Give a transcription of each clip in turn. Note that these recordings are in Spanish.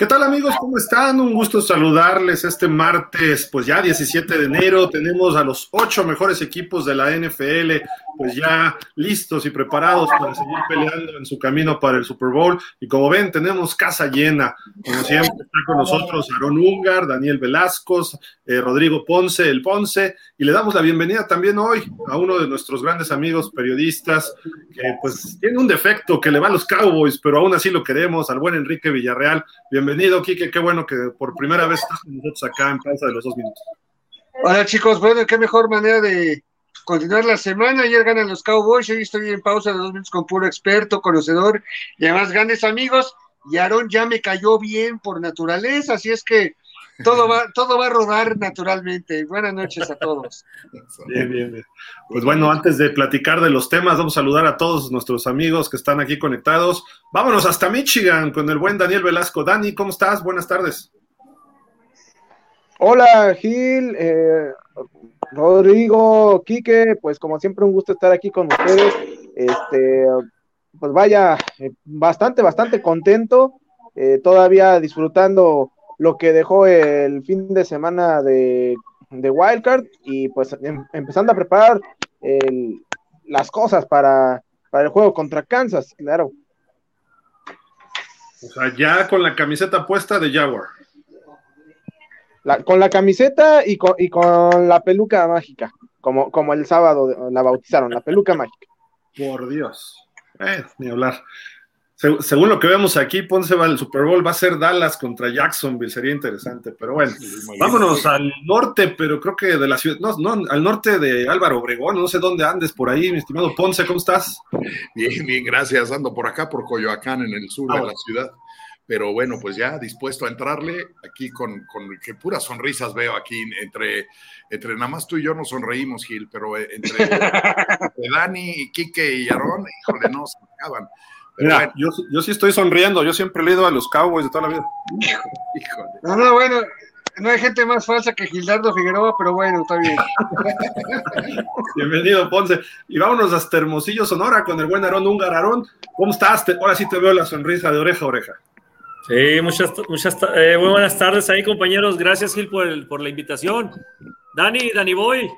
¿Qué tal amigos? ¿Cómo están? Un gusto saludarles este martes, pues ya 17 de enero. Tenemos a los ocho mejores equipos de la NFL, pues ya listos y preparados para seguir peleando en su camino para el Super Bowl. Y como ven, tenemos casa llena. Como siempre, está con nosotros Aaron Ungar, Daniel Velasco, eh, Rodrigo Ponce, el Ponce. Y le damos la bienvenida también hoy a uno de nuestros grandes amigos periodistas, que pues tiene un defecto que le va a los Cowboys, pero aún así lo queremos, al buen Enrique Villarreal. Bienvenido Bienvenido, Quique. Qué bueno que por primera vez estás con nosotros acá en pausa de los dos minutos. Hola, chicos. Bueno, qué mejor manera de continuar la semana. Ayer ganan los Cowboys. Hoy estoy en pausa de dos minutos con puro experto, conocedor y además grandes amigos. Y Aarón ya me cayó bien por naturaleza, así es que todo va, todo va a rodar naturalmente. Buenas noches a todos. Bien, bien, bien. Pues bueno, antes de platicar de los temas, vamos a saludar a todos nuestros amigos que están aquí conectados. Vámonos hasta Michigan con el buen Daniel Velasco. Dani, ¿cómo estás? Buenas tardes. Hola, Gil, eh, Rodrigo, Quique, pues como siempre un gusto estar aquí con ustedes. Este, pues vaya, eh, bastante, bastante contento, eh, todavía disfrutando lo que dejó el fin de semana de, Wildcard y pues em, empezando a preparar las cosas para, el juego contra Kansas, claro. O sea, ya con la camiseta puesta de Jaguar. con la camiseta y con, y con la peluca mágica, como, como el sábado la bautizaron, la peluca mágica. Por Dios. Eh, ni hablar según lo que vemos aquí, Ponce va al Super Bowl, va a ser Dallas contra Jacksonville, sería interesante, pero bueno, vámonos al norte, pero creo que de la ciudad, no, no, al norte de Álvaro Obregón, no sé dónde andes por ahí, mi estimado Ponce, ¿cómo estás? Bien, bien, gracias, ando por acá, por Coyoacán, en el sur ah, de la ciudad, pero bueno, pues ya dispuesto a entrarle, aquí con, con que puras sonrisas veo aquí, entre, entre nada más tú y yo nos sonreímos, Gil, pero eh, entre, entre Dani, Quique y Aarón, híjole, no, se acaban. Mira, yo, yo, sí estoy sonriendo, yo siempre he leído a los Cowboys de toda la vida. Híjole. No, no, bueno, no hay gente más falsa que Gildardo Figueroa, pero bueno, está bien. Bienvenido, Ponce. Y vámonos hasta Hermosillo, Sonora, con el buen Aarón Ungar. Aarón, ¿cómo estás? ahora sí te veo la sonrisa de oreja a oreja. Sí, muchas, muchas eh, muy buenas tardes ahí, compañeros. Gracias, Gil, por, por la invitación. Dani, Dani Boy,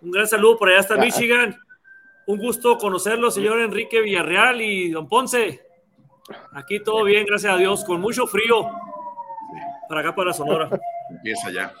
un gran saludo por allá hasta Michigan. Un gusto conocerlo, señor Enrique Villarreal y don Ponce. Aquí todo bien, gracias a Dios, con mucho frío. Para acá, para Sonora. Empieza ya.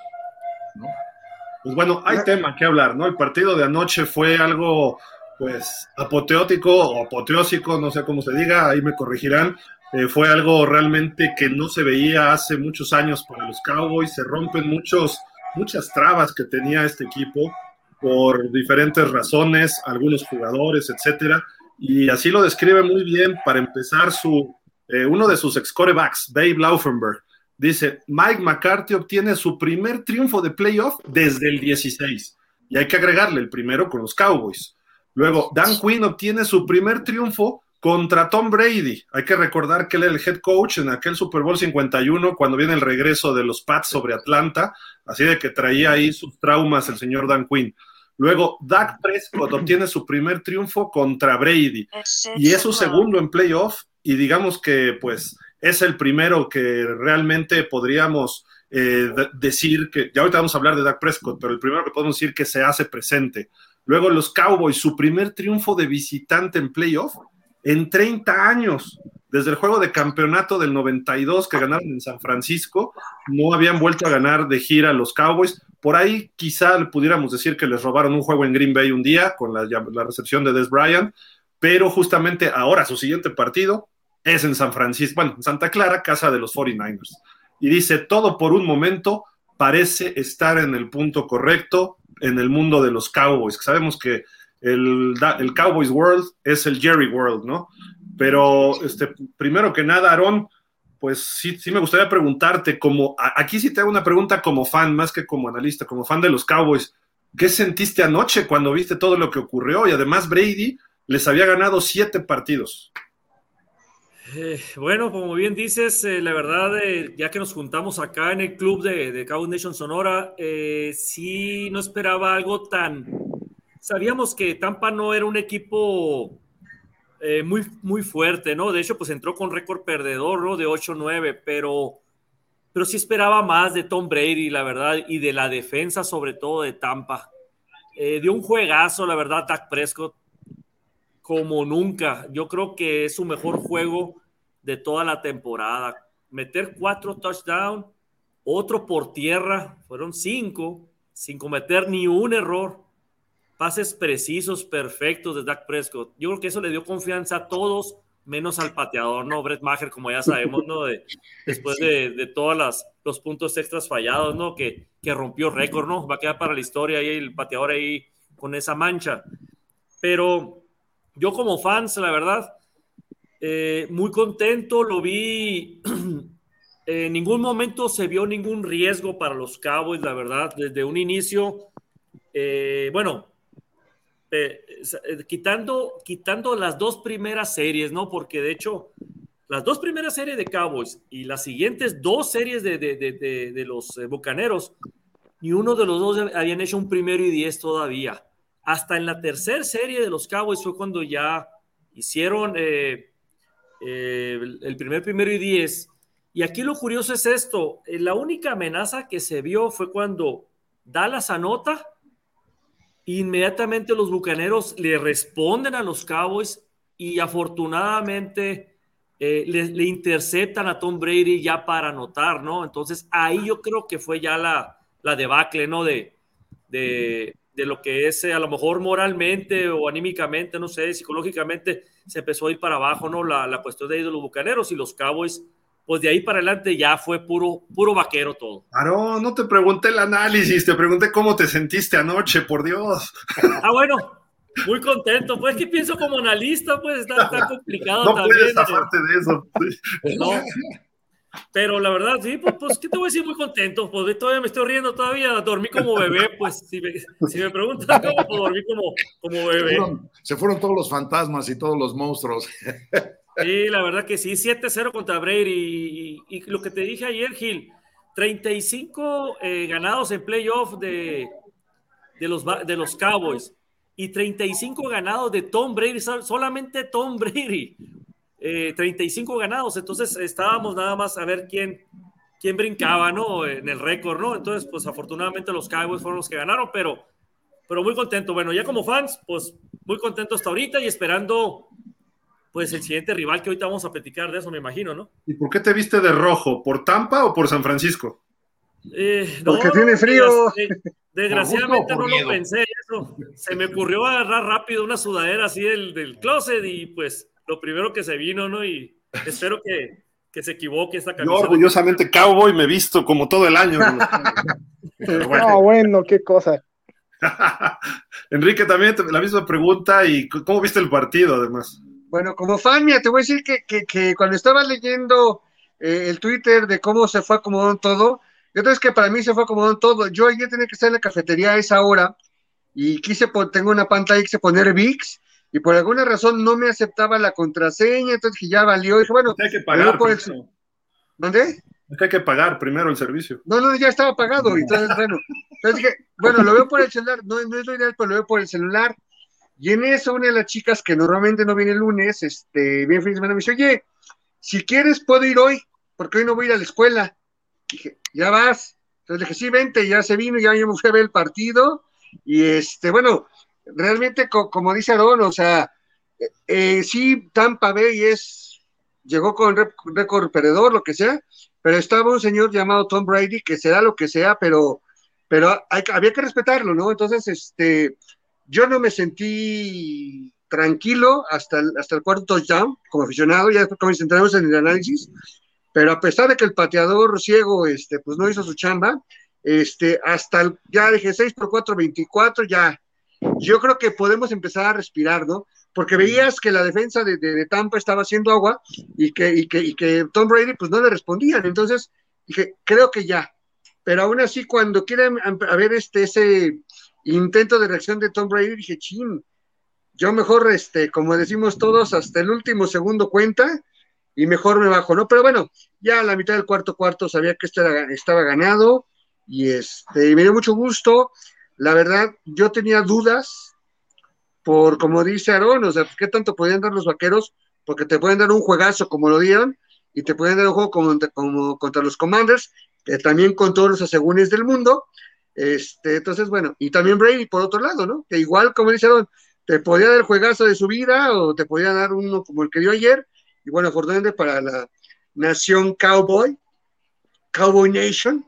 Pues bueno, hay tema que hablar, ¿no? El partido de anoche fue algo, pues, apoteótico o apoteósico, no sé cómo se diga, ahí me corregirán. Eh, fue algo realmente que no se veía hace muchos años para los Cowboys. Se rompen muchos, muchas trabas que tenía este equipo por diferentes razones, algunos jugadores, etcétera. Y así lo describe muy bien para empezar su, eh, uno de sus ex corebacks, Dave Laufenberg. Dice, Mike McCarthy obtiene su primer triunfo de playoff desde el 16. Y hay que agregarle el primero con los Cowboys. Luego, Dan Quinn obtiene su primer triunfo contra Tom Brady. Hay que recordar que él era el head coach en aquel Super Bowl 51 cuando viene el regreso de los Pats sobre Atlanta, así de que traía ahí sus traumas el señor Dan Quinn. Luego, Dak Prescott obtiene su primer triunfo contra Brady y es su segundo en playoff y digamos que pues es el primero que realmente podríamos eh, decir que, ya ahorita vamos a hablar de Dak Prescott, pero el primero que podemos decir que se hace presente. Luego los Cowboys, su primer triunfo de visitante en playoff en 30 años. Desde el juego de campeonato del 92 que ganaron en San Francisco, no habían vuelto a ganar de gira los Cowboys. Por ahí quizá pudiéramos decir que les robaron un juego en Green Bay un día con la, recepción de Des Bryant, pero justamente ahora su siguiente partido es en San Francisco, bueno, en Santa Clara, casa de los 49ers. Y dice, todo por un momento parece estar en el punto correcto en el mundo de los Cowboys. Sabemos que el, el, Cowboys World es el Jerry World, ¿no? Pero este, primero que nada, Aaron, pues sí, sí me gustaría preguntarte, como aquí sí te hago una pregunta como fan, más que como analista, como fan de los Cowboys. ¿Qué sentiste anoche cuando viste todo lo que ocurrió? Y además Brady les había ganado siete partidos. Eh, bueno, como bien dices, eh, la verdad, eh, ya que nos juntamos acá en el club de, de Cowboys Nation Sonora, sí no esperaba algo tan, sabíamos que Tampa no era un equipo eh, muy, muy fuerte, ¿no? De hecho, pues entró con récord perdedor, ¿no? De 8-9, pero, pero sí esperaba más de Tom Brady, la verdad, y de la defensa, sobre todo de Tampa. Eh, dio un juegazo, la verdad, Dak Prescott, como nunca. Yo creo que es su mejor juego de toda la temporada. Meter cuatro touchdowns, otro por tierra, fueron cinco, sin cometer ni un error pases precisos, perfectos de Dak Prescott. Yo creo que eso le dio confianza a todos, menos al pateador, ¿no? Brett Maher, como ya sabemos, ¿no? después de, todos los puntos extras fallados, ¿no? Que, que rompió récord, ¿no? Va a quedar para la historia ahí el pateador ahí con esa mancha. Pero yo como fans, la verdad, eh, muy contento, lo vi. en ningún momento se vio ningún riesgo para los Cowboys, la verdad, desde un inicio. Eh, bueno, eh, eh, quitando, quitando las dos primeras series, ¿no? Porque de hecho, las dos primeras series de Cowboys y las siguientes dos series de, de, de, de los eh, Bucaneros, ni uno de los dos habían hecho un primero y diez todavía. Hasta en la tercera serie de los Cowboys fue cuando ya hicieron el primer primero y diez. Y aquí lo curioso es esto, la única amenaza que se vio fue cuando Dallas anota Inmediatamente los Bucaneros le responden a los Cowboys y afortunadamente eh, le, interceptan a Tom Brady ya para anotar, ¿no? Entonces ahí yo creo que fue ya la, la debacle, ¿no? De, de, lo que es eh, a lo mejor moralmente o anímicamente, no sé, psicológicamente se empezó a ir para abajo, ¿no? La, la cuestión de, de los Bucaneros y los Cowboys pues de ahí para adelante ya fue puro, puro vaquero todo. Claro, no te pregunté el análisis, te pregunté cómo te sentiste anoche, por Dios. Ah, bueno, muy contento. Pues que pienso como analista, pues está, tan complicado no también. Puedes zafarte de eso. No. Pero la verdad, sí, pues, pues, ¿qué te voy a decir? Muy contento. Pues todavía me estoy riendo, todavía dormí como bebé. Pues si me, si me preguntan cómo, pues, dormí como, como bebé. Se fueron, se fueron todos los fantasmas y todos los monstruos. Sí, la verdad que sí, 7-0 contra Brady. Y, lo que te dije ayer, Gil, 35 eh, ganados en playoff de, de, los, de los Cowboys y 35 ganados de Tom Brady, solamente Tom Brady. 35 eh, ganados, entonces estábamos nada más a ver quién, quién brincaba, ¿no? En el récord, ¿no? Entonces, pues afortunadamente los Cowboys fueron los que ganaron, pero, pero muy contento. Bueno, ya como fans, pues muy contento hasta ahorita y esperando pues el siguiente rival que ahorita vamos a platicar de eso, me imagino, ¿no? ¿Y por qué te viste de rojo? ¿Por Tampa o por San Francisco? Eh, Porque tiene frío. Desgraciadamente no lo pensé eso. Se me ocurrió agarrar rápido una sudadera así del, del closet y pues lo primero que se vino, ¿no? Y espero que, que se equivoque esta camisa. Yo orgullosamente cowboy me visto como todo el año. bueno. No, bueno, qué cosa. Enrique, también la misma pregunta y ¿cómo viste el partido además? Bueno, como fan, mira, te voy a decir que, cuando estaba leyendo eh, el Twitter de cómo se fue acomodando todo, yo creo que para mí se fue acomodando todo. Yo ayer tenía que estar en la cafetería a esa hora y quise, tengo una pantalla y quise poner VIX y por alguna razón no me aceptaba la contraseña, entonces que ya valió. Y dije, bueno, hay que pagar. Por ¿Dónde? hay que pagar primero el servicio. No, no, ya estaba pagado. Entonces, bueno, entonces dije, bueno, lo veo por el celular, no, no es lo ideal, pero lo veo por el celular. Y en eso una de las chicas que normalmente no viene el lunes, este, bien fin de semana, me dice, oye, si quieres puedo ir hoy, porque hoy no voy a ir a la escuela. Dije, ya vas. Entonces dije, sí, vente, ya se vino, ya yo me fui ver el partido. Y este, bueno, realmente, como dice Aaron, o sea, eh, sí, Tampa Bay es, llegó con récord perdedor, lo que sea, pero estaba un señor llamado Tom Brady, que será lo que sea, pero, pero había que respetarlo, ¿no? Entonces, este, yo no me sentí tranquilo hasta el, hasta el cuarto touchdown como aficionado, ya después entramos en el análisis, pero a pesar de que el pateador ciego este, pues no hizo su chamba, este, hasta el, ya dije 6 por 4, 24, ya, yo creo que podemos empezar a respirar, ¿no? Porque veías que la defensa de, de, Tampa estaba haciendo agua y que, y que, y que Tom Brady pues no le respondían, entonces dije, creo que ya, pero aún así cuando quieren ver este, ese intento de reacción de Tom Brady, dije, chin, yo mejor, este, como decimos todos, hasta el último segundo cuenta y mejor me bajo, ¿no? Pero bueno, ya a la mitad del cuarto cuarto sabía que esto estaba ganado y este, me dio mucho gusto. La verdad, yo tenía dudas por, como dice Aaron, o sea, ¿qué tanto podían dar los vaqueros? Porque te pueden dar un juegazo como lo dieron, y te pueden dar un juego como contra los Commanders, también con todos los asegúnes del mundo. Este, entonces, bueno, y también Brady por otro lado, ¿no? Que igual, como dice Aaron, te podía dar el juegazo de su vida o te podía dar uno como el que dio ayer. Y bueno, afortunadamente para la nación Cowboy, Cowboy Nation,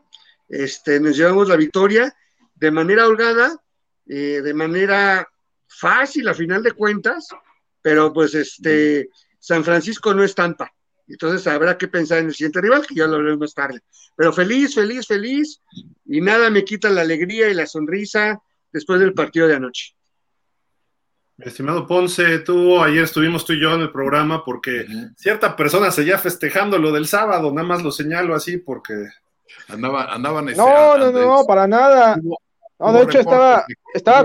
este, nos llevamos la victoria de manera holgada, eh, de manera fácil a final de cuentas, pero pues este, San Francisco no es Tampa. Entonces habrá que pensar en el siguiente rival, que ya lo veremos más tarde. Pero feliz, feliz, feliz, y nada me quita la alegría y la sonrisa después del partido de anoche. Estimado Ponce, tú ayer estuvimos tú y yo en el programa porque cierta persona seguía festejando lo del sábado, nada más lo señalo así porque andaban, andaban No, no, no, para nada. No, de hecho estaba, estaba,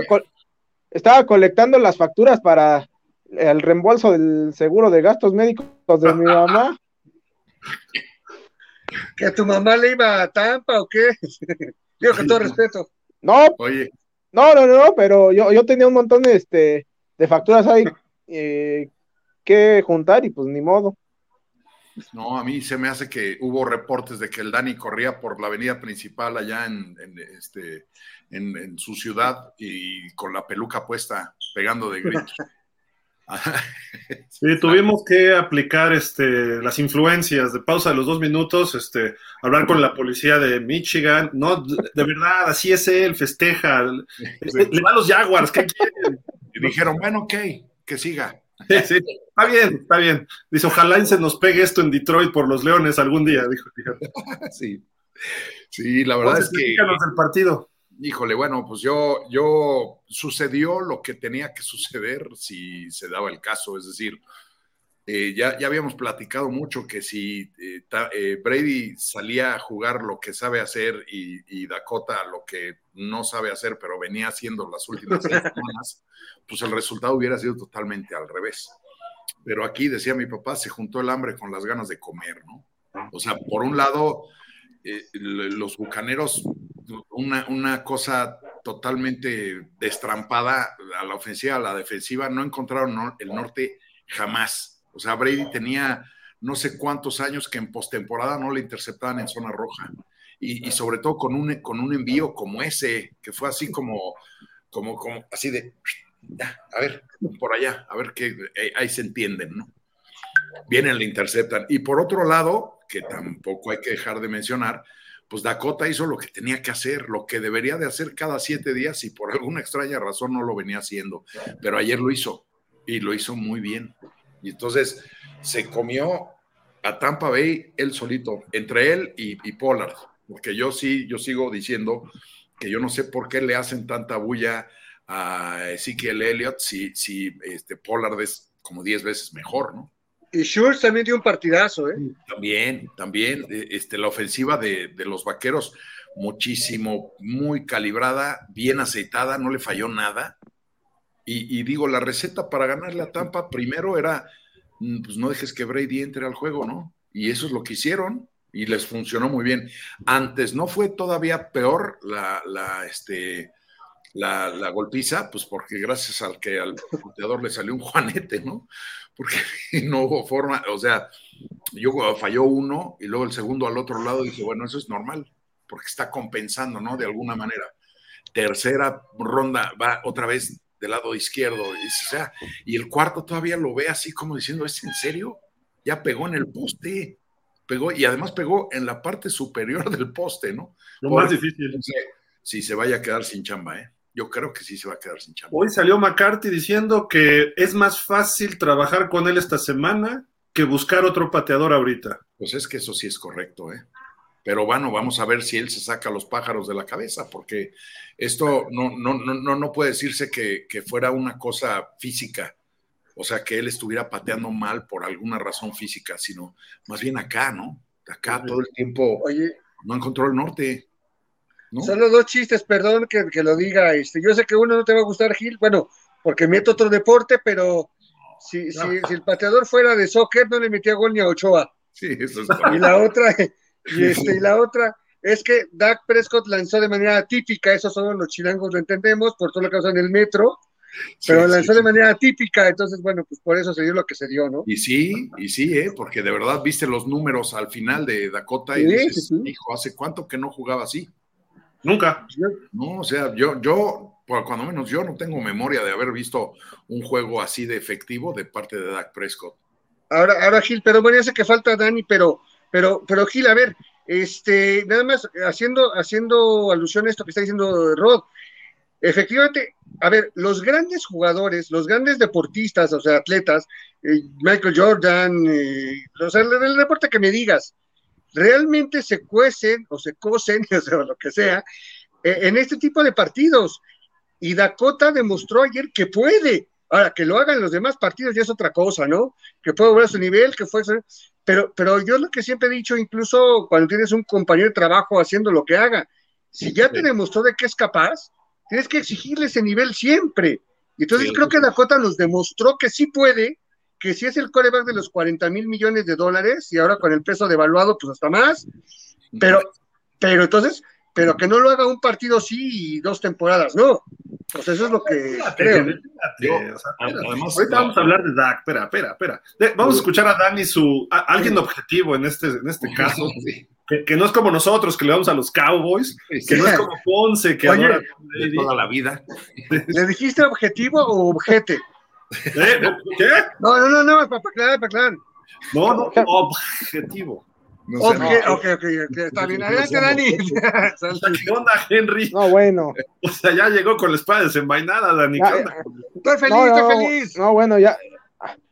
estaba colectando las facturas para el reembolso del seguro de gastos médicos de mi mamá. ¿Que a tu mamá le iba a Tampa o qué? Digo con todo respeto. No, Oye. no, no, no, pero yo, yo tenía un montón de, este, de facturas ahí eh, que juntar y pues ni modo. No, a mí se me hace que hubo reportes de que el Dani corría por la avenida principal allá en, este, en, su ciudad y con la peluca puesta, pegando de gritos. Sí, tuvimos que aplicar este, las influencias de pausa de los dos minutos, este, hablar con la policía de Michigan. No, de verdad, así es él, festeja. Le va a los Jaguars, ¿qué quieren? Y dijeron, bueno, ok, que siga. Sí, sí, está bien, está bien. Dice, ojalá se nos pegue esto en Detroit por los Leones algún día, dijo. Sí, sí, la verdad es que. del partido. Híjole, bueno, pues yo, yo sucedió lo que tenía que suceder si se daba el caso, es decir, eh, ya, ya, habíamos platicado mucho que si eh, eh, Brady salía a jugar lo que sabe hacer y, Dakota lo que no sabe hacer, pero venía haciendo las últimas semanas, pues el resultado hubiera sido totalmente al revés. Pero aquí, decía mi papá, se juntó el hambre con las ganas de comer, ¿no? O sea, por un lado, los bucaneros, una, una cosa totalmente destrampada a la ofensiva, a la defensiva, no encontraron el norte jamás o sea, Brady tenía no sé cuántos años que en postemporada no le interceptaban en zona roja. Y, sobre todo con un, con un envío como ese, que fue así como, como, como así de, a ver, por allá, a ver qué, eh, ahí se entienden, ¿no? Vienen, le interceptan. Y por otro lado, que tampoco hay que dejar de mencionar, pues Dakota hizo lo que tenía que hacer, lo que debería de hacer cada siete días y por alguna extraña razón no lo venía haciendo. Pero ayer lo hizo y lo hizo muy bien. Y entonces se comió a Tampa Bay él solito, entre él y, Pollard, porque yo sí, yo sigo diciendo que yo no sé por qué le hacen tanta bulla a Ezekiel Elliott si, si este, Pollard es como 10 veces mejor, ¿no? Y Schultz también dio un partidazo, ¿eh? También, también, e, este, la ofensiva de, los vaqueros, muchísimo, muy calibrada, bien aceitada, no le falló nada. Y, digo, la receta para ganarle a Tampa primero era, mm, pues no dejes que Brady entre al juego, ¿no? Y eso es lo que hicieron y les funcionó muy bien. Antes no fue todavía peor la, la, este, la, la golpiza, pues porque gracias al que al puteador le salió un juanete, ¿no? Porque no hubo forma, o sea, yo falló uno y luego el segundo al otro lado dije, bueno, eso es normal, porque está compensando, ¿no? De alguna manera. Tercera ronda, va otra vez del lado izquierdo. Y, o sea, y el cuarto todavía lo ve así como diciendo, ¿es en serio? Ya pegó en el poste. Pegó, y además pegó en la parte superior del poste, ¿no? Lo más difícil. Si se vaya a quedar sin chamba, ¿eh? Yo creo que sí se va a quedar sin chamba. Hoy salió McCarthy diciendo que es más fácil trabajar con él esta semana que buscar otro pateador ahorita. Pues es que eso sí es correcto, ¿eh? Pero bueno, vamos a ver si él se saca los pájaros de la cabeza, porque esto no, no, no, no puede decirse que, fuera una cosa física, o sea, que él estuviera pateando mal por alguna razón física, sino más bien acá, ¿no? Acá todo el tiempo Oye, no encontró el norte. Solo dos chistes, perdón que, lo diga. Este, yo sé que uno no te va a gustar, Gil, bueno, porque meto otro deporte, pero si, si, el pateador fuera de soccer, no le metía gol ni a Ochoa. Sí, eso es Y la otra, y, este, y la otra es que Dak Prescott lanzó de manera típica, eso solo los chilangos lo entendemos, por todo lo que pasa en el metro, pero lanzó de manera típica, entonces, bueno, pues por eso se dio lo que se dio, ¿no? Y sí, y sí, ¿eh? porque de verdad viste los números al final de Dakota y dices, hijo, ¿hace cuánto que no jugaba así? Nunca. No, o sea, yo, yo, cuando menos yo no tengo memoria de haber visto un juego así de efectivo de parte de Dak Prescott. Ahora, ahora Gil, pero bueno, ya sé que falta Dani, pero, pero, pero Gil, a ver, este, nada más haciendo, haciendo alusión a esto que está diciendo Rod, efectivamente, a ver, los grandes jugadores, los grandes deportistas, o sea, atletas, eh, Michael Jordan, eh, o sea, del deporte que me digas, realmente se cuecen o se cosen, o sea, lo que sea, eh, en este tipo de partidos. Y Dakota demostró ayer que puede. Ahora, que lo hagan los demás partidos ya es otra cosa, ¿no? Que puede volver a su nivel, que fue... Pero, pero yo lo que siempre he dicho, incluso cuando tienes un compañero de trabajo haciendo lo que haga, si ya te demostró de que es capaz, tienes que exigirle ese nivel siempre. Y entonces creo que Dakota nos demostró que sí puede, que si es el coreback de los 40 mil millones de dólares, y ahora con el peso devaluado, pues hasta más, pero, pero entonces, pero que no lo haga un partido sí y dos temporadas, no. Pues eso es lo que creo. ahorita vamos a hablar de Dak, espera, espera, espera. vamos a escuchar a Dani, su, alguien objetivo en este, en este caso. Que, no es como nosotros, que le vamos a los Cowboys, que no es como Ponce, que Oye, toda la vida. ¿Le dijiste objetivo o objete? ¿Eh? ¿Qué? No, no, no, no, para aclarar, para aclarar. No, no, objetivo. No ok, ok, ok, está bien. Adelante, Dani. ¿Qué onda, Henry? No, bueno. O sea, ya llegó con la espada desenvainada, Dani. Estoy feliz, estoy feliz. No, bueno, ya.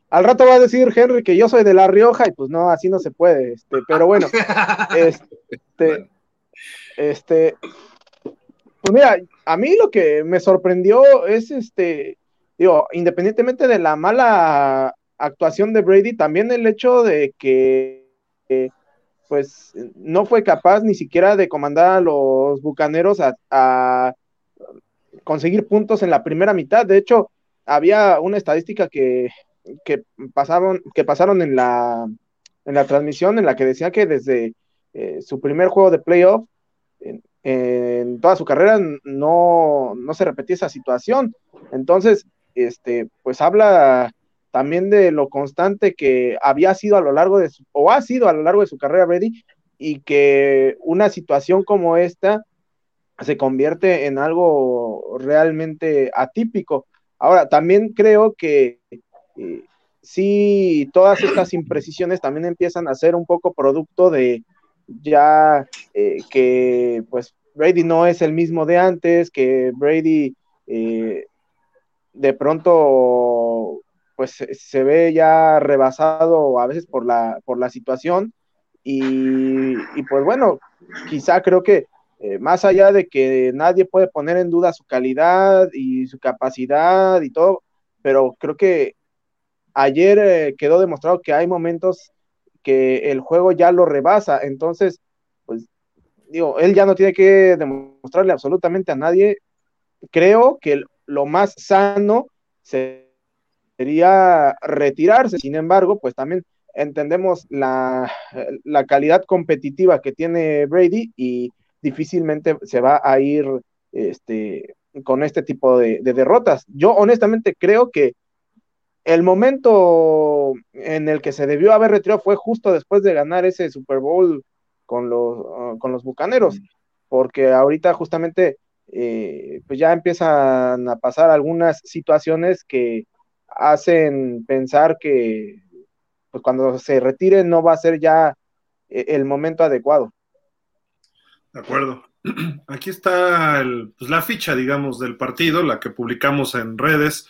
Al rato va a decir Henry que yo soy de La Rioja y pues no, así no se puede. Este, pero bueno, este, este, pues mira, a mí lo que me sorprendió es este, digo, independientemente de la mala actuación de Brady, también el hecho de que pues no fue capaz ni siquiera de comandar a los bucaneros a, conseguir puntos en la primera mitad. De hecho, había una estadística que, pasaron, que pasaron en la, en la transmisión en la que decía que desde eh, su primer juego de playoff, en, en, toda su carrera, no, no se repetía esa situación. Entonces, este, pues habla también de lo constante que había sido a lo largo de su, o ha sido a lo largo de su carrera Brady, y que una situación como esta se convierte en algo realmente atípico. Ahora, también creo que eh, sí, todas estas imprecisiones también empiezan a ser un poco producto de ya eh, que pues Brady no es el mismo de antes, que Brady eh, de pronto pues se ve ya rebasado a veces por la, por la situación y, pues bueno, quizá creo que eh, más allá de que nadie puede poner en duda su calidad y su capacidad y todo, pero creo que ayer eh, quedó demostrado que hay momentos que el juego ya lo rebasa, entonces, pues digo, él ya no tiene que demostrarle absolutamente a nadie. Creo que lo más sano sería retirarse. Sin embargo, pues también entendemos la, calidad competitiva que tiene Brady y difícilmente se va a ir este, con este tipo de, derrotas. Yo honestamente creo que el momento en el que se debió haber retirado fue justo después de ganar ese Super Bowl con los, con los Bucaneros, porque ahorita justamente eh, pues ya empiezan a pasar algunas situaciones que hacen pensar que pues cuando se retire no va a ser ya eh, el momento adecuado. De acuerdo. Aquí está pues, la ficha, digamos, del partido, la que publicamos en redes.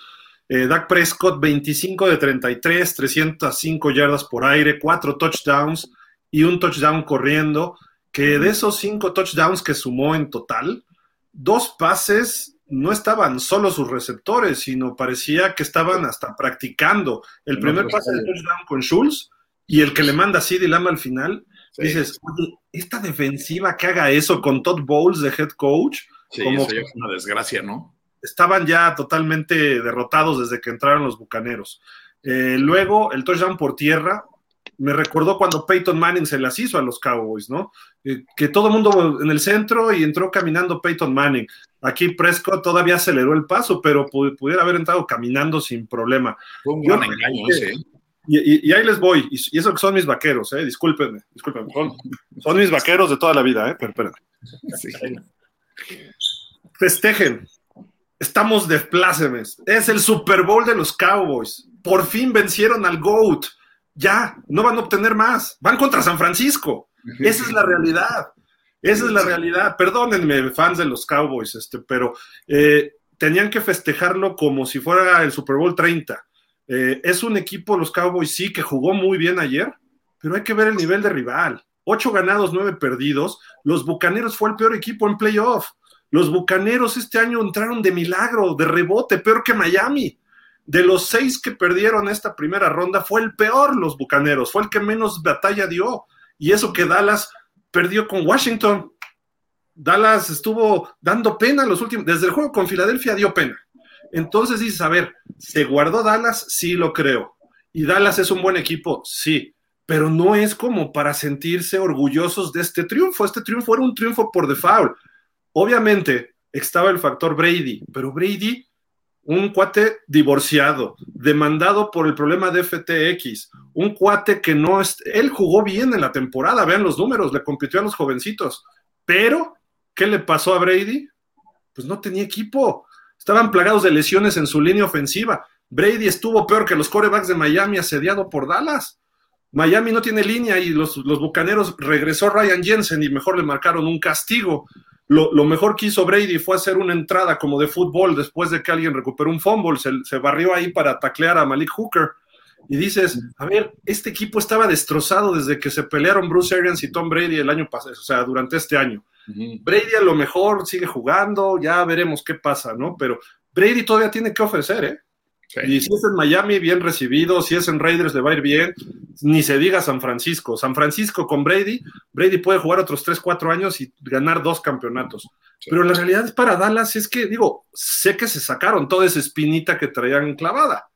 Eh, Dak Prescott, 25 de 33, 305 yardas por aire, 4 touchdowns y un touchdown corriendo, que de esos 5 touchdowns que sumó en total, dos pases no estaban solo sus receptores, sino parecía que estaban hasta practicando. El primer pase de touchdown con Schultz y el que le manda a CD Lamb al final. Dices, oye, esta defensiva que haga eso con Todd Bowles de head coach, como es una desgracia, ¿no? Estaban ya totalmente derrotados desde que entraron los bucaneros. Eh, luego, el touchdown por tierra, me recordó cuando Peyton Manning se las hizo a los Cowboys, ¿no? Eh, que todo el mundo en el centro y entró caminando Peyton Manning. Aquí Prescott todavía aceleró el paso, pero pudiera haber entrado caminando sin problema. Fue un gran engaño ese. Y, ahí les voy, y, eso que son mis vaqueros, ¿eh? discúlpenme, discúlpenme, son, mis vaqueros de toda la vida, ¿eh? pero espérenme. Festejen, estamos de plácemes, es el Super Bowl de los Cowboys, por fin vencieron al GOAT, ya, no van a obtener más, van contra San Francisco, esa es la realidad, esa es la realidad, perdónenme fans de los Cowboys, este, pero eh, tenían que festejarlo como si fuera el Super Bowl 30 eh, es un equipo, los Cowboys sí, que jugó muy bien ayer, pero hay que ver el nivel de rival. Ocho ganados, nueve perdidos. Los Bucaneros fue el peor equipo en playoff. Los Bucaneros este año entraron de milagro, de rebote, peor que Miami. De los seis que perdieron esta primera ronda, fue el peor los Bucaneros, fue el que menos batalla dio. Y eso que Dallas perdió con Washington. Dallas estuvo dando pena los últimos, desde el juego con Filadelfia dio pena. Entonces dices, a ver, ¿se guardó Dallas? Sí, lo creo. ¿Y Dallas es un buen equipo? Sí, pero no es como para sentirse orgullosos de este triunfo. Este triunfo era un triunfo por default. Obviamente estaba el factor Brady, pero Brady, un cuate divorciado, demandado por el problema de FTX, un cuate que no es, él jugó bien en la temporada, vean los números, le compitió a los jovencitos, pero ¿qué le pasó a Brady? Pues no tenía equipo Estaban plagados de lesiones en su línea ofensiva. Brady estuvo peor que los corebacks de Miami asediado por Dallas. Miami no tiene línea y los, Bucaneros regresó Ryan Jensen y mejor le marcaron un castigo. Lo, mejor que hizo Brady fue hacer una entrada como de fútbol después de que alguien recuperó un fumble, se, se barrió ahí para taclear a Malik Hooker. Y dices, a ver, este equipo estaba destrozado desde que se pelearon Bruce Arians y Tom Brady el año pasado, o sea, durante este año. Brady a lo mejor sigue jugando, ya veremos qué pasa, ¿no? Pero Brady todavía tiene que ofrecer, ¿eh? Y si es en Miami, bien recibido, si es en Raiders, le va a ir bien, ni se diga San Francisco. San Francisco con Brady, Brady puede jugar otros 3, 4 años y ganar dos campeonatos. Pero la realidad es para Dallas es que, digo, sé que se sacaron toda esa espinita que traían clavada,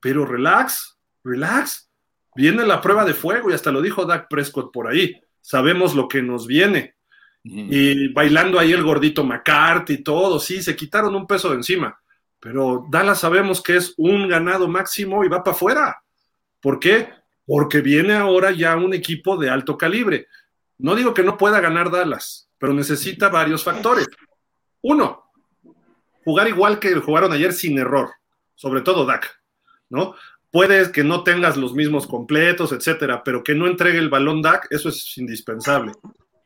pero relax, relax. Viene la prueba de fuego y hasta lo dijo Dak Prescott por ahí. Sabemos lo que nos viene y bailando ahí el gordito McCarthy y todo, sí, se quitaron un peso de encima, pero Dallas sabemos que es un ganado máximo y va para afuera. ¿Por qué? Porque viene ahora ya un equipo de alto calibre. No digo que no pueda ganar Dallas, pero necesita varios factores. Uno, jugar igual que jugaron ayer sin error, sobre todo Dak, ¿no? Puedes que no tengas los mismos completos, etcétera, pero que no entregue el balón Dak, eso es indispensable.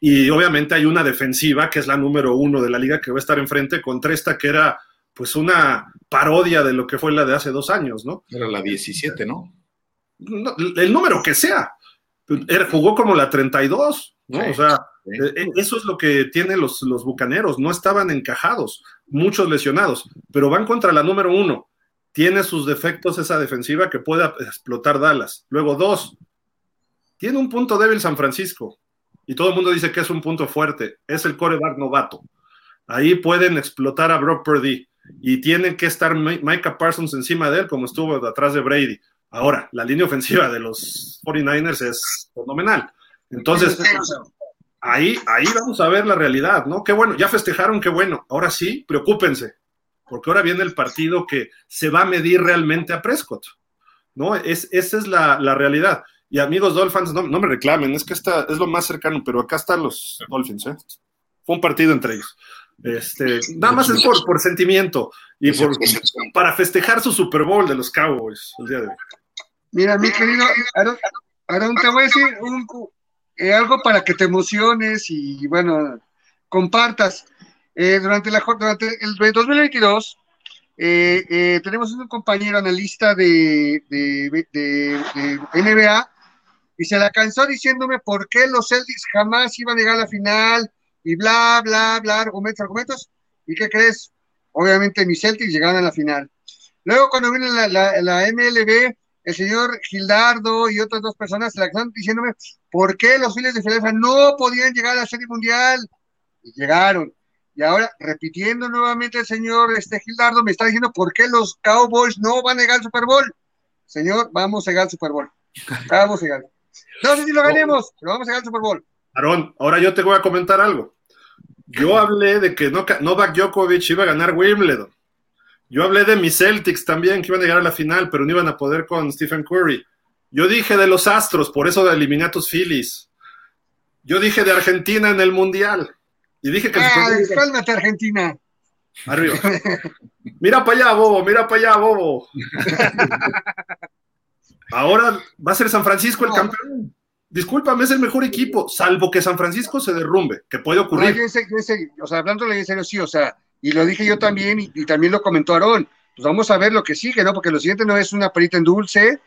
Y obviamente hay una defensiva que es la número uno de la liga que va a estar enfrente contra esta que era pues una parodia de lo que fue la de hace dos años, ¿no? Era la 17, ¿no? el número que sea. Era, jugó como la 32, ¿no? o sea, e, e, eso es lo que tienen los, los bucaneros. No estaban encajados, muchos lesionados, pero van contra la número uno. Tiene sus defectos esa defensiva que puede explotar Dallas. Luego, dos, tiene un punto débil San Francisco y todo el mundo dice que es un punto fuerte, es el coreback novato. Ahí pueden explotar a Brock Purdy y tienen que estar Micah Parsons encima de él como estuvo atrás de Brady. Ahora, la línea ofensiva de los 49ers es fenomenal. Entonces, ahí, ahí vamos a ver la realidad, ¿no? Qué bueno, ya festejaron, qué bueno. Ahora sí, preocúpense, porque ahora viene el partido que se va a medir realmente a Prescott, ¿no? Es, esa es la, la realidad. Y amigos Dolphins, no, me reclamen, es que esta es lo más cercano, pero acá están los Dolphins, ¿eh? Fue un partido entre ellos. Este, nada más es por, por sentimiento y por, para festejar su Super Bowl de los Cowboys el día de hoy. Mira, mi querido Aaron, te voy a decir eh, algo para que te emociones y bueno, compartas. Eh, durante, la, durante el 2022 eh, tenemos un compañero analista de, de, de, NBA y se la cansó diciéndome por qué los Celtics jamás iban a llegar a la final y bla, bla, bla, argumentos, argumentos. ¿Y qué crees? Obviamente mis Celtics llegaron a la final. Luego cuando viene la, la, MLB, el señor Gildardo y otras dos personas se la cansó diciéndome por qué los Phillies de Filadelfia no podían llegar a la Serie Mundial. Y llegaron. Y ahora, repitiendo nuevamente el señor este, Gildardo, me está diciendo por qué los Cowboys no van a llegar al Super Bowl. Señor, vamos a llegar al Super Bowl. Vamos a llegar. No sé si lo ganemos, pero vamos a ganar el Super Bowl. Aarón, ahora yo te voy a comentar algo. Yo hablé de que Novak Djokovic iba a ganar Wimbledon. Yo hablé de mis Celtics también, que iban a llegar a la final, pero no iban a poder con Stephen Curry. Yo dije de los Astros, por eso de eliminar a tus Phillies. Yo dije de Argentina en el Mundial. Y dije que... ¡Ay, cálmate, Argentina! Arriba. Mira para allá, Bobo, mira para allá, Bobo. Ahora va a ser San Francisco el campeón. Discúlpame, es el mejor equipo, salvo que San Francisco se derrumbe, que puede ocurrir. o sea, hablándole en serio, sí, o sea, y lo dije yo también, y, también lo comentó Aarón. Pues vamos a ver lo que sigue, ¿no? Porque lo siguiente no es una perita en dulce,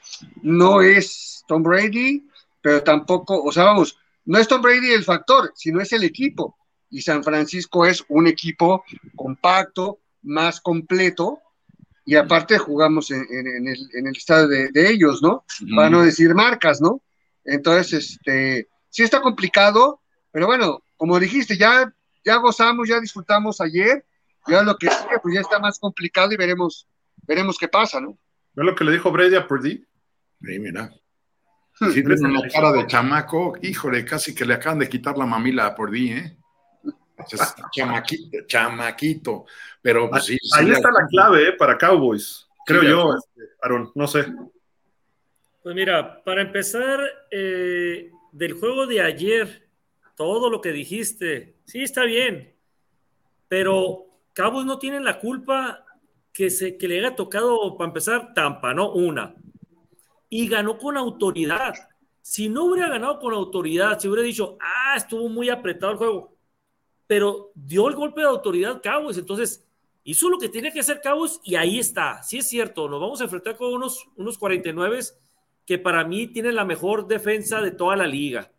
no es Tom Brady, pero tampoco, o sea, vamos, no es Tom Brady el factor, sino es el equipo y San Francisco es un equipo compacto, más completo, y aparte jugamos en, el, en el, estado de, ellos, ¿no? Para no decir marcas, ¿no? Entonces, este, sí está complicado, pero bueno, como dijiste, ya, ya gozamos, ya disfrutamos ayer, ya lo que sigue, pues ya está más complicado y veremos, veremos qué pasa, ¿no? ¿Ves lo que le dijo Brady a Purdy? Sí, mira. Si tiene una cara de chamaco, híjole, casi que le acaban de quitar la mamila a Purdy, ¿eh? chamaquito, chamaquito. Pero pues, sí, Ahí está la clave ¿eh? para Cowboys, creo yo, este, Aaron, no sé. Pues mira, para empezar, eh, del juego de ayer, todo lo que dijiste, sí está bien, pero Cowboys no tienen la culpa que, se, que le haya tocado, para empezar, Tampa, ¿no? Una. Y ganó con autoridad. Si no hubiera ganado con autoridad, si hubiera dicho, ah, estuvo muy apretado el juego, pero dio el golpe de autoridad Cowboys, entonces hizo lo que tiene que hacer Cowboys y ahí está. Sí es cierto, nos vamos a enfrentar con unos, unos 49 que para mí tienen la mejor defensa de toda la liga.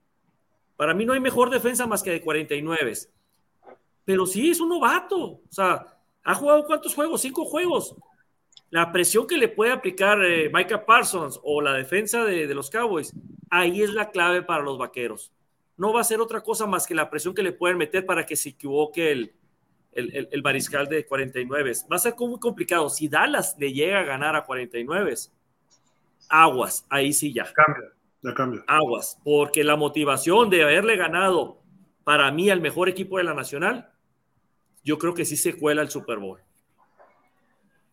Para mí no hay mejor defensa más que de 49. Pero sí es un novato. O sea, ha jugado cuántos juegos? Cinco juegos. La presión que le puede aplicar eh, Micah Parsons o la defensa de, los Cowboys, ahí es la clave para los vaqueros no va a ser otra cosa más que la presión que le pueden meter para que se equivoque el, el, mariscal de 49. Va a ser muy complicado. Si Dallas le llega a ganar a 49, aguas, ahí sí ya. Cambia, ya cambia. Aguas, porque la motivación de haberle ganado para mí al mejor equipo de la Nacional, yo creo que sí se cuela el Super Bowl.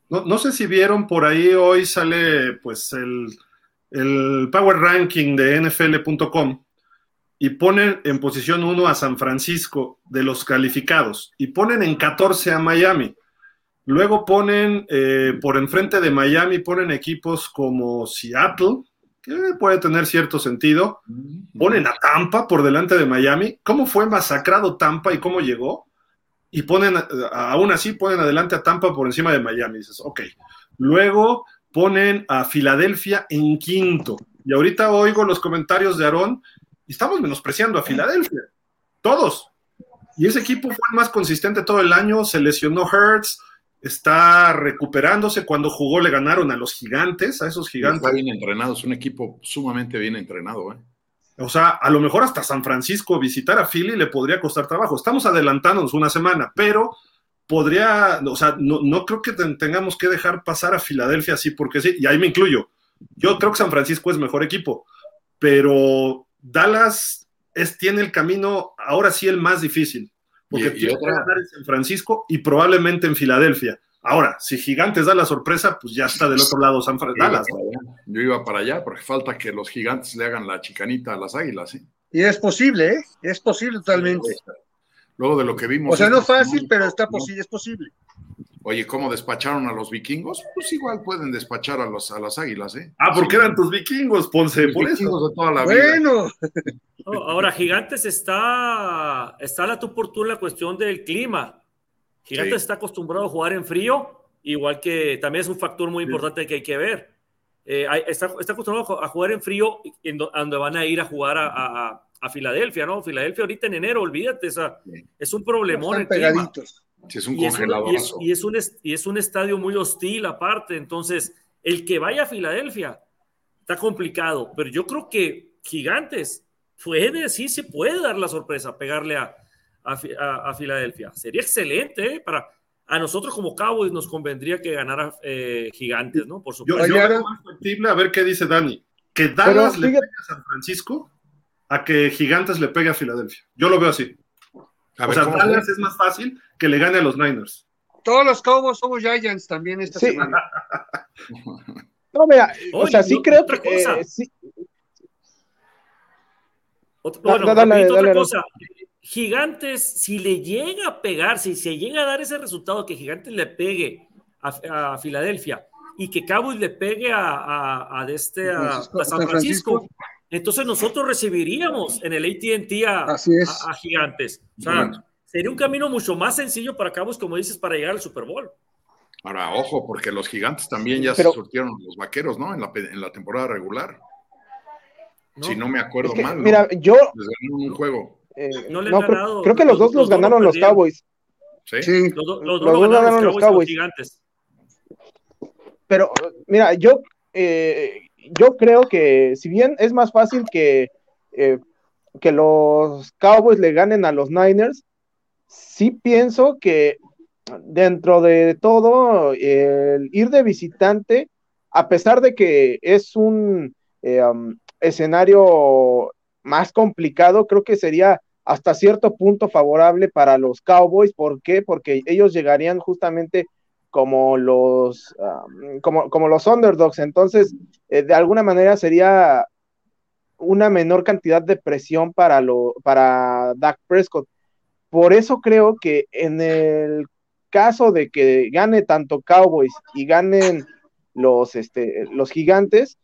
No, no sé si vieron por ahí, hoy sale pues el, el Power Ranking de NFL.com y ponen en posición 1 a San Francisco de los calificados y ponen en 14 a Miami. Luego ponen eh, por enfrente de Miami, ponen equipos como Seattle, que puede tener cierto sentido. Ponen a Tampa por delante de Miami. ¿Cómo fue masacrado Tampa y cómo llegó? Y ponen, aún así, ponen adelante a Tampa por encima de Miami. Dices, ok. Luego ponen a Filadelfia en quinto. Y ahorita oigo los comentarios de Aarón y estamos menospreciando a Filadelfia. Todos. Y ese equipo fue el más consistente todo el año. Se lesionó Hertz, está recuperándose. Cuando jugó le ganaron a los gigantes, a esos gigantes. Está bien entrenado, es un equipo sumamente bien entrenado. ¿eh? O sea, a lo mejor hasta San Francisco visitar a Philly le podría costar trabajo. Estamos adelantándonos una semana, pero podría, o sea, no, no creo que tengamos que dejar pasar a Filadelfia así porque sí, y ahí me incluyo. Yo creo que San Francisco es mejor equipo, pero Dallas es, tiene el camino, ahora sí, el más difícil, porque tiene que ganar en San Francisco y probablemente en Filadelfia. Ahora, si Gigantes da la sorpresa, pues ya está del otro lado San Francisco. Dallas. Yo iba para allá, porque falta que los Gigantes le hagan la chicanita a las Águilas. ¿eh? Y es posible, ¿eh? Es posible totalmente. Luego de lo que vimos. O sea, no fácil, pero está posible, es posible. Oye, ¿cómo despacharon a los vikingos? Pues igual pueden despachar a, los, a las águilas, ¿eh? Ah, porque eran tus vikingos, Ponce, por eso. De toda la bueno. ahora, Gigantes está, está la tu por tú la cuestión del clima. Gigantes está acostumbrado a jugar en frío, igual que también es un factor muy importante que hay que ver. Eh, está, está, acostumbrado a jugar en frío, en donde van a ir a jugar a, a, Filadelfia, ¿no? Filadelfia ahorita en enero, olvídate, es un problemón. Están pegaditos es un y congelador. y, es, un, y es un estadio muy hostil aparte. Entonces, el que vaya a Filadelfia está complicado. Pero yo creo que Gigantes puede, sí se puede dar la sorpresa, pegarle a, a, Filadelfia. Sería excelente ¿eh? para. A nosotros como Cowboys nos convendría que ganara eh, Gigantes, ¿no? Por supuesto. Yo, yo a ver qué dice Dani. que Dallas le pegue a San Francisco a que Gigantes le pegue a Filadelfia. Yo lo veo así. O sea, Dallas es más fácil que le gane a los Niners. Todos los Cowboys somos Giants también esta semana. no, mira, o sea, sí creo que. Eh, sí. bueno, otra cosa. Gigantes, si le llega a pegar, si se llega a dar ese resultado que Gigantes le pegue a, Filadelfia y que Cowboys le pegue a, a, este, a, San Francisco, entonces nosotros recibiríamos en el ATT a, Gigantes. O sea, sería un camino mucho más sencillo para Cowboys, como dices, para llegar al Super Bowl. Ahora, ojo, porque los gigantes también ya se surtieron los vaqueros, ¿no? En la, en la temporada regular. Si no me acuerdo mal. Mira, yo. un juego. Eh, no le ganado, creo, que los dos los, ganaron los Cowboys. Sí. Los, dos ganaron los Cowboys. gigantes. Pero, mira, yo eh, yo creo que si bien es más fácil que, eh, que los Cowboys le ganen a los Niners, sí pienso que dentro de todo, el ir de visitante, a pesar de que es un eh, um, escenario más complicado, creo que sería hasta cierto punto favorable para los Cowboys. ¿Por qué? Porque ellos llegarían justamente como los, como, como, los underdogs. Entonces, eh, de alguna manera sería una menor cantidad de presión para, lo, para Dak Prescott. Por eso creo que en el caso de que gane tanto Cowboys y ganen los, este, los gigantes,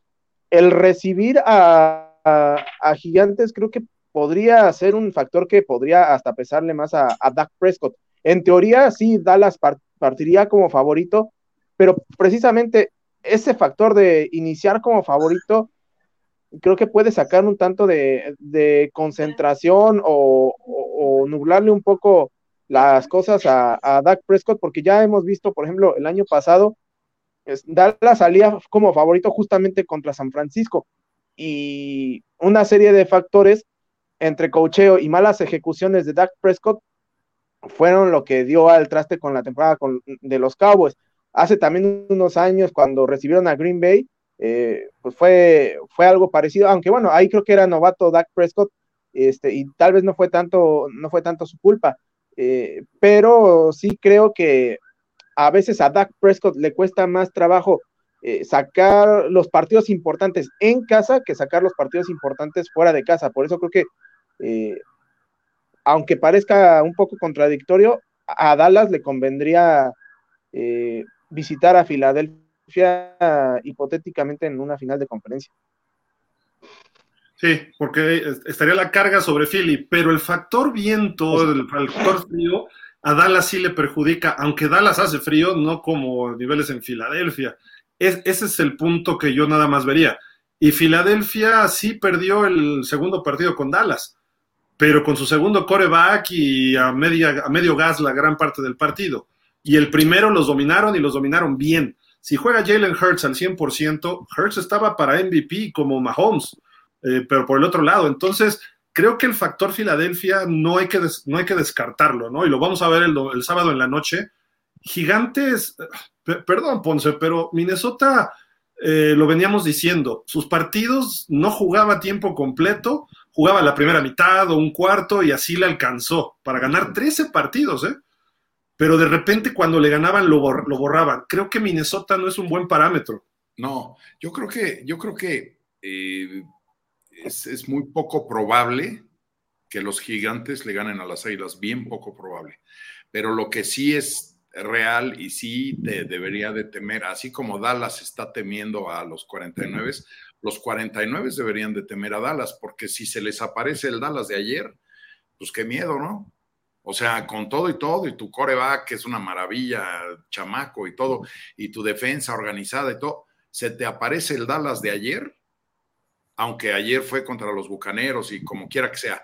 el recibir a, a, gigantes creo que podría ser un factor que podría hasta pesarle más a, a Dak Prescott. En teoría, sí, Dallas partiría como favorito, pero precisamente ese factor de iniciar como favorito creo que puede sacar un tanto de, concentración o, nublarle un poco las cosas a, a Dak Prescott, porque ya hemos visto, por ejemplo, el año pasado, Dallas salía como favorito justamente contra San Francisco y una serie de factores entre cocheo y malas ejecuciones de Dak Prescott fueron lo que dio al traste con la temporada de los Cowboys. Hace también unos años, cuando recibieron a Green Bay, eh, pues fue, fue algo parecido, aunque bueno, ahí creo que era novato Dak Prescott, este, y tal vez no fue tanto, no fue tanto su culpa, eh, pero sí creo que a veces a Dak Prescott le cuesta más trabajo eh, sacar los partidos importantes en casa que sacar los partidos importantes fuera de casa. Por eso creo que aunque parezca un poco contradictorio, a Dallas le convendría eh, visitar a Filadelfia hipotéticamente en una final de conferencia. Sí, porque estaría la carga sobre Philly, pero el factor viento, el factor frío, a Dallas sí le perjudica, aunque Dallas hace frío, no como niveles en Filadelfia. ese es el punto que yo nada más vería. Y Filadelfia sí perdió el segundo partido con Dallas pero con su segundo coreback y a, media, a medio gas la gran parte del partido. Y el primero los dominaron y los dominaron bien. Si juega Jalen Hurts al 100%, Hurts estaba para MVP como Mahomes, eh, pero por el otro lado. Entonces, creo que el factor Filadelfia no hay que, no hay que descartarlo, ¿no? Y lo vamos a ver el, el sábado en la noche. Gigantes, perdón, Ponce, pero Minnesota, eh, lo veníamos diciendo, sus partidos no jugaba tiempo completo jugaba la primera mitad o un cuarto y así le alcanzó para ganar 13 partidos, ¿eh? Pero de repente cuando le ganaban lo, borraban. Creo que Minnesota no es un buen parámetro. No, yo creo que, yo creo que eh, es, es, muy poco probable que los gigantes le ganen a las águilas, bien poco probable. Pero lo que sí es real y sí debería de temer, así como Dallas está temiendo a los 49, los 49 deberían de temer a Dallas, porque si se les aparece el Dallas de ayer, pues qué miedo, ¿no? O sea, con todo y todo, y tu coreback, que es una maravilla, chamaco y todo, y tu defensa organizada y todo, se te aparece el Dallas de ayer, aunque ayer fue contra los Bucaneros y como quiera que sea.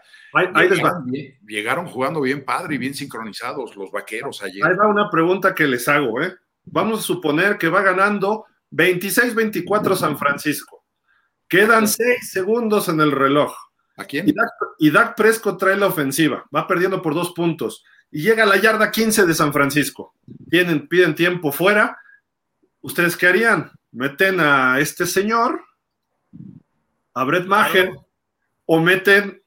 llegaron, jugando bien padre y bien sincronizados los vaqueros ayer. Ahí va una pregunta que les hago, ¿eh? Vamos a suponer que va ganando 26-24 San Francisco. Quedan seis segundos en el reloj. ¿A quién? Y Dak, Prescott trae la ofensiva. Va perdiendo por dos puntos. Y llega a la yarda 15 de San Francisco. Tienen, piden tiempo fuera. ¿Ustedes qué harían? Meten a este señor a Brett Maher o meten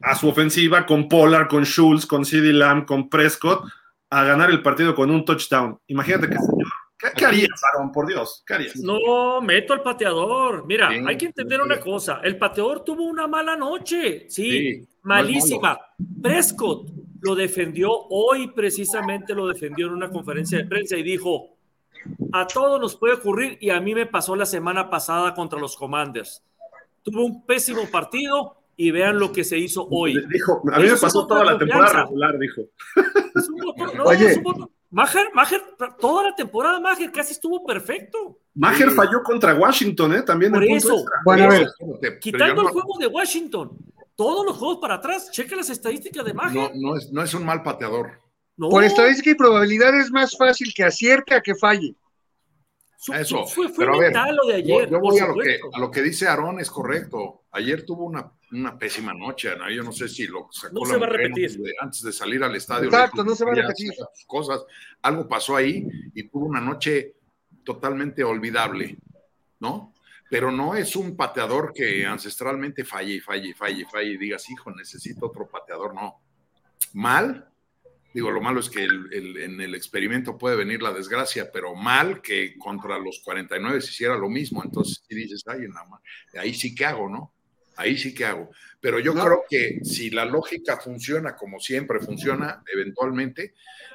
a su ofensiva con Pollard, con Schultz, con CeeDee Lamb, con Prescott a ganar el partido con un touchdown. Imagínate que señor ¿Qué, harías, Aaron? Por Dios, ¿qué harías? No, meto al pateador. Mira, hay que entender una cosa. El pateador tuvo una mala noche. Sí, malísima. Prescott lo defendió hoy, precisamente lo defendió en una conferencia de prensa y dijo: A todos nos puede ocurrir y a mí me pasó la semana pasada contra los Commanders. Tuvo un pésimo partido y vean lo que se hizo hoy. Dijo, a mí me pasó toda la temporada regular, dijo. Es un no, Oye. Es un Maher, Maher, toda la temporada Maher casi estuvo perfecto. Maher falló contra Washington, ¿eh? También. Por eso, bueno, a ver, quitando el juego de Washington, todos los juegos para atrás, checa las estadísticas de Maher. No, no, es, no es un mal pateador. Por estadística y probabilidad es más fácil que acierte a que falle. Eso. Fue, fue mental lo de ayer. Yo, voy a lo, que, a lo, que, dice Aarón, es correcto. Ayer tuvo una, una pésima noche, ¿no? yo no sé si lo sacó no se va a repetir. Antes de, salir al estadio. Exacto, no se va a repetir. Cosas. Algo pasó ahí y tuvo una noche totalmente olvidable, ¿no? Pero no es un pateador que ancestralmente falle y falle y falle y falle y digas, hijo, necesito otro pateador, no. Mal, Digo, lo malo es que en el experimento puede venir la desgracia, pero mal que contra los 49 se hiciera lo mismo. Entonces, si dices, ay, nada más, ahí sí que hago, ¿no? Ahí sí que hago. Pero yo creo que si la lógica funciona como siempre funciona, eventualmente,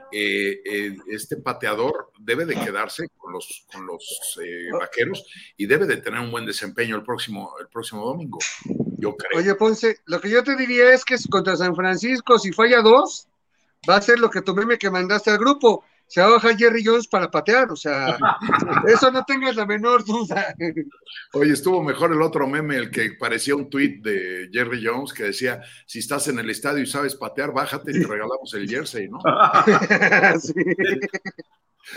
eh, eh, este pateador debe de quedarse con los, con los eh, vaqueros y debe de tener un buen desempeño el próximo, el próximo domingo. Yo creo. Oye, Ponce, lo que yo te diría es que contra San Francisco, si falla dos, va a ser lo que tu meme que mandaste al grupo. Se va a bajar Jerry Jones para patear, o sea, eso no tengas la menor duda. Oye, estuvo mejor el otro meme, el que parecía un tweet de Jerry Jones que decía: si estás en el estadio y sabes patear, bájate y te regalamos el jersey, ¿no? sí.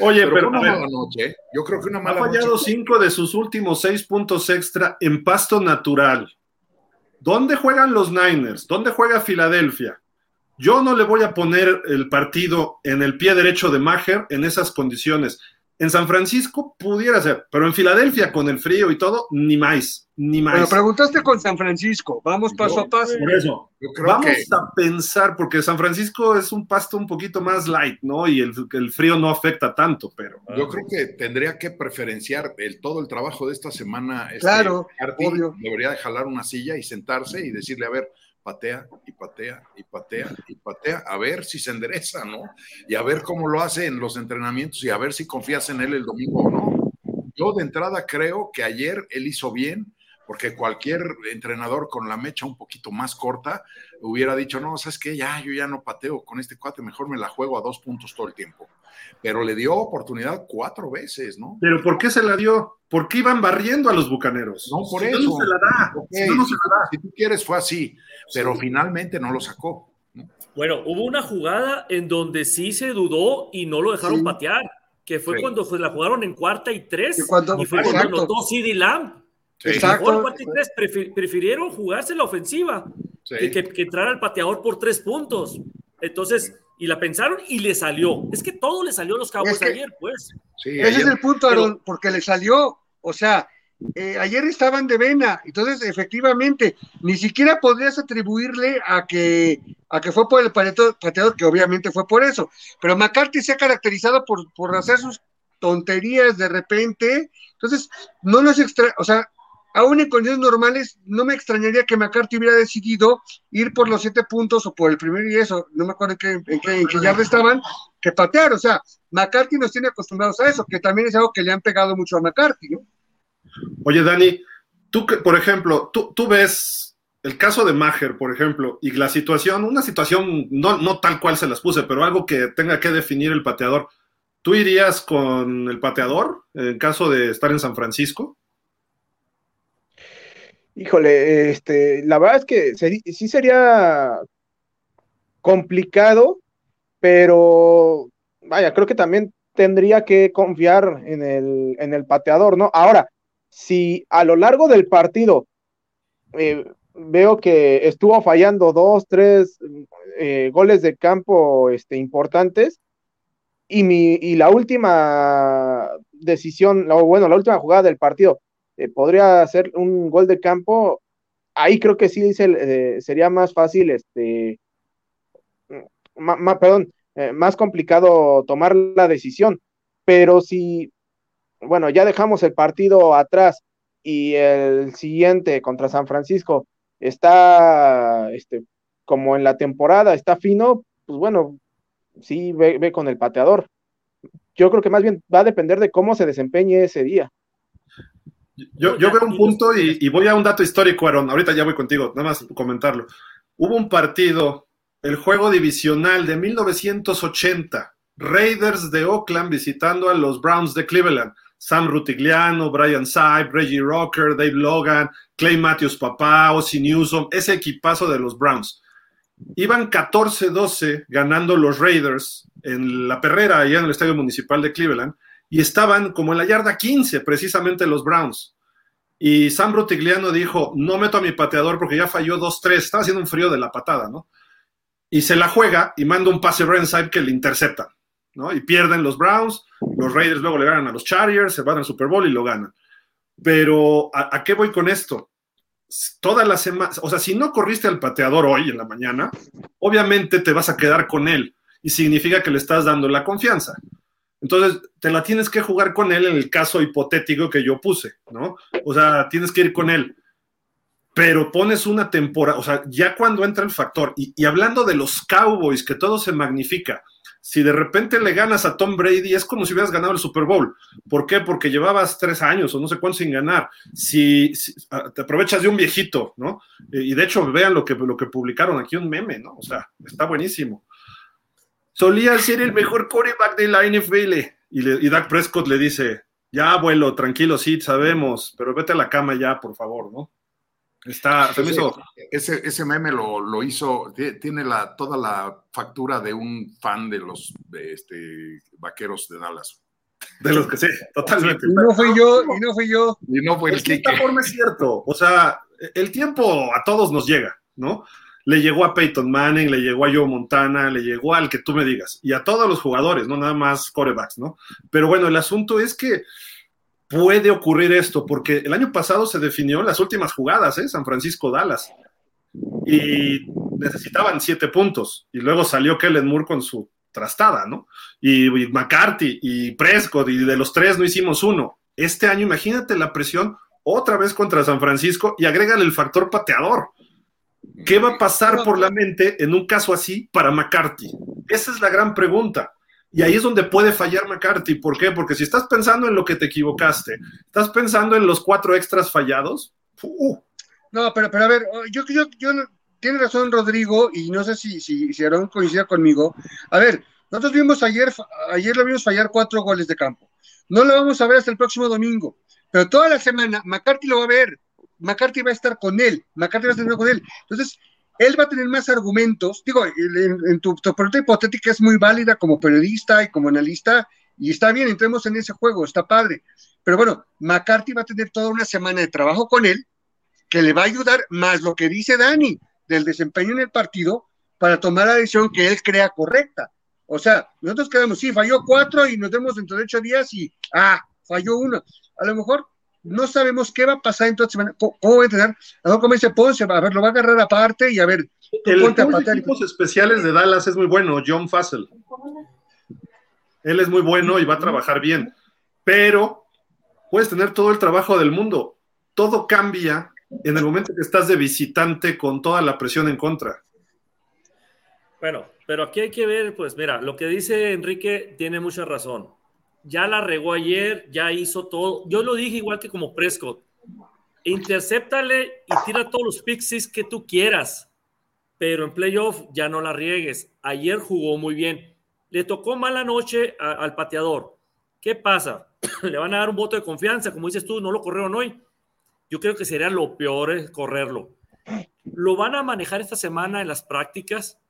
Oye, pero, una mala noche, ¿eh? yo creo que una mala ha fallado cinco de sus últimos seis puntos extra en pasto natural. ¿Dónde juegan los Niners? ¿Dónde juega Filadelfia? Yo no le voy a poner el partido en el pie derecho de Maher en esas condiciones. En San Francisco pudiera ser, pero en Filadelfia con el frío y todo, ni más, ni más. Pero preguntaste con San Francisco, vamos paso a paso. Por eso, vamos a pensar, porque San Francisco es un pasto un poquito más light, ¿no? Y el, el, frío no afecta tanto, pero. Yo creo que tendría que preferenciar el, todo el trabajo de esta semana. Este, claro, Debería de jalar una silla y sentarse y decirle, a ver, patea y patea y patea y patea, a ver si se endereza, ¿no? Y a ver cómo lo hace en los entrenamientos y a ver si confías en él el domingo o no. Yo de entrada creo que ayer él hizo bien, porque cualquier entrenador con la mecha un poquito más corta hubiera dicho, no, sabes qué, ya, yo ya no pateo con este cuate, mejor me la juego a dos puntos todo el tiempo. Pero le dio oportunidad cuatro veces, ¿no? Pero ¿por qué se la dio? ¿Por qué iban barriendo a los bucaneros? No, por eso. No se la da. si, no, se la da. si tú quieres, fue así pero finalmente no lo sacó. Bueno, hubo una jugada en donde sí se dudó y no lo dejaron patear, que fue cuando la jugaron en cuarta y tres, y, cuando, fue cuando anotó CD Lamb. Exacto. prefirieron jugarse la ofensiva que, que, entrar al pateador por tres puntos. Entonces, y la pensaron y le salió. Es que todo le salió a los cabos ayer, pues. Ese es el punto, Aaron, porque le salió, o sea, eh, ayer estaban de vena, entonces efectivamente, ni siquiera podrías atribuirle a que, a que fue por el pateador, que obviamente fue por eso, pero McCarthy se ha caracterizado por, por hacer sus tonterías de repente, entonces no nos extra, o sea, aún en condiciones normales, no me extrañaría que McCarthy hubiera decidido ir por los siete puntos o por el primer y eso, no me acuerdo en qué, en qué, estaban, que patear, o sea, McCarthy nos tiene acostumbrados a eso, que también es algo que le han pegado mucho a McCarthy, ¿no? Oye, Dani, tú, por ejemplo, tú, tú ves el caso de Maher, por ejemplo, y la situación, una situación no, no tal cual se las puse, pero algo que tenga que definir el pateador. ¿Tú irías con el pateador en caso de estar en San Francisco? Híjole, este, la verdad es que sí sería complicado, pero vaya, creo que también tendría que confiar en el, en el pateador, ¿no? Ahora, si a lo largo del partido eh, veo que estuvo fallando dos, tres eh, goles de campo este, importantes, y, mi, y la última decisión, bueno, la última jugada del partido eh, podría ser un gol de campo, ahí creo que sí dice, sería más fácil, este, perdón, más complicado tomar la decisión. Pero si, bueno, ya dejamos el partido atrás y el siguiente contra San Francisco está este, como en la temporada, está fino, pues bueno, sí ve, con el pateador. Yo creo que más bien va a depender de cómo se desempeñe ese día. Yo, yo veo un punto y, y, voy a un dato histórico, Aaron. Ahorita ya voy contigo, nada más comentarlo. Hubo un partido, el juego divisional de 1980, Raiders de Oakland visitando a los Browns de Cleveland. Sam Rutigliano, Brian Saib, Reggie Rocker, Dave Logan, Clay Matthews papá, Ozzy Newsom, ese equipazo de los Browns. Iban 14-12 ganando los Raiders en la perrera allá en el Estadio Municipal de Cleveland y estaban como en la yarda 15 precisamente los Browns. Y Sam Rutigliano dijo, no meto a mi pateador porque ya falló 2-3, estaba haciendo un frío de la patada, ¿no? Y se la juega y manda un pase Saib que le intercepta. Y pierden los Browns, los Raiders luego le ganan a los Chargers, se van al Super Bowl y lo ganan. Pero, ¿a, qué voy con esto? Toda la semana, o sea, si no corriste al pateador hoy en la mañana, obviamente te vas a quedar con él y significa que le estás dando la confianza. Entonces, te la tienes que jugar con él en el caso hipotético que yo puse, ¿no? O sea, tienes que ir con él. Pero pones una temporada, o sea, ya cuando entra el factor, y, y hablando de los Cowboys, que todo se magnifica, si de repente le ganas a Tom Brady, es como si hubieras ganado el Super Bowl. ¿Por qué? Porque llevabas tres años o no sé cuánto sin ganar. Si, ah, te aprovechas de un viejito, ¿no? Eh, y de hecho, vean lo que, lo que publicaron aquí, un meme, ¿no? O sea, está buenísimo. Solía ser el mejor quarterback de la NFL. Y, le, y Dak Prescott le dice, ya, abuelo, tranquilo, sí, sabemos, pero vete a la cama ya, por favor, ¿no? Está, ese, ese, meme lo, hizo, tiene la, toda la factura de un fan de los este, vaqueros de Dallas. De los que sí, totalmente. Y no fui yo, y no fui yo. Y no fue el que. esta forma es cierto. O sea, el tiempo a todos nos llega, ¿no? Le llegó a Peyton Manning, le llegó a Joe Montana, le llegó al que tú me digas, y a todos los jugadores, no nada más corebacks, ¿no? Pero bueno, el asunto es que puede ocurrir esto, porque el año pasado se definió las últimas jugadas, ¿eh? San Francisco-Dallas, y necesitaban siete puntos, y luego salió Kellen Moore con su trastada, ¿no? Y, McCarthy y Prescott, y de los tres no hicimos uno. Este año, imagínate la presión otra vez contra San Francisco y agrégale el factor pateador. ¿Qué va a pasar por la mente en un caso así para McCarthy? Esa es la gran pregunta. Y ahí es donde puede fallar McCarthy. ¿Por qué? Porque si estás pensando en lo que te equivocaste, estás pensando en los cuatro extras fallados. No, pero, pero a ver, yo, yo, yo, tiene razón Rodrigo, y no sé si, si, si Aaron coincide conmigo. A ver, nosotros vimos ayer, ayer lo vimos fallar cuatro goles de campo. No lo vamos a ver hasta el próximo domingo, pero toda la semana McCarthy lo va a ver. McCarthy va a estar con él, McCarthy va a estar con él. Entonces, él va a tener más argumentos. Digo, en, tu, pregunta hipotética es muy válida como periodista y como analista, y está bien, entremos en ese juego, está padre. Pero bueno, McCarthy va a tener toda una semana de trabajo con él, que le va a ayudar más lo que dice Dani del desempeño en el partido para tomar la decisión que él crea correcta. O sea, nosotros quedamos, sí, falló cuatro y nos vemos dentro de ocho días y, ah, falló uno. A lo mejor no sabemos qué va a pasar entonces, cómo, cómo va a entrenar. A como dice Ponce, a ver, lo va a agarrar aparte y a ver. El de equipos especiales de Dallas es muy bueno, John Fassel. Él es muy bueno y va a trabajar bien, pero puedes tener todo el trabajo del mundo. Todo cambia en el momento que estás de visitante con toda la presión en contra. Bueno, pero aquí hay que ver, pues mira, lo que dice Enrique tiene mucha razón ya la regó ayer, ya hizo todo. Yo lo dije igual que como Prescott. Intercéptale y tira todos los pixies que tú quieras, pero en playoff ya no la riegues. Ayer jugó muy bien. Le tocó mala noche al pateador. ¿Qué pasa? Le van a dar un voto de confianza, como dices tú, no lo corrieron hoy. Yo creo que sería lo peor es correrlo. Lo van a manejar esta semana en las prácticas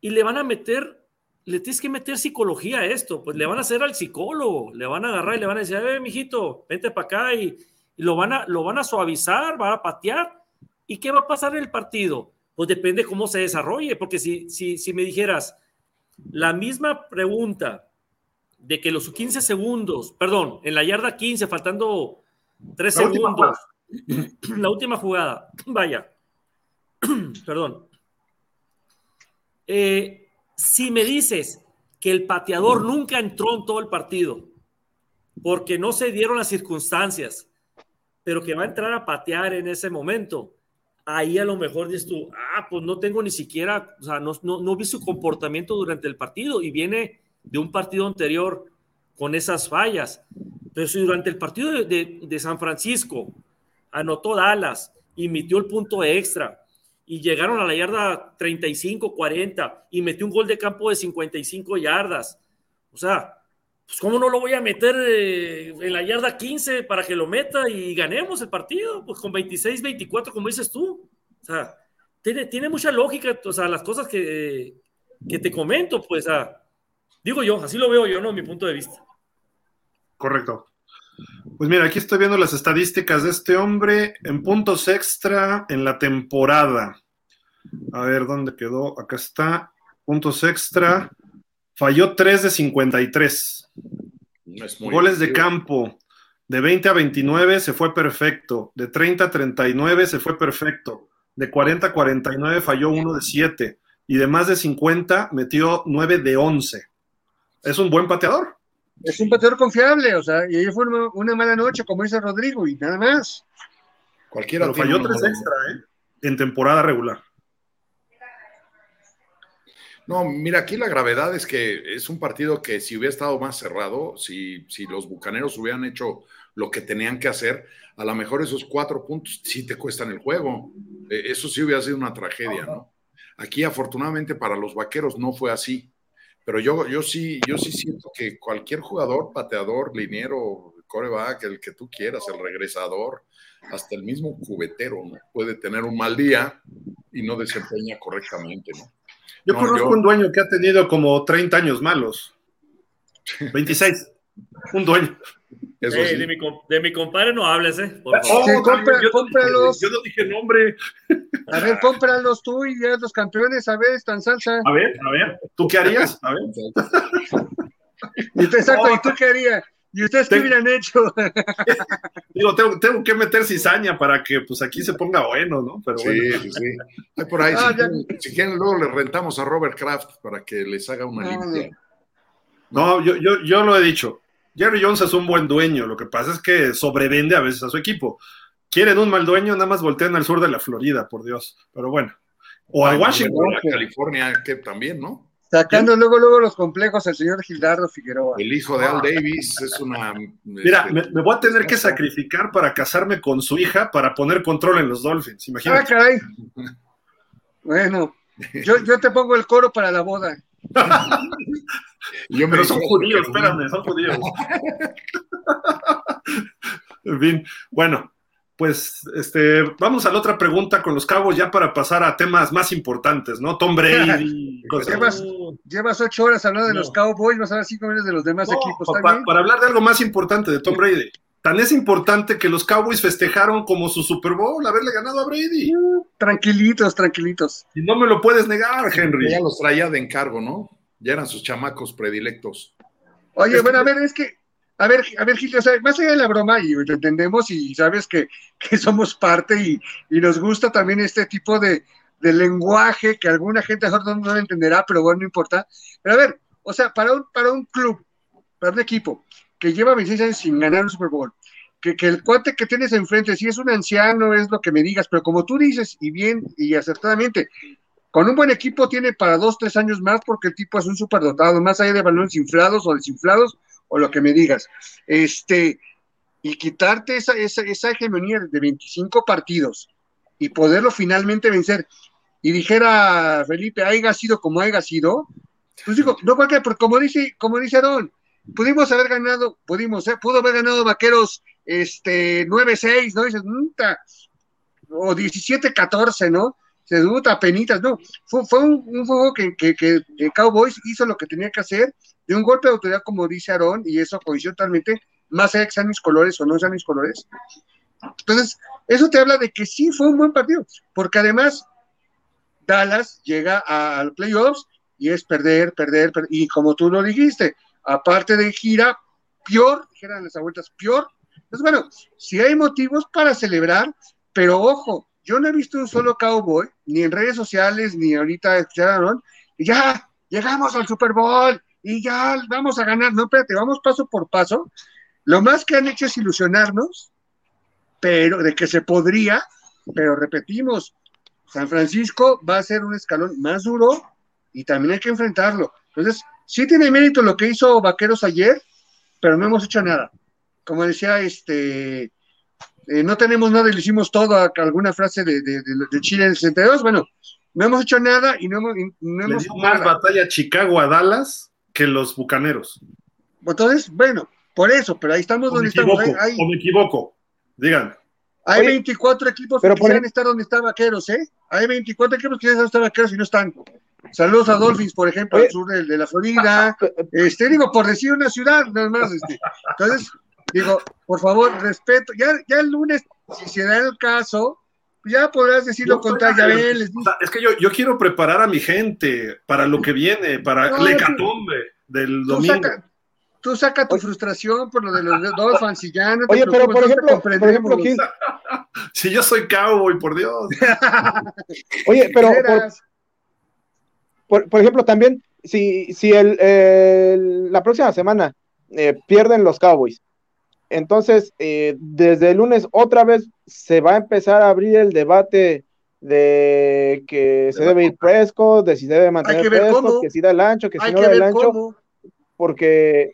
y le van a meter le tienes que meter psicología a esto, pues le van a hacer al psicólogo, le van a agarrar y le van a decir, eh, mijito, vente para acá y, lo, van a, lo van a suavizar, van a patear. ¿Y qué va a pasar en el partido? Pues depende cómo se desarrolle, porque si, si, si me dijeras la misma pregunta de que los 15 segundos, perdón, en la yarda 15, faltando 3 segundos, la última jugada, vaya, perdón. Eh, si me dices que el pateador nunca entró en todo el partido, porque no se dieron las circunstancias, pero que va a entrar a patear en ese momento, ahí a lo mejor dices tú, ah, pues no tengo ni siquiera, o sea, no, no, vi su comportamiento durante el partido y viene de un partido anterior con esas fallas. Pero si durante el partido de, de, San Francisco anotó Dallas y metió el punto extra y llegaron a la yarda 35, 40 y metió un gol de campo de 55 yardas. O sea, pues ¿cómo no lo voy a meter eh, en la yarda 15 para que lo meta y ganemos el partido? Pues con 26, 24, como dices tú. O sea, tiene, tiene mucha lógica, o sea, las cosas que, que te comento, pues, digo yo, así lo veo yo, ¿no? Mi punto de vista. Correcto. Pues mira, aquí estoy viendo las estadísticas de este hombre en puntos extra en la temporada. A ver, ¿dónde quedó? Acá está. Puntos extra. Falló 3 de 53. Goles de campo. De 20 a 29 se fue perfecto. De 30 a 39 se fue perfecto. De 40 a 49 falló 1 de 7. Y de más de 50 metió 9 de 11. Es un buen pateador. Es un pateador confiable, o sea, y ahí fue una, mala noche, como dice Rodrigo, y nada más. Cualquiera. Pero falló 3 extra, ¿eh? En temporada regular. No, mira, aquí la gravedad es que es un partido que si hubiera estado más cerrado, si, si los bucaneros hubieran hecho lo que tenían que hacer, a lo mejor esos cuatro puntos sí te cuestan el juego. E, eso sí hubiera sido una tragedia, ¿no? Aquí, afortunadamente, para los vaqueros no fue así. Pero yo, yo sí, yo sí siento que cualquier jugador, pateador, liniero, coreback, el que tú quieras, el regresador, hasta el mismo cubetero, ¿no? Puede tener un mal día y no desempeña correctamente, ¿no? Yo conozco un dueño que ha tenido como 30 años malos. 26. un dueño. De, mi, de, mi, compadre no hables, ¿eh? Por favor. Sí, yo, cómpralos. Yo no dije nombre. A ver, cómpralos tú y ya los campeones, a ver, están salsa. A ver, a ver, ¿tú qué harías? A ver. y exacto, ¿y tú qué harías? ¿Y ustedes qué hubieran hecho? Digo, tengo, que meter cizaña para que pues aquí se ponga bueno, ¿no? Pero sí, sí, sí. por ahí, ah, si, quieren, luego le rentamos a Robert Kraft para que les haga una limpia. No, yo, yo, yo lo he dicho. Jerry Jones es un buen dueño, lo que pasa es que sobrevende a veces a su equipo. Quieren un mal dueño, nada más voltean al sur de la Florida, por Dios. Pero bueno. O a Washington. A California, que también, ¿no? Sacando luego, luego los complejos el señor Gildardo Figueroa. El hijo de Al Davis es una. Mira, este, me, voy a tener que sacrificar para casarme con su hija para poner control en los Dolphins. Imagínate. Ah, caray. Bueno, yo, yo te pongo el coro para la boda. yo Pero son judíos, espérame, son judíos. en fin, bueno, pues este, vamos a la otra pregunta con los cabos ya para pasar a temas más importantes, ¿no? Tom Brady. llevas, ocho horas hablando de los Cowboys, vas a ver cinco minutos de los demás equipos. para hablar de algo más importante de Tom Brady. Tan es importante que los Cowboys festejaron como su Super Bowl haberle ganado a Brady. Tranquilitos, tranquilitos. Y no me lo puedes negar, Henry. Ya los traía de encargo, ¿no? Ya eran sus chamacos predilectos. Oye, bueno, a ver, es que a ver, a ver, Gil, o sea, más allá de la broma, y lo entendemos y sabes que, somos parte y, nos gusta también este tipo de, lenguaje que alguna gente mejor no, no, entenderá, pero bueno, no importa. Pero a ver, o sea, para un, para un club, para un equipo que lleva 26 años sin ganar un Super Bowl, que, que, el cuate que tienes enfrente, si es un anciano, es lo que me digas, pero como tú dices, y bien y acertadamente, con un buen equipo tiene para dos, tres años más porque el tipo es un superdotado, más allá de balones inflados o desinflados, o lo que me digas. Este, y quitarte esa, esa, esa hegemonía de 25 partidos y poderlo finalmente vencer. Y dijera Felipe, haya sido como haya sido, pues digo, no cualquier, porque como dice, como dice Aaron, pudimos haber ganado, pudimos, ¿eh? pudo haber ganado Vaqueros este 9-6, ¿no? Dices, o 17-14, ¿no? Se duda, penitas, no. Fue, fue un, juego que, que, que, Cowboys hizo lo que tenía que hacer de un golpe de autoridad, como dice Aarón, y eso coincidió totalmente, más allá que sean mis colores o no sean mis colores. Entonces, eso te habla de que sí fue un buen partido, porque además Dallas llega al playoffs y es perder, perder, y como tú lo dijiste, aparte de gira, peor, dijeran las vueltas, peor Entonces, bueno, si hay motivos para celebrar, pero ojo, yo no he visto un solo cowboy, ni en redes sociales, ni ahorita escucharon, ya llegamos al Super Bowl y ya vamos a ganar. No, espérate, vamos paso por paso. Lo más que han hecho es ilusionarnos, pero de que se podría, pero repetimos, San Francisco va a ser un escalón más duro y también hay que enfrentarlo. Entonces, sí tiene mérito lo que hizo Vaqueros ayer, pero no hemos hecho nada. Como decía, este, eh, no tenemos nada y lo hicimos todo, alguna frase de, de, de, Chile en el 62, bueno, no hemos hecho nada y no hemos... No hemos más batalla Chicago a Dallas que los Bucaneros. Entonces, bueno, por eso, pero ahí estamos donde estamos. Ahí, o me equivoco, digan. Hay 24 equipos que quieren estar donde está Vaqueros, ¿eh? Hay 24 equipos que quieren estar Vaqueros y no están. Saludos a Dolphins, por ejemplo, al sur de, de, la Florida. Este, digo, por decir una ciudad, nada más. Este. Entonces, digo, por favor, respeto. Ya, ya el lunes, si se da el caso, ya podrás decir lo contrario. Es que yo, yo quiero preparar a mi gente para lo que viene, para el hecatombe del domingo tú saca tu frustración por lo de los Dolphins y ya no te Oye, pero por ejemplo, por ejemplo si yo soy cowboy, por Dios. Oye, pero por, por, ejemplo, también, si, si el, la próxima semana eh, pierden los Cowboys, entonces eh, desde el lunes otra vez se va a empezar a abrir el debate de que se debe ir Prescott, de si debe mantener Prescott, que si da el ancho, que si no da el ancho, porque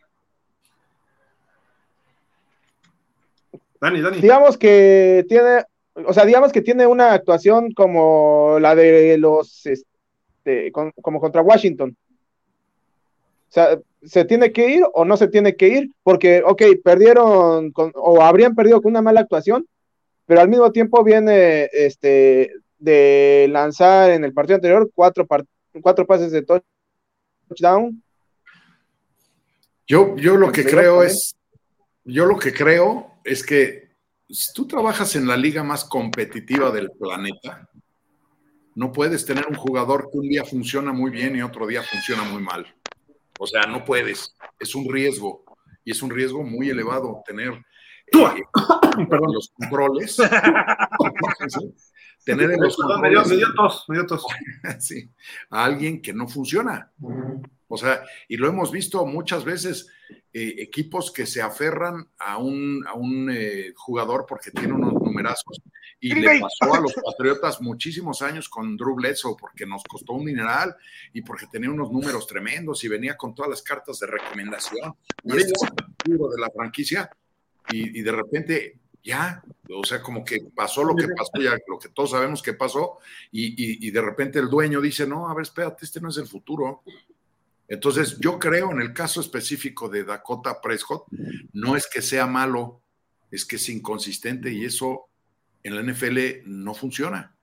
Digamos que tiene, o sea, digamos que tiene una actuación como la de los, este, como contra Washington. O sea, ¿se tiene que ir o no se tiene que ir? Porque, ok, perdieron o habrían perdido con una mala actuación, pero al mismo tiempo viene este de lanzar en el partido anterior cuatro, cuatro pases de touchdown. Yo, yo lo que creo es, yo lo que creo es que si tú trabajas en la liga más competitiva del planeta, no puedes tener un jugador que un día funciona muy bien y otro día funciona muy mal. O sea, no puedes. Es un riesgo. Y es un riesgo muy elevado tener eh, perdón, los controles. tener en los controles. sí, a alguien que no funciona. O sea, y lo hemos visto muchas veces, eh, equipos que se aferran a un, a un eh, jugador porque tiene unos numerazos. Y le pasó a los Patriotas muchísimos años con Drew Bledsoe porque nos costó un mineral y porque tenía unos números tremendos y venía con todas las cartas de recomendación. Y es de la franquicia. Y, y de repente ya, o sea, como que pasó lo que pasó, ya lo que todos sabemos que pasó, y, y, y, de repente el dueño dice, no, a ver, espérate, este no es el futuro, entonces, yo creo en el caso específico de Dakota Prescott, no es que sea malo, es que es inconsistente y eso en la NFL no funciona.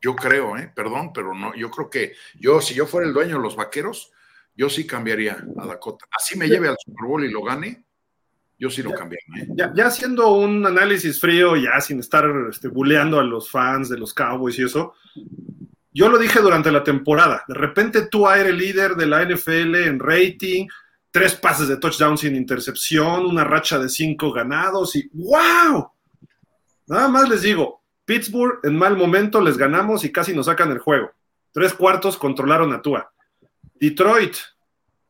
Yo creo, ¿eh? perdón, pero no, yo creo que yo, si yo fuera el dueño de los vaqueros, yo sí cambiaría a Dakota. Así me lleve al Super Bowl y lo gane, yo sí lo cambiaría. ¿eh? Ya, haciendo un análisis frío, ya sin estar este, buleando a los fans de los Cowboys y eso, yo lo dije durante la temporada. De repente tú eres líder de la NFL en rating, tres pases de touchdown sin intercepción, una racha de cinco ganados y ¡wow! Nada más les digo, Pittsburgh en mal momento les ganamos y casi nos sacan el juego. Tres cuartos controlaron a Tua. Detroit,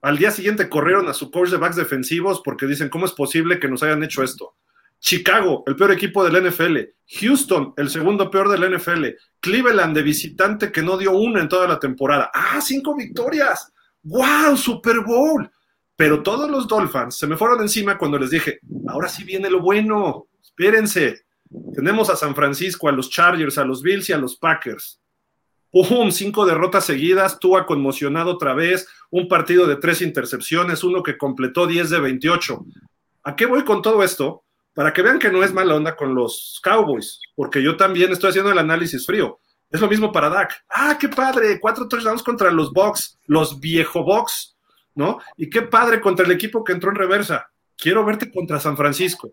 al día siguiente corrieron a su coach de backs defensivos porque dicen, ¿cómo es posible que nos hayan hecho esto? Chicago, el peor equipo del NFL. Houston, el segundo peor del NFL. Cleveland, de visitante que no dio una en toda la temporada. ¡Ah, cinco victorias! ¡Wow! Super Bowl. Pero todos los Dolphins se me fueron encima cuando les dije, ahora sí viene lo bueno. Espérense. Tenemos a San Francisco, a los Chargers, a los Bills y a los Packers. ¡Pum! Cinco derrotas seguidas, Tua conmocionado otra vez, un partido de tres intercepciones, uno que completó 10 de 28. ¿A qué voy con todo esto? para que vean que no es mala onda con los Cowboys, porque yo también estoy haciendo el análisis frío. Es lo mismo para Dak. Ah, qué padre, cuatro touchdowns contra los Bucks, los viejo Bucks, ¿no? Y qué padre contra el equipo que entró en reversa. Quiero verte contra San Francisco,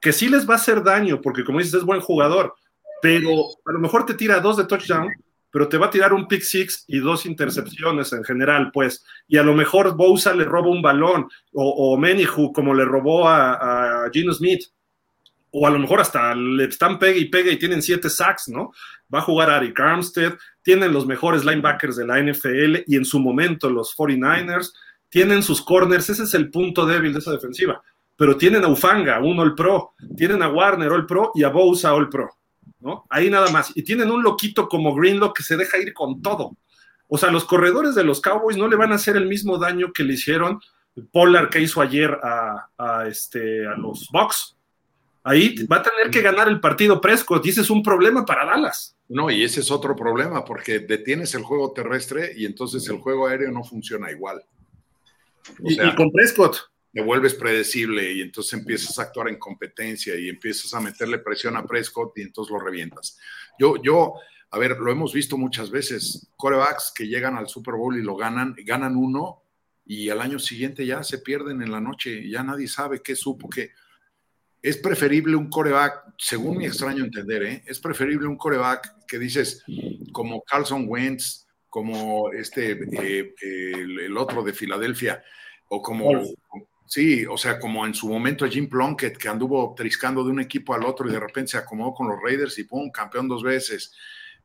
que sí les va a hacer daño, porque como dices, es buen jugador, pero a lo mejor te tira dos de touchdown, pero te va a tirar un pick six y dos intercepciones en general, pues. Y a lo mejor Bosa le roba un balón, o, o Menihu, como le robó a, a Gino Smith o a lo mejor hasta le están pegue y pegue y tienen siete sacks, ¿no? Va a jugar Ari Armstead, tienen los mejores linebackers de la NFL y en su momento los 49ers, tienen sus corners, ese es el punto débil de esa defensiva. Pero tienen a Ufanga, un All Pro, tienen a Warner All Pro y a Bosa All Pro, ¿no? Ahí nada más. Y tienen un loquito como Greenlock que se deja ir con todo. O sea, los corredores de los Cowboys no le van a hacer el mismo daño que le hicieron Pollard que hizo ayer a, este, a los Bucks. Ahí va a tener que ganar el partido Prescott y ese es un problema para Dallas. No, y ese es otro problema porque detienes el juego terrestre y entonces el juego aéreo no funciona igual. y, con Prescott. Te vuelves predecible y entonces empiezas a actuar en competencia y empiezas a meterle presión a Prescott y entonces lo revientas. Yo, yo, a ver, lo hemos visto muchas veces, corebacks que llegan al Super Bowl y lo ganan, ganan uno y al año siguiente ya se pierden en la noche, ya nadie sabe qué supo, que es preferible un coreback, según mi extraño entender, ¿eh? es preferible un coreback que dices como Carlson Wentz, como este, eh, el, otro de Filadelfia, o como, sí, o sea, como en su momento Jim Plunkett, que anduvo triscando de un equipo al otro y de repente se acomodó con los Raiders y pum, campeón dos veces.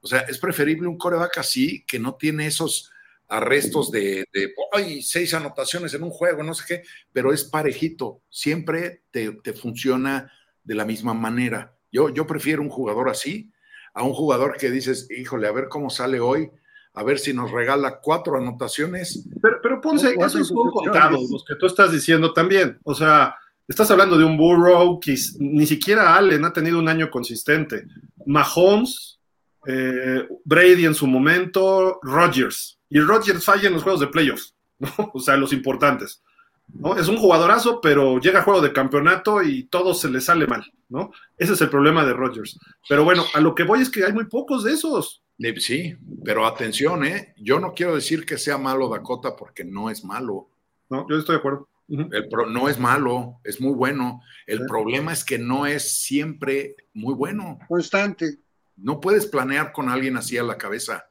O sea, es preferible un coreback así, que no tiene esos arrestos de, de seis anotaciones en un juego, no sé qué, pero es parejito, siempre te, funciona de la misma manera. Yo, yo prefiero un jugador así a un jugador que dices, híjole, a ver cómo sale hoy, a ver si nos regala cuatro anotaciones. Pero, pero Ponce, esos son contados, los que tú estás diciendo también. O sea, estás hablando de un Burrow que ni siquiera Allen ha tenido un año consistente. Mahomes, eh, Brady en su momento, Rodgers y Rodgers falla en los juegos de playoffs, ¿no? O sea, los importantes. ¿no? Es un jugadorazo, pero llega a juego de campeonato y todo se le sale mal, ¿no? Ese es el problema de Rodgers. Pero bueno, a lo que voy es que hay muy pocos de esos. Sí, pero atención, ¿eh? Yo no quiero decir que sea malo Dakota porque no es malo. No, yo estoy de acuerdo. no es malo, es muy bueno. El problema es que no es siempre muy bueno. Constante. No puedes planear con alguien así a la cabeza.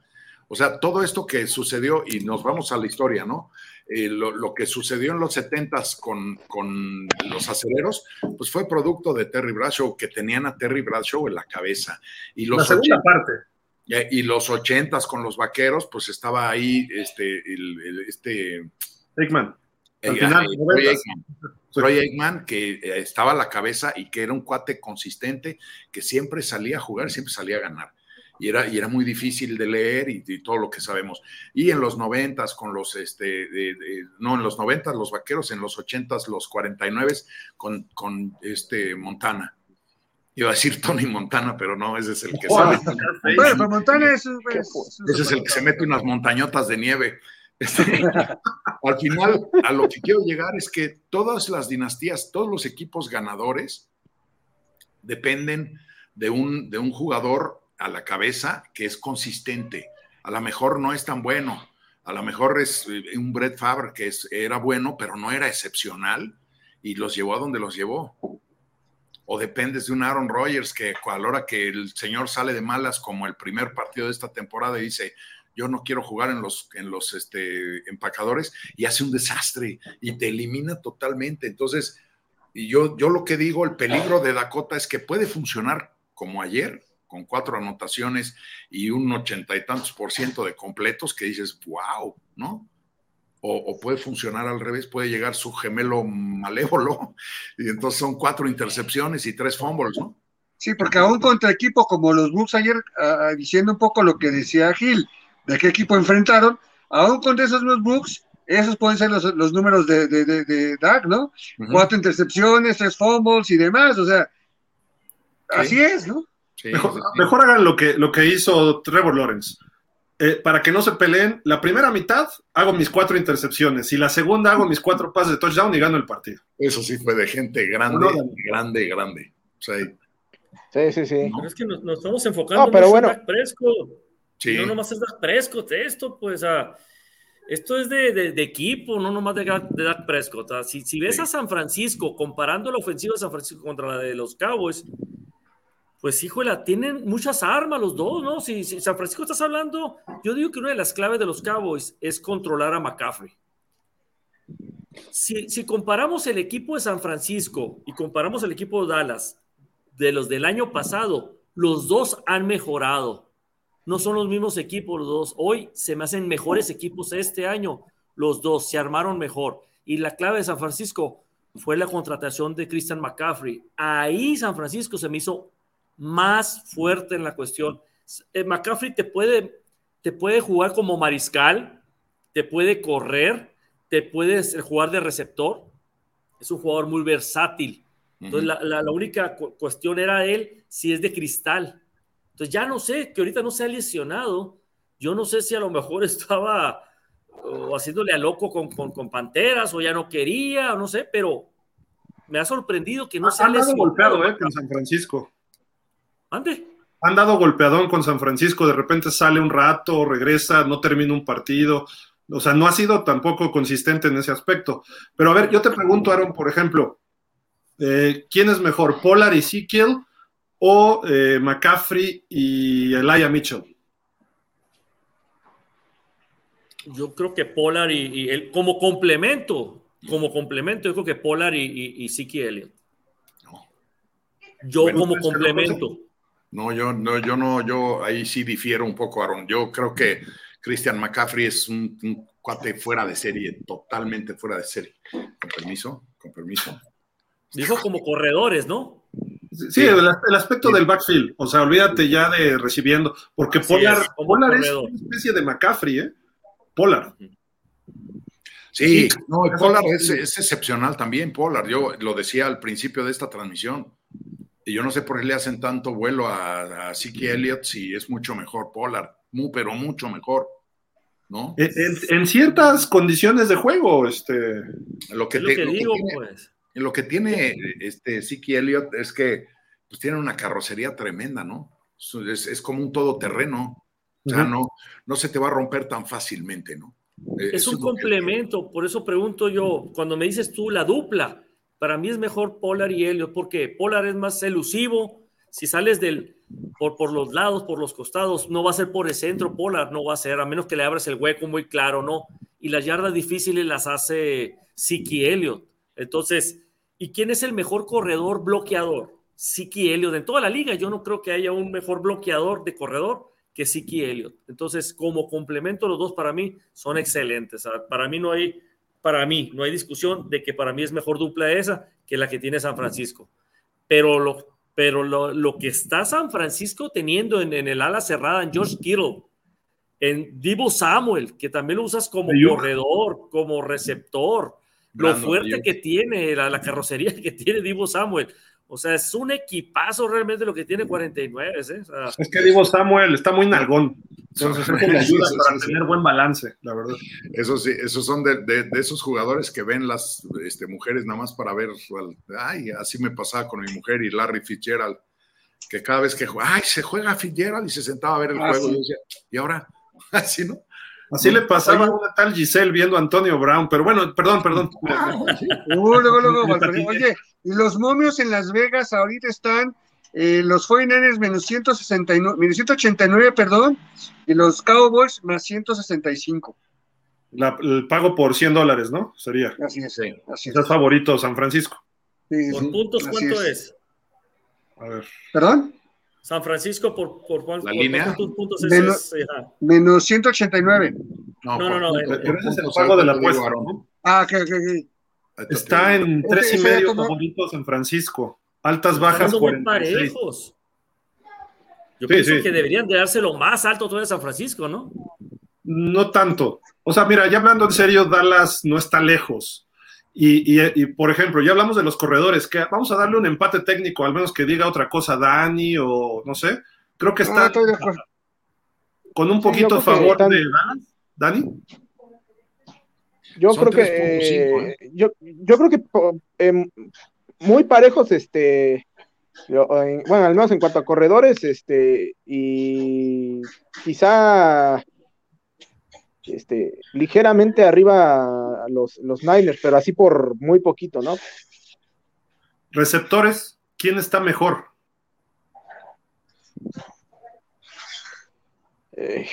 O sea, todo esto que sucedió, y nos vamos a la historia, ¿no? Eh, lo, que sucedió en los 70 con, con los acereros, pues fue producto de Terry Bradshaw, que tenían a Terry Bradshaw en la cabeza. Y los la segunda parte. Y los 80 con los vaqueros, pues estaba ahí este, el, este Eggman. Al final, Troy Eggman, que eh, estaba a la cabeza y que era un cuate consistente, que siempre salía a jugar, siempre salía a ganar y era, y era muy difícil de leer y, todo lo que sabemos. Y en los noventas con los, este, no, en los noventas los vaqueros, en los ochentas los 49 con, con este Montana. Iba a decir Tony Montana, pero no, ese es el que sabe. Bueno, Montana es, ese es el que se mete unas montañotas de nieve. Este, al final, a lo que quiero llegar es que todas las dinastías, todos los equipos ganadores dependen de un, de un jugador a la cabeza que es consistente. A lo mejor no es tan bueno, a lo mejor es eh, un Brett Favre que es, era bueno, pero no era excepcional y los llevó a donde los llevó. O dependes de un Aaron Rodgers que a la hora que el señor sale de malas como el primer partido de esta temporada y dice, yo no quiero jugar en los, en los este, empacadores y hace un desastre y te elimina totalmente. Entonces, y yo, yo lo que digo, el peligro de Dakota es que puede funcionar como ayer, con cuatro anotaciones y un ochenta y tantos por ciento de completos que dices, wow, ¿no? O, puede funcionar al revés, puede llegar su gemelo malévolo y entonces son cuatro intercepciones y tres fumbles, ¿no? Sí, porque aún contra equipo como los Bulls ayer, ah, diciendo un poco lo que decía Gil, de qué equipo enfrentaron, aún contra esos los Bucks, esos pueden ser los, números de, de, de, ¿no? Cuatro intercepciones, tres fumbles y demás, o sea, así es, ¿no? mejor, hagan lo que, lo que hizo Trevor Lawrence. Eh, para que no se peleen, la primera mitad hago mis cuatro intercepciones y la segunda hago mis cuatro pases de touchdown y gano el partido. Eso sí fue de gente grande, grande, grande. sí, sí, sí. Pero es que nos, estamos enfocando pero bueno. en Prescott. No nomás es Dak Prescott, esto, pues, esto es de, equipo, no nomás de, de Dak Prescott. si, si, ves a San Francisco, comparando la ofensiva de San Francisco contra la de los Cowboys, pues híjole, tienen muchas armas los dos, ¿no? Si, San Francisco estás hablando, yo digo que una de las claves de los Cowboys es controlar a McCaffrey. Si, comparamos el equipo de San Francisco y comparamos el equipo de Dallas, de los del año pasado, los dos han mejorado. No son los mismos equipos los dos. Hoy se me hacen mejores equipos este año. Los dos se armaron mejor. Y la clave de San Francisco fue la contratación de Christian McCaffrey. Ahí San Francisco se me hizo más fuerte en la cuestión. Eh, McCaffrey te puede, te puede jugar como mariscal, te puede correr, te puede jugar de receptor. Es un jugador muy versátil. Entonces, la, única cuestión era él si es de cristal. Entonces, ya no sé, que ahorita no se ha lesionado. Yo no sé si a lo mejor estaba haciéndole a loco con, con, Panteras o ya no quería, o no sé, pero me ha sorprendido que no se ha lesionado. golpeado, ¿eh? Con San Francisco. ¿Ande? Han dado golpeadón con San Francisco, de repente sale un rato, regresa, no termina un partido. O sea, no ha sido tampoco consistente en ese aspecto. Pero a ver, yo te pregunto, Aaron, por ejemplo, eh, ¿quién es mejor, Polar y Ezekiel o eh, McCaffrey y Elijah Mitchell? Yo creo que Polar y, como complemento, como complemento, yo creo que Polar y, y, Elliott. Yo como pues, complemento. No, yo no, yo no, yo ahí sí difiero un poco, Aaron. Yo creo que Christian McCaffrey es un, un cuate fuera de serie, totalmente fuera de serie. Con permiso, con permiso. Dijo como corredores, ¿no? Sí, el, aspecto del backfield. O sea, olvídate ya de recibiendo. Porque Polar, es, Polar es, una especie de McCaffrey, ¿eh? Polar. Sí, no, Polar es, excepcional también, Polar. Yo lo decía al principio de esta transmisión. Y yo no sé por qué le hacen tanto vuelo a, a Siki Elliott si es mucho mejor Polar. Muy, pero mucho mejor. ¿No? En, ciertas condiciones de juego, este. Lo que, te, digo, pues lo que tiene este Siki Elliott es que pues, tiene una carrocería tremenda, ¿no? Es, como un todoterreno. O sea, no, no se te va a romper tan fácilmente, ¿no? Es un complemento, por eso pregunto yo, cuando me dices tú la dupla, para mí es mejor Polar y Elliott, porque Polar es más elusivo, si sales del, por, por los lados, por los costados, no va a ser por el centro, Polar no va a ser, a menos que le abras el hueco muy claro, ¿no? Y las yardas difíciles las hace Siki Elliott. Entonces, ¿y quién es el mejor corredor bloqueador? Siki Elliott. En toda la liga yo no creo que haya un mejor bloqueador de corredor que Siki Elliott. Entonces, como complemento, los dos para mí son excelentes. Para mí no hay, para mí no hay discusión de que para mí es mejor dupla esa que la que tiene San Francisco. Pero lo, pero lo, que está San Francisco teniendo en, el ala cerrada, en George Kittle, en Divo Samuel, que también lo usas como corredor, como receptor, lo fuerte que tiene, la, carrocería que tiene Divo Samuel. O sea, es un equipazo realmente lo que tiene 49. ¿eh? es que Divo Samuel está muy nalgón. Entonces, eso le ayuda para tener buen balance, la verdad. Eso sí, esos son de, esos jugadores que ven las este, mujeres nada más para ver. Ay, así me pasaba con mi mujer y Larry Fitzgerald, que cada vez que juega, ay, se juega Fitzgerald y se sentaba a ver el ah, juego y decía, ¿y ahora? Así, ¿no? Así le pasaba a una tal Giselle viendo a Antonio Brown, pero bueno, perdón, perdón. Oye, y los momios en Las Vegas ahorita están eh, los 49ers menos 169, menos 189, perdón, y los Cowboys más 165. La, el pago por 100 dólares, ¿no? Sería. Así es. Sí. Así es. favorito San Francisco. ¿Por puntos cuánto es. A ver. ¿Perdón? San Francisco, ¿por, por, por, ¿La línea? puntos es? Menos, menos 189. No, no, no. Pero ese es el pago de la apuesta, ¿no? Ah, ok, ok, Está en tres y medio favoritos San Francisco. Altas, bajas, muy parejos. Yo pienso que deberían de dárselo más alto todavía a San Francisco, ¿no? No tanto. O sea, mira, ya hablando en serio, Dallas no está lejos. Y, por ejemplo, ya hablamos de los corredores, que vamos a darle un empate técnico, al menos que diga otra cosa Dani o no sé. Creo que está con un poquito a favor de Dani. Yo creo que ¿eh? yo, yo, creo que em, muy parejos, este, bueno, al menos en cuanto a corredores, este, y quizá este, ligeramente arriba a los, los Niners, pero así por muy poquito, ¿no? Receptores, ¿quién está mejor? Eh,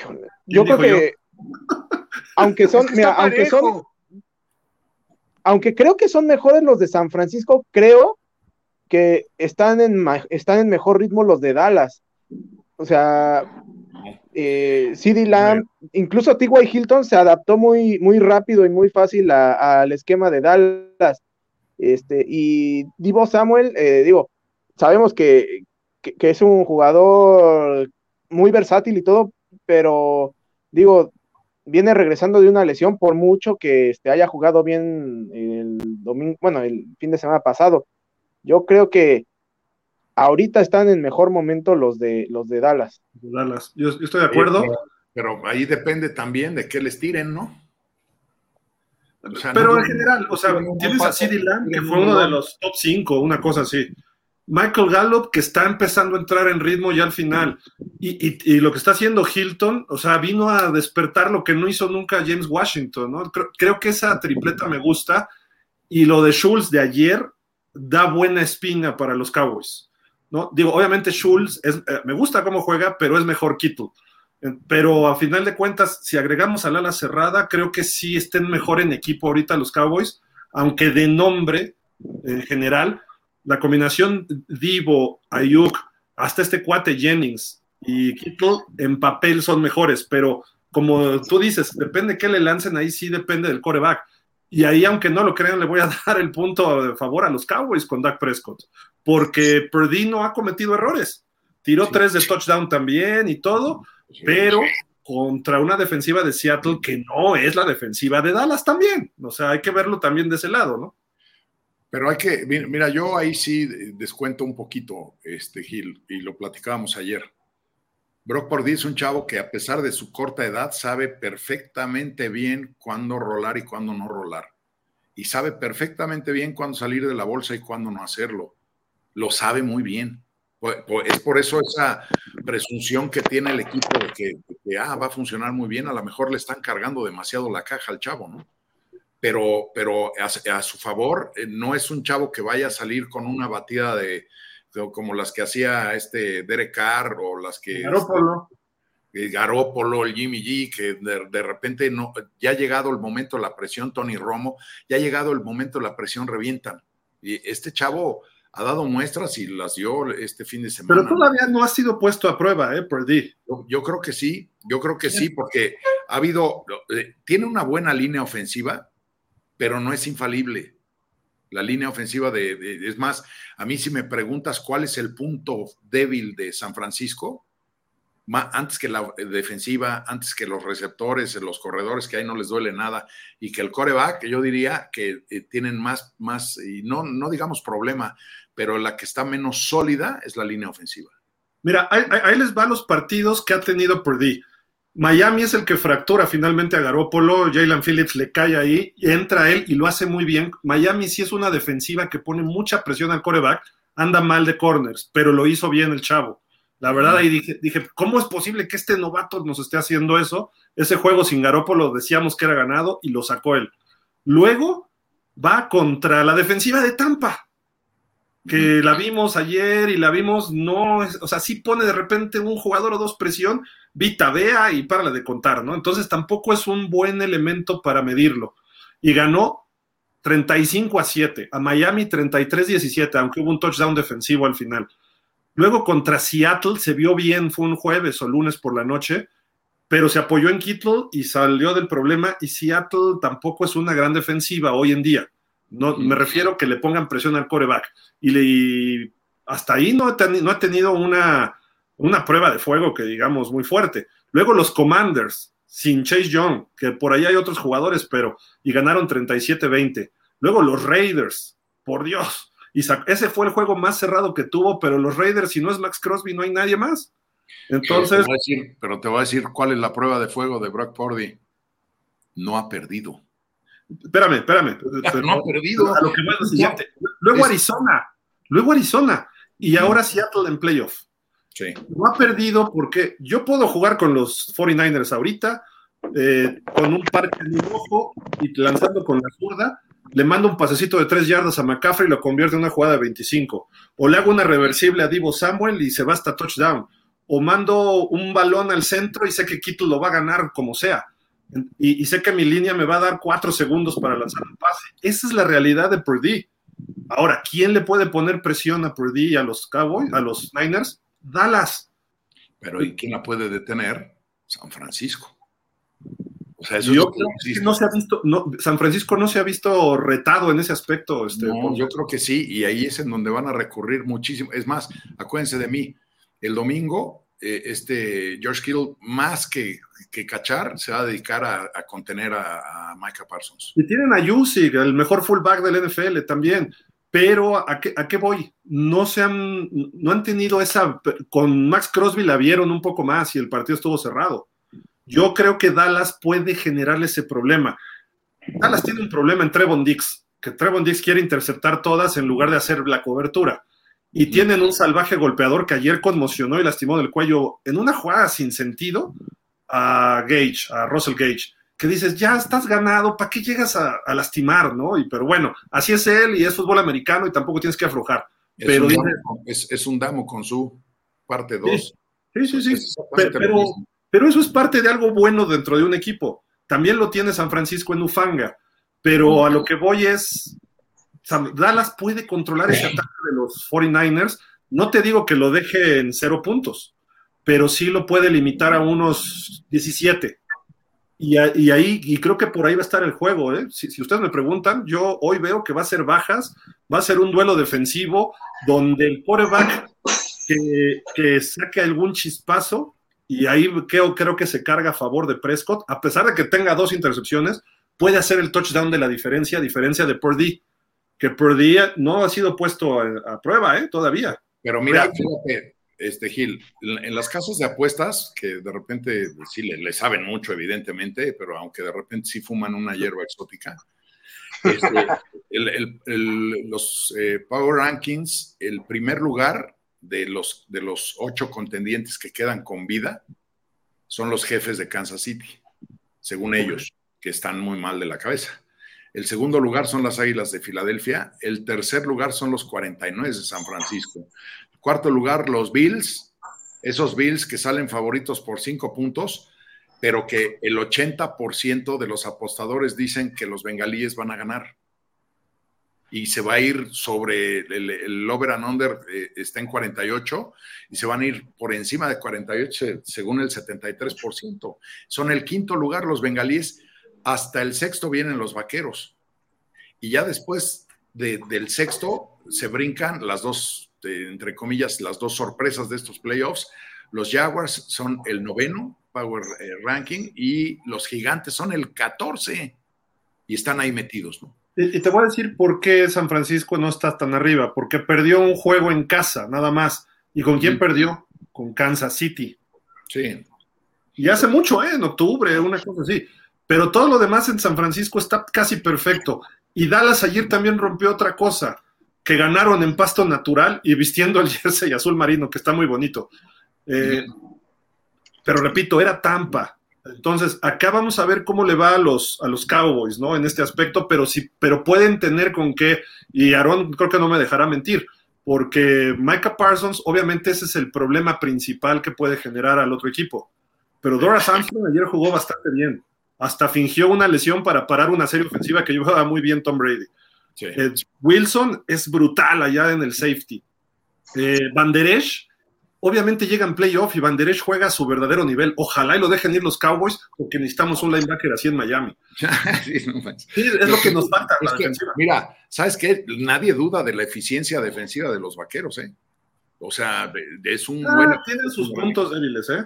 yo creo que, aunque son, aunque son, aunque creo que son mejores los de San Francisco, creo que están en, están en mejor ritmo los de Dallas. O sea, eh, CD Lamb, incluso T.Y. Hilton se adaptó muy, muy rápido y muy fácil al esquema de Dallas. Este, y Divo Samuel, eh, digo, sabemos que, es un jugador muy versátil y todo, pero digo, viene regresando de una lesión por mucho que este, haya jugado bien el domingo, bueno, el fin de semana pasado. Yo creo que ahorita están en mejor momento los de los de Dallas. Dallas. Yo, estoy de acuerdo. pero, ahí depende también de qué les tiren, ¿no? pero en general, o sea, tienes a CD Lamb, que fue uno de los top 5, una cosa así. Michael Gallup, que está empezando a entrar en ritmo ya al final. Y, lo que está haciendo Hilton, o sea, vino a despertar lo que no hizo nunca James Washington, ¿no? Creo, que esa tripleta me gusta. Y lo de Schultz de ayer da buena espina para los Cowboys, ¿no? Digo, obviamente Schultz es, eh, me gusta cómo juega, pero es mejor Kittle. Pero a final de cuentas, si agregamos al ala cerrada, creo que sí estén mejor en equipo ahorita los Cowboys, aunque de nombre en general la combinación Divo, Ayuk, hasta este cuate Jennings y Kittle en papel son mejores, pero como tú dices, depende qué le lancen, ahí sí depende del coreback. Y ahí, aunque no lo crean, le voy a dar el punto de favor a los Cowboys con Dak Prescott, porque Purdy no ha cometido errores. Tiró tres de touchdown también y todo, pero contra una defensiva de Seattle que no es la defensiva de Dallas también. O sea, hay que verlo también de ese lado, ¿no? Pero hay que, mira, yo ahí sí descuento un poquito, este Gil, y lo platicábamos ayer. Brock Purdy es un chavo que a pesar de su corta edad sabe perfectamente bien cuándo rolar y cuándo no rolar. Y sabe perfectamente bien cuándo salir de la bolsa y cuándo no hacerlo. Lo sabe muy bien. Es por eso esa presunción que tiene el equipo de que, de que ah, va a funcionar muy bien. A lo mejor le están cargando demasiado la caja al chavo, ¿no? Pero, pero a, su favor, eh, no es un chavo que vaya a salir con una batida de, como las que hacía este Derek Carr o las que... Garópolo. Este, Garópolo, el Jimmy G, que de, repente no, ya ha llegado el momento de la presión, Tony Romo, ya ha llegado el momento de la presión, revientan. Y este chavo ha dado muestras y las dio este fin de semana. Pero todavía no ha sido puesto a prueba, ¿eh? Perdí. Yo, yo creo que sí, yo creo que sí, porque ha habido, eh, tiene una buena línea ofensiva, pero no es infalible. La línea ofensiva de, es más, a mí si me preguntas cuál es el punto débil de San Francisco, antes que la defensiva, antes que los receptores, los corredores, que ahí no les duele nada, y que el coreback, yo diría que eh, tienen más, más, y no, no digamos problema, pero la que está menos sólida es la línea ofensiva. Mira, ahí, ahí les van los partidos que ha tenido Purdy. Miami es el que fractura finalmente a Garópolo, Jalen Phillips le cae ahí, entra él y lo hace muy bien. Miami sí es una defensiva que pone mucha presión al coreback, anda mal de corners, pero lo hizo bien el chavo. La verdad ahí dije, dije, ¿cómo es posible que este novato nos esté haciendo eso? Ese juego sin Garópolo decíamos que era ganado y lo sacó él. Luego va contra la defensiva de Tampa, que la vimos ayer y la vimos, no, o sea, sí pone de repente un jugador o dos presión, Vita, vea y párale de contar, ¿no? Entonces tampoco es un buen elemento para medirlo. Y ganó 35 a 7, a Miami 33-17, aunque hubo un touchdown defensivo al final. Luego contra Seattle se vio bien, fue un jueves o lunes por la noche, pero se apoyó en Kittle y salió del problema y Seattle tampoco es una gran defensiva hoy en día. No, me refiero que le pongan presión al coreback. Y, le, hasta ahí no, no ha tenido una, una prueba de fuego que digamos muy fuerte. Luego los Commanders, sin Chase Young, que por ahí hay otros jugadores, pero y ganaron 37-20. Luego los Raiders, por Dios. Y ese fue el juego más cerrado que tuvo, pero los Raiders, si no es Max Crosby, no hay nadie más. Entonces. Pero te voy a decir, cuál es la prueba de fuego de Brock Purdy. No ha perdido. Espérame, espérame. no ha perdido. A lo que Luego Arizona. Luego Arizona. Y ahora Seattle en playoff. No ha perdido porque yo puedo jugar con los 49ers ahorita, eh, con un parque de ojo y lanzando con la zurda, le mando un pasecito de tres yardas a McCaffrey y lo convierte en una jugada de 25. O le hago una reversible a Divo Samuel y se va hasta touchdown. O mando un balón al centro y sé que Quito lo va a ganar como sea. Y, sé que mi línea me va a dar cuatro segundos para lanzar un pase. Esa es la realidad de Purdy. Ahora, ¿quién le puede poner presión a Purdy y a los Cowboys, a los Niners? Dallas. Pero ¿y quién la puede detener? San Francisco. O sea, eso yo creo que no se ha visto, no, San Francisco no se ha visto retado en ese aspecto. Este, yo creo que sí, y ahí es en donde van a recurrir muchísimo. Es más, acuérdense de mí, el domingo, eh, este George Kittle, más que, que, cachar, se va a dedicar a, contener a, Micah Parsons. Y tienen a Yusig, el mejor fullback del NFL también. Pero ¿a qué, ¿a qué, voy? No se han, no han tenido esa. Con Max Crosby la vieron un poco más y el partido estuvo cerrado. Yo creo que Dallas puede generarle ese problema. Dallas tiene un problema en Trevon Dix, que Trevon Dix quiere interceptar todas en lugar de hacer la cobertura. Y tienen un salvaje golpeador que ayer conmocionó y lastimó del cuello en una jugada sin sentido a Gage, a Russell Gage que dices, ya estás ganado, ¿para qué llegas a, lastimar, no? Y, pero bueno, así es él y es fútbol americano y tampoco tienes que aflojar. Es, pero un, damo, es, un, damo, con su parte 2. Sí, sí, sí. Pero, pero, eso es parte de algo bueno dentro de un equipo. También lo tiene San Francisco en Ufanga. Pero a lo que voy es, Dallas puede controlar ese ataque de los 49ers. No te digo que lo deje en cero puntos, pero sí lo puede limitar a unos 17 y, ahí, y creo que por ahí va a estar el juego. ¿eh? Si, ustedes me preguntan, yo hoy veo que va a ser bajas, va a ser un duelo defensivo donde el quarterback que, que saque algún chispazo, y ahí creo, creo que se carga a favor de Prescott, a pesar de que tenga dos intercepciones, puede hacer el touchdown de la diferencia, a diferencia de Purdy, que Purdy no ha sido puesto a, prueba ¿eh? todavía. Pero mira, fíjate, este Gil, en las casas de apuestas, que de repente sí le, saben mucho, evidentemente, pero aunque de repente sí fuman una hierba exótica, este, los eh, Power Rankings, el primer lugar de los, de los ocho contendientes que quedan con vida son los jefes de Kansas City, según ellos, que están muy mal de la cabeza. El segundo lugar son las Águilas de Filadelfia. El tercer lugar son los 49 de San Francisco. Cuarto lugar, los Bills, esos Bills que salen favoritos por cinco puntos, pero que el 80% de los apostadores dicen que los bengalíes van a ganar. Y se va a ir sobre el, over and under, eh, está en 48, y se van a ir por encima de 48 según el 73%. Son el quinto lugar los bengalíes, hasta el sexto vienen los vaqueros. Y ya después del sexto se brincan las dos entre comillas, las dos sorpresas de estos playoffs. Los Jaguars son el noveno Power eh, Ranking y los Gigantes son el 14 y están ahí metidos, ¿no? Y, te voy a decir por qué San Francisco no está tan arriba, porque perdió un juego en casa, nada más. ¿Y con quién perdió? Con Kansas City. Sí. Y hace mucho, ¿eh? En octubre, una cosa así. Pero todo lo demás en San Francisco está casi perfecto. Y Dallas ayer también rompió otra cosa que ganaron en pasto natural y vistiendo el jersey azul marino, que está muy bonito. Eh, pero repito, era Tampa. Entonces, acá vamos a ver cómo le va a los, a los Cowboys, ¿no? En este aspecto, pero sí, pero pueden tener con qué, y Aaron creo que no me dejará mentir, porque Micah Parsons, obviamente ese es el problema principal que puede generar al otro equipo. Pero Dora Armstrong ayer jugó bastante bien. Hasta fingió una lesión para parar una serie ofensiva que llevaba muy bien Tom Brady. Eh, Wilson es brutal allá en el safety. Eh, obviamente llega en playoff y Banderesh juega a su verdadero nivel. Ojalá y lo dejen ir los Cowboys porque necesitamos un linebacker así en Miami. sí, es lo que nos falta. La mira, ¿sabes qué? Nadie duda de la eficiencia defensiva de los vaqueros, ¿eh? O sea, es un ah, Tienen sus puntos débiles, ¿eh?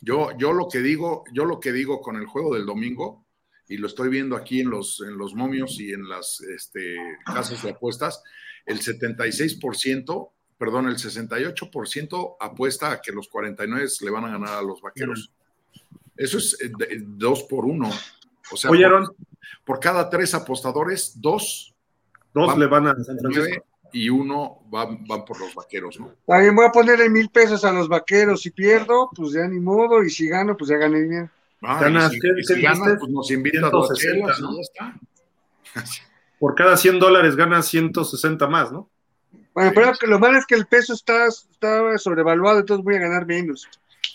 Yo, yo lo que digo, yo lo que digo con el juego del domingo y lo estoy viendo aquí en los, en los momios y en las este, casas de apuestas, el 76%, perdón, el 68% apuesta a que los 49 le van a ganar a los vaqueros. Eso es eh, dos por uno. O sea, por, cada tres apostadores, dos, dos le van a San y uno van, van por los vaqueros, ¿no? También voy a ponerle mil pesos a los vaqueros. Si pierdo, pues ya ni modo, y si gano, pues ya gané bien. Ah, si, gana, pues nos invita a dos chelas, ¿no? está. Por cada 100 dólares gana 160 más, ¿no? Bueno, pero lo malo es que el peso está, está sobrevaluado, entonces voy a ganar menos.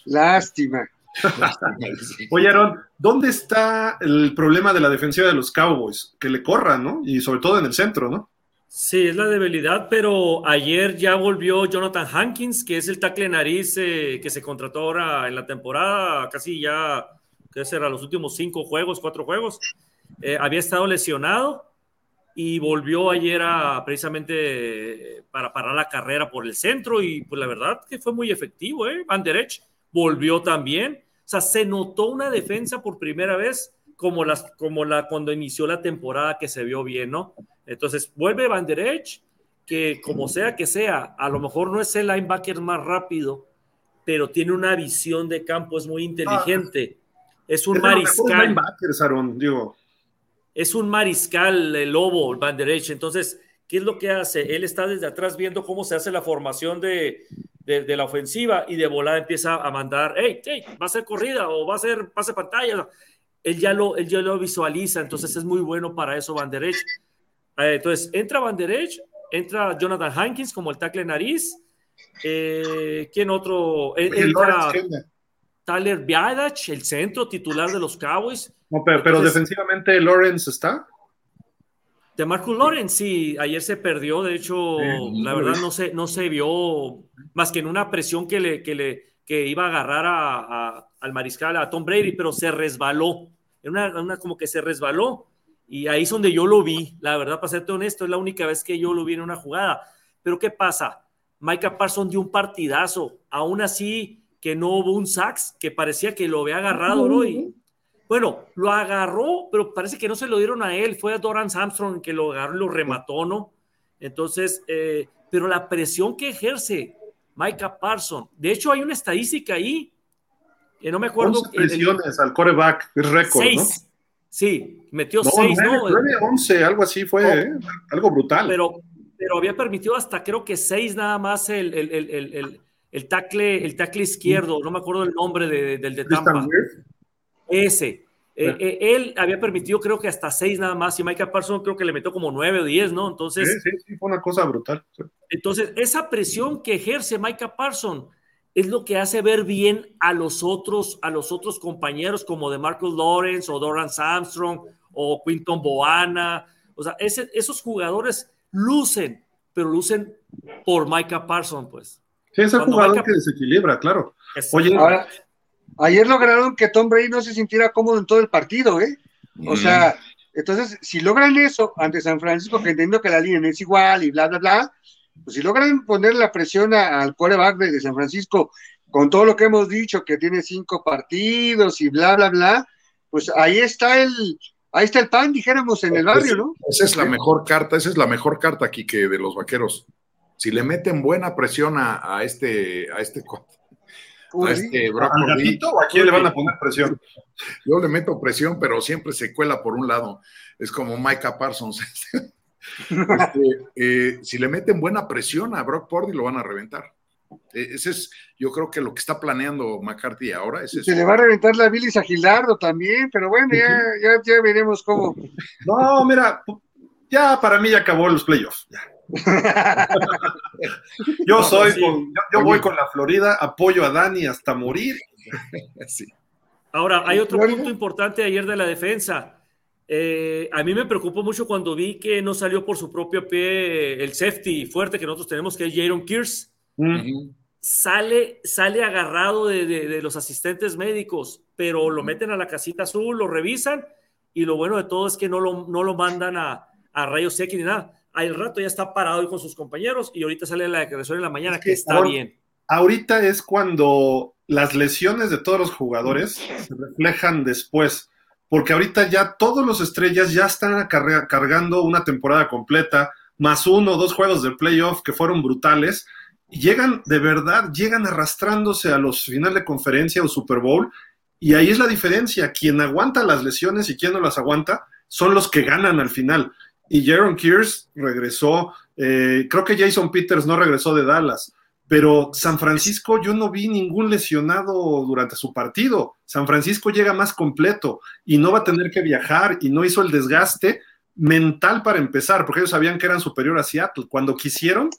Lástima. Oye, Aaron, ¿dónde está el problema de la defensiva de los Cowboys? Que le corran, ¿no? Y sobre todo en el centro, ¿no? Sí, es la debilidad, pero ayer ya volvió Jonathan Hankins, que es el tackle nariz eh, que se contrató ahora en la temporada, casi ya, que será los últimos cinco juegos, cuatro juegos. Eh, había estado lesionado y volvió ayer a, precisamente eh, para parar la carrera por el centro y pues la verdad que fue muy efectivo, ¿eh? Van Der volvió también. O sea, se notó una defensa por primera vez como, las, como la cuando inició la temporada que se vio bien, ¿no? Entonces, vuelve Van Der que como sea que sea, a lo mejor no es el linebacker más rápido, pero tiene una visión de campo, es muy inteligente. Es un mariscal. digo. Es un mariscal, el lobo, Van Der Entonces, ¿qué es lo que hace? Él está desde atrás viendo cómo se hace la formación de, de, la ofensiva y de volada empieza a mandar, hey, hey, va a ser corrida o va a ser pase pantalla. Él ya lo, él ya lo visualiza, entonces es muy bueno para eso Van Der eh, entonces, entra Van Der entra Jonathan Hankins como el tackle nariz. Eh, ¿Quién otro? Entra Tyler Biadach, el centro titular de los Cowboys. No, pero, defensivamente Lawrence está. De Marcus Lawrence, sí, ayer se perdió, de hecho, la verdad no se, no se vio más que en una presión que le, que le que iba a agarrar a, al mariscal, a Tom Brady, pero se resbaló, en una, una, como que se resbaló y ahí es donde yo lo vi, la verdad, para serte honesto, es la única vez que yo lo vi en una jugada. Pero ¿qué pasa? Micah Parsons dio un partidazo, aún así que no hubo un sax, que parecía que lo había agarrado hoy. Bueno, lo agarró, pero parece que no se lo dieron a él, fue a Doran Armstrong que lo agarró y lo remató, ¿no? Entonces, eh, pero la presión que ejerce Micah Parsons, de hecho hay una estadística ahí, que no me acuerdo. presiones al coreback, es récord, ¿no? Sí, metió seis, ¿no? 11, algo así fue, ¿eh? algo brutal. Pero, pero había permitido hasta creo que seis nada más el, el, el, tackle, el tackle izquierdo, no me acuerdo el nombre del de, Tampa. Ese. Eh, eh, él había permitido creo que hasta seis nada más y Michael Parsons creo que le metió como nueve o diez, ¿no? Entonces... Sí, sí, fue una cosa brutal. Entonces, esa presión que ejerce Michael Parsons es lo que hace ver bien a los otros, a los otros compañeros como de Marcus Lawrence o Doran Armstrong o Quinton Boana. O sea, esos jugadores lucen, pero lucen por Micah Parsons, pues. Sí, es el jugador que desequilibra, claro. Oye, ayer lograron que Tom Brady no se sintiera cómodo en todo el partido, ¿eh? O sea, entonces, si logran eso ante San Francisco, que entiendo que la línea es igual y bla, bla, bla, pues si logran poner la presión al coreback de San Francisco con todo lo que hemos dicho, que tiene cinco partidos y bla, bla, bla, pues ahí está el, ahí está el pan, dijéramos, en el barrio, ¿no? Esa es la mejor carta, esa es la mejor carta aquí que de los vaqueros. Si le meten buena presión a, este, a este, a este o a quién le van a poner presión? Yo le meto presión, pero siempre se cuela por un lado. Es como Micah Parsons. Este, eh, si le meten buena presión a Brock Purdy, lo van a reventar. E, ese es, yo creo que lo que está planeando McCarthy ahora es Se le va a reventar la bilis a Gilardo también, pero bueno, ya, ya, veremos cómo. No, mira, ya para mí ya acabó los playoffs. yo soy, yo, voy con la Florida, apoyo a Dani hasta morir. Ahora, hay otro punto importante ayer de la defensa. Eh, a mí me preocupó mucho cuando vi que no salió por su propio pie el safety fuerte que nosotros tenemos, que es Jaron Kears. sale, sale agarrado de, los asistentes médicos, pero lo meten a la casita azul, lo revisan y lo bueno de todo es que no lo, no lo mandan a, a rayos X ni nada. Al rato ya está parado con sus compañeros y ahorita sale la declaración en la mañana que, está bien. Ahorita es cuando las lesiones de todos los jugadores se reflejan después porque ahorita ya todos los estrellas ya están cargando una temporada completa, más uno o dos juegos de playoff que fueron brutales, y llegan, de verdad, llegan arrastrándose a los finales de conferencia o Super Bowl, y ahí es la diferencia, quien aguanta las lesiones y quien no las aguanta son los que ganan al final. Y Jaron Kears regresó, eh, creo que Jason Peters no regresó de Dallas, pero San Francisco yo no vi ningún lesionado durante su partido. San Francisco llega más completo y no va a tener que viajar y no hizo el desgaste mental para empezar, porque ellos sabían que eran superior a Seattle. Cuando quisieron,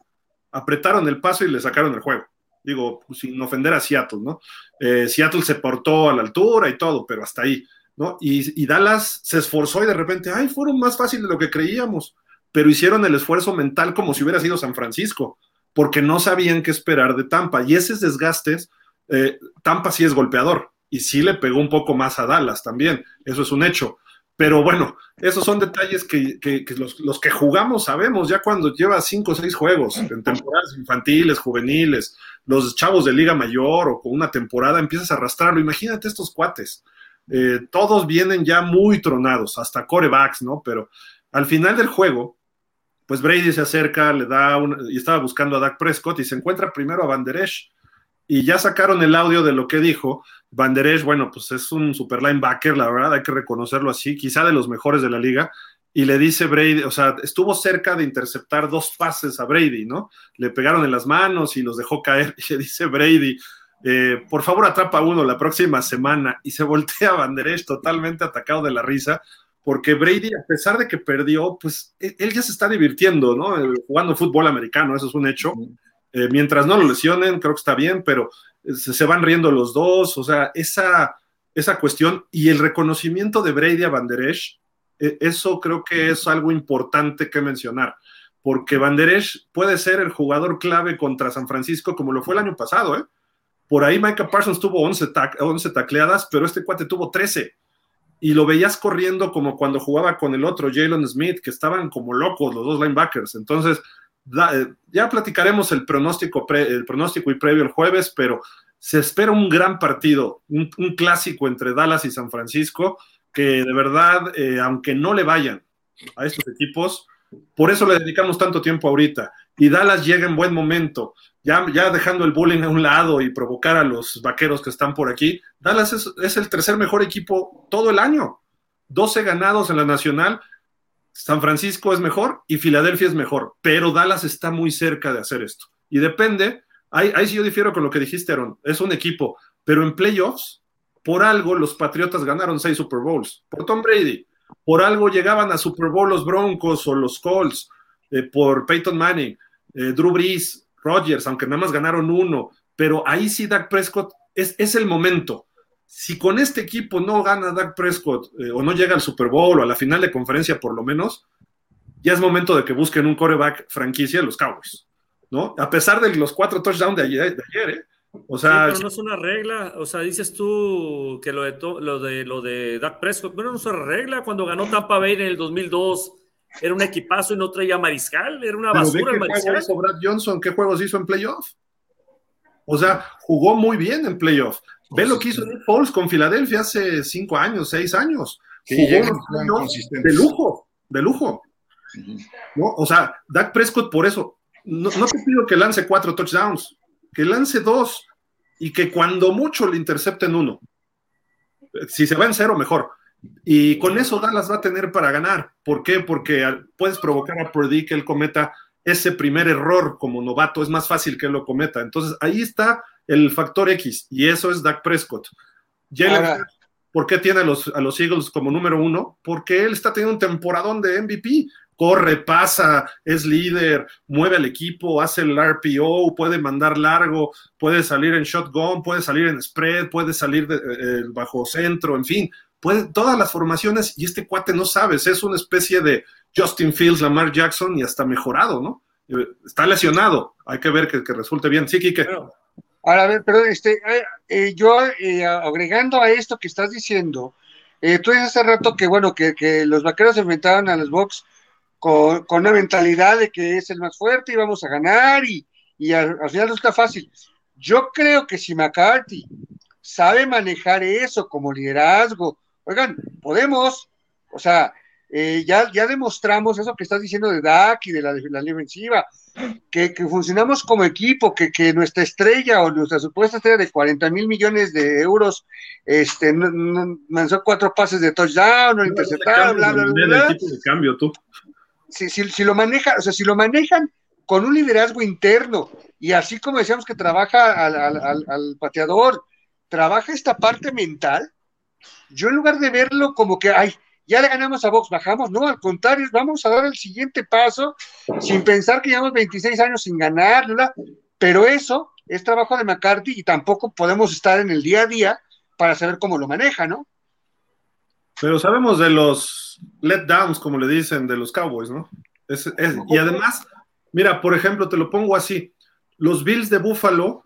apretaron el paso y le sacaron el juego. Digo, pues, sin ofender a Seattle, ¿no? Eh, Seattle se portó a la altura y todo, pero hasta ahí, ¿no? Y, y Dallas se esforzó y de repente, ay, fueron más fáciles de lo que creíamos pero hicieron el esfuerzo mental como si hubiera sido San Francisco, porque no sabían qué esperar de Tampa. Y esos desgastes, eh, Tampa sí es golpeador y sí le pegó un poco más a Dallas también, eso es un hecho. Pero bueno, esos son detalles que, los, que jugamos sabemos ya cuando lleva cinco o seis juegos en temporadas infantiles, juveniles, los chavos de Liga Mayor o con una temporada empiezas a arrastrarlo. Imagínate estos cuates. Eh, todos vienen ya muy tronados, hasta corebacks, ¿no? Pero al final del juego, pues Brady se acerca, le da y estaba buscando a Dak Prescott y se encuentra primero a Van y ya sacaron el audio de lo que dijo. Van bueno, pues es un super linebacker, la verdad, hay que reconocerlo así, quizá de los mejores de la liga. Y le dice Brady, o sea, estuvo cerca de interceptar dos pases a Brady, ¿no? Le pegaron en las manos y los dejó caer. Y le dice Brady, eh, por favor atrapa uno la próxima semana. Y se voltea a Van Der Esch totalmente atacado de la risa porque Brady, a pesar de que perdió, pues e, él ya se está divirtiendo, ¿no? Eh, jugando fútbol americano, eso es un hecho. Eh, mientras no lo lesionen, creo que está bien, pero eh, se, van riendo los dos, o sea, esa, esa cuestión y el reconocimiento de Brady a Van eso creo que es algo importante que mencionar, porque Van puede ser el jugador clave contra San Francisco como lo fue el año pasado, ¿eh? Por ahí Micah Parsons tuvo 11, 11 tacleadas, pero este cuate tuvo 13 y lo veías corriendo como cuando jugaba con el otro, Jalen Smith, que estaban como locos los dos linebackers. Entonces, eh, ya platicaremos el pronóstico, el pronóstico y previo el jueves, pero se espera un gran partido, un, clásico entre Dallas y San Francisco, que de verdad, eh, aunque no le vayan a estos equipos, por eso le dedicamos tanto tiempo ahorita. Y Dallas llega en buen momento ya, dejando el bullying a un lado y provocar a los vaqueros que están por aquí, Dallas es, el tercer mejor equipo todo el año. 12 ganados en la nacional, San Francisco es mejor y Filadelfia es mejor, pero Dallas está muy cerca de hacer esto. Y depende, ahí, ahí sí yo difiero con lo que dijiste, Aaron, es un equipo, pero en playoffs, por algo los Patriotas ganaron seis Super Bowls, por Tom Brady, por algo llegaban a Super Bowl los Broncos o los Colts, eh, por Peyton Manning, eh, Drew Brees, Rodgers, aunque nada más ganaron uno, pero ahí sí Dak Prescott es, es el momento. Si con este equipo no gana Dak Prescott eh, o no llega al Super Bowl o a la final de conferencia por lo menos, ya es momento de que busquen un coreback franquicia de los Cowboys, ¿no? A pesar de los cuatro touchdowns de ayer, de ayer ¿eh? O sea, pero no es una regla, o sea, dices tú que lo de, lo de, lo de Dak Prescott, bueno, no es una regla, cuando ganó Tampa Bay en el 2002 era un equipazo y no traía mariscal, era una basura el mariscal. Hizo Brad Johnson, ¿qué juegos hizo en playoff? O sea, jugó muy bien en playoff. Ve lo que hizo Nick Foles con Filadelfia hace cinco años, seis años. Jugó de lujo, de lujo. ¿No? O sea, Dak Prescott por eso, no, no te pido que lance cuatro touchdowns, que lance dos y que cuando mucho le intercepten uno. Si se va en cero, mejor y con eso Dallas va a tener para ganar. ¿Por qué? Porque puedes provocar a Purdy que él cometa ese primer error como novato. Es más fácil que él lo cometa. Entonces ahí está el factor X y eso es Dak Prescott. ¿Por qué tiene a los, a los Eagles como número uno? Porque él está teniendo un temporadón de MVP. Corre, pasa, es líder, mueve al equipo, hace el RPO, puede mandar largo, puede salir en shotgun, puede salir en spread, puede salir de, eh, bajo centro, en fin, todas las formaciones y este cuate no sabes, es una especie de Justin Fields, Lamar Jackson y hasta mejorado, ¿no? Eh, está lesionado, hay que ver que, resulte bien. Sí, Kike. Ahora, a ver, pero este, eh, eh, yo agregando a esto que estás diciendo, tú dices hace rato que, bueno, que, los vaqueros se enfrentaron a los Bucks con, con, una mentalidad de que es el más fuerte y vamos a ganar y, y al, al final no está fácil. Yo creo que si McCarthy sabe manejar eso como liderazgo, Oigan, podemos, o sea, eh, ya, ya demostramos eso que estás diciendo de DAC y de la, la defensiva, que, funcionamos como equipo, que, que, nuestra estrella o nuestra supuesta estrella de 40 mil millones de euros este, no, lanzó cuatro pases de touchdown, no interceptaron, bla, bla, bla, De cambio, tú. Si, si, si, lo manejan, o sea, si lo manejan con un liderazgo interno y así como decíamos que trabaja al, al, al pateador, trabaja esta parte mental, yo en lugar de verlo como que, ay, ya le ganamos a Vox, bajamos, no, al contrario, vamos a dar el siguiente paso sin pensar que llevamos 26 años sin ganar, pero eso es trabajo de McCarthy y tampoco podemos estar en el día a día para saber cómo lo maneja, ¿no? Pero sabemos de los letdowns, como le dicen, de los Cowboys, ¿no? y además, mira, por ejemplo, te lo pongo así. Los Bills de Buffalo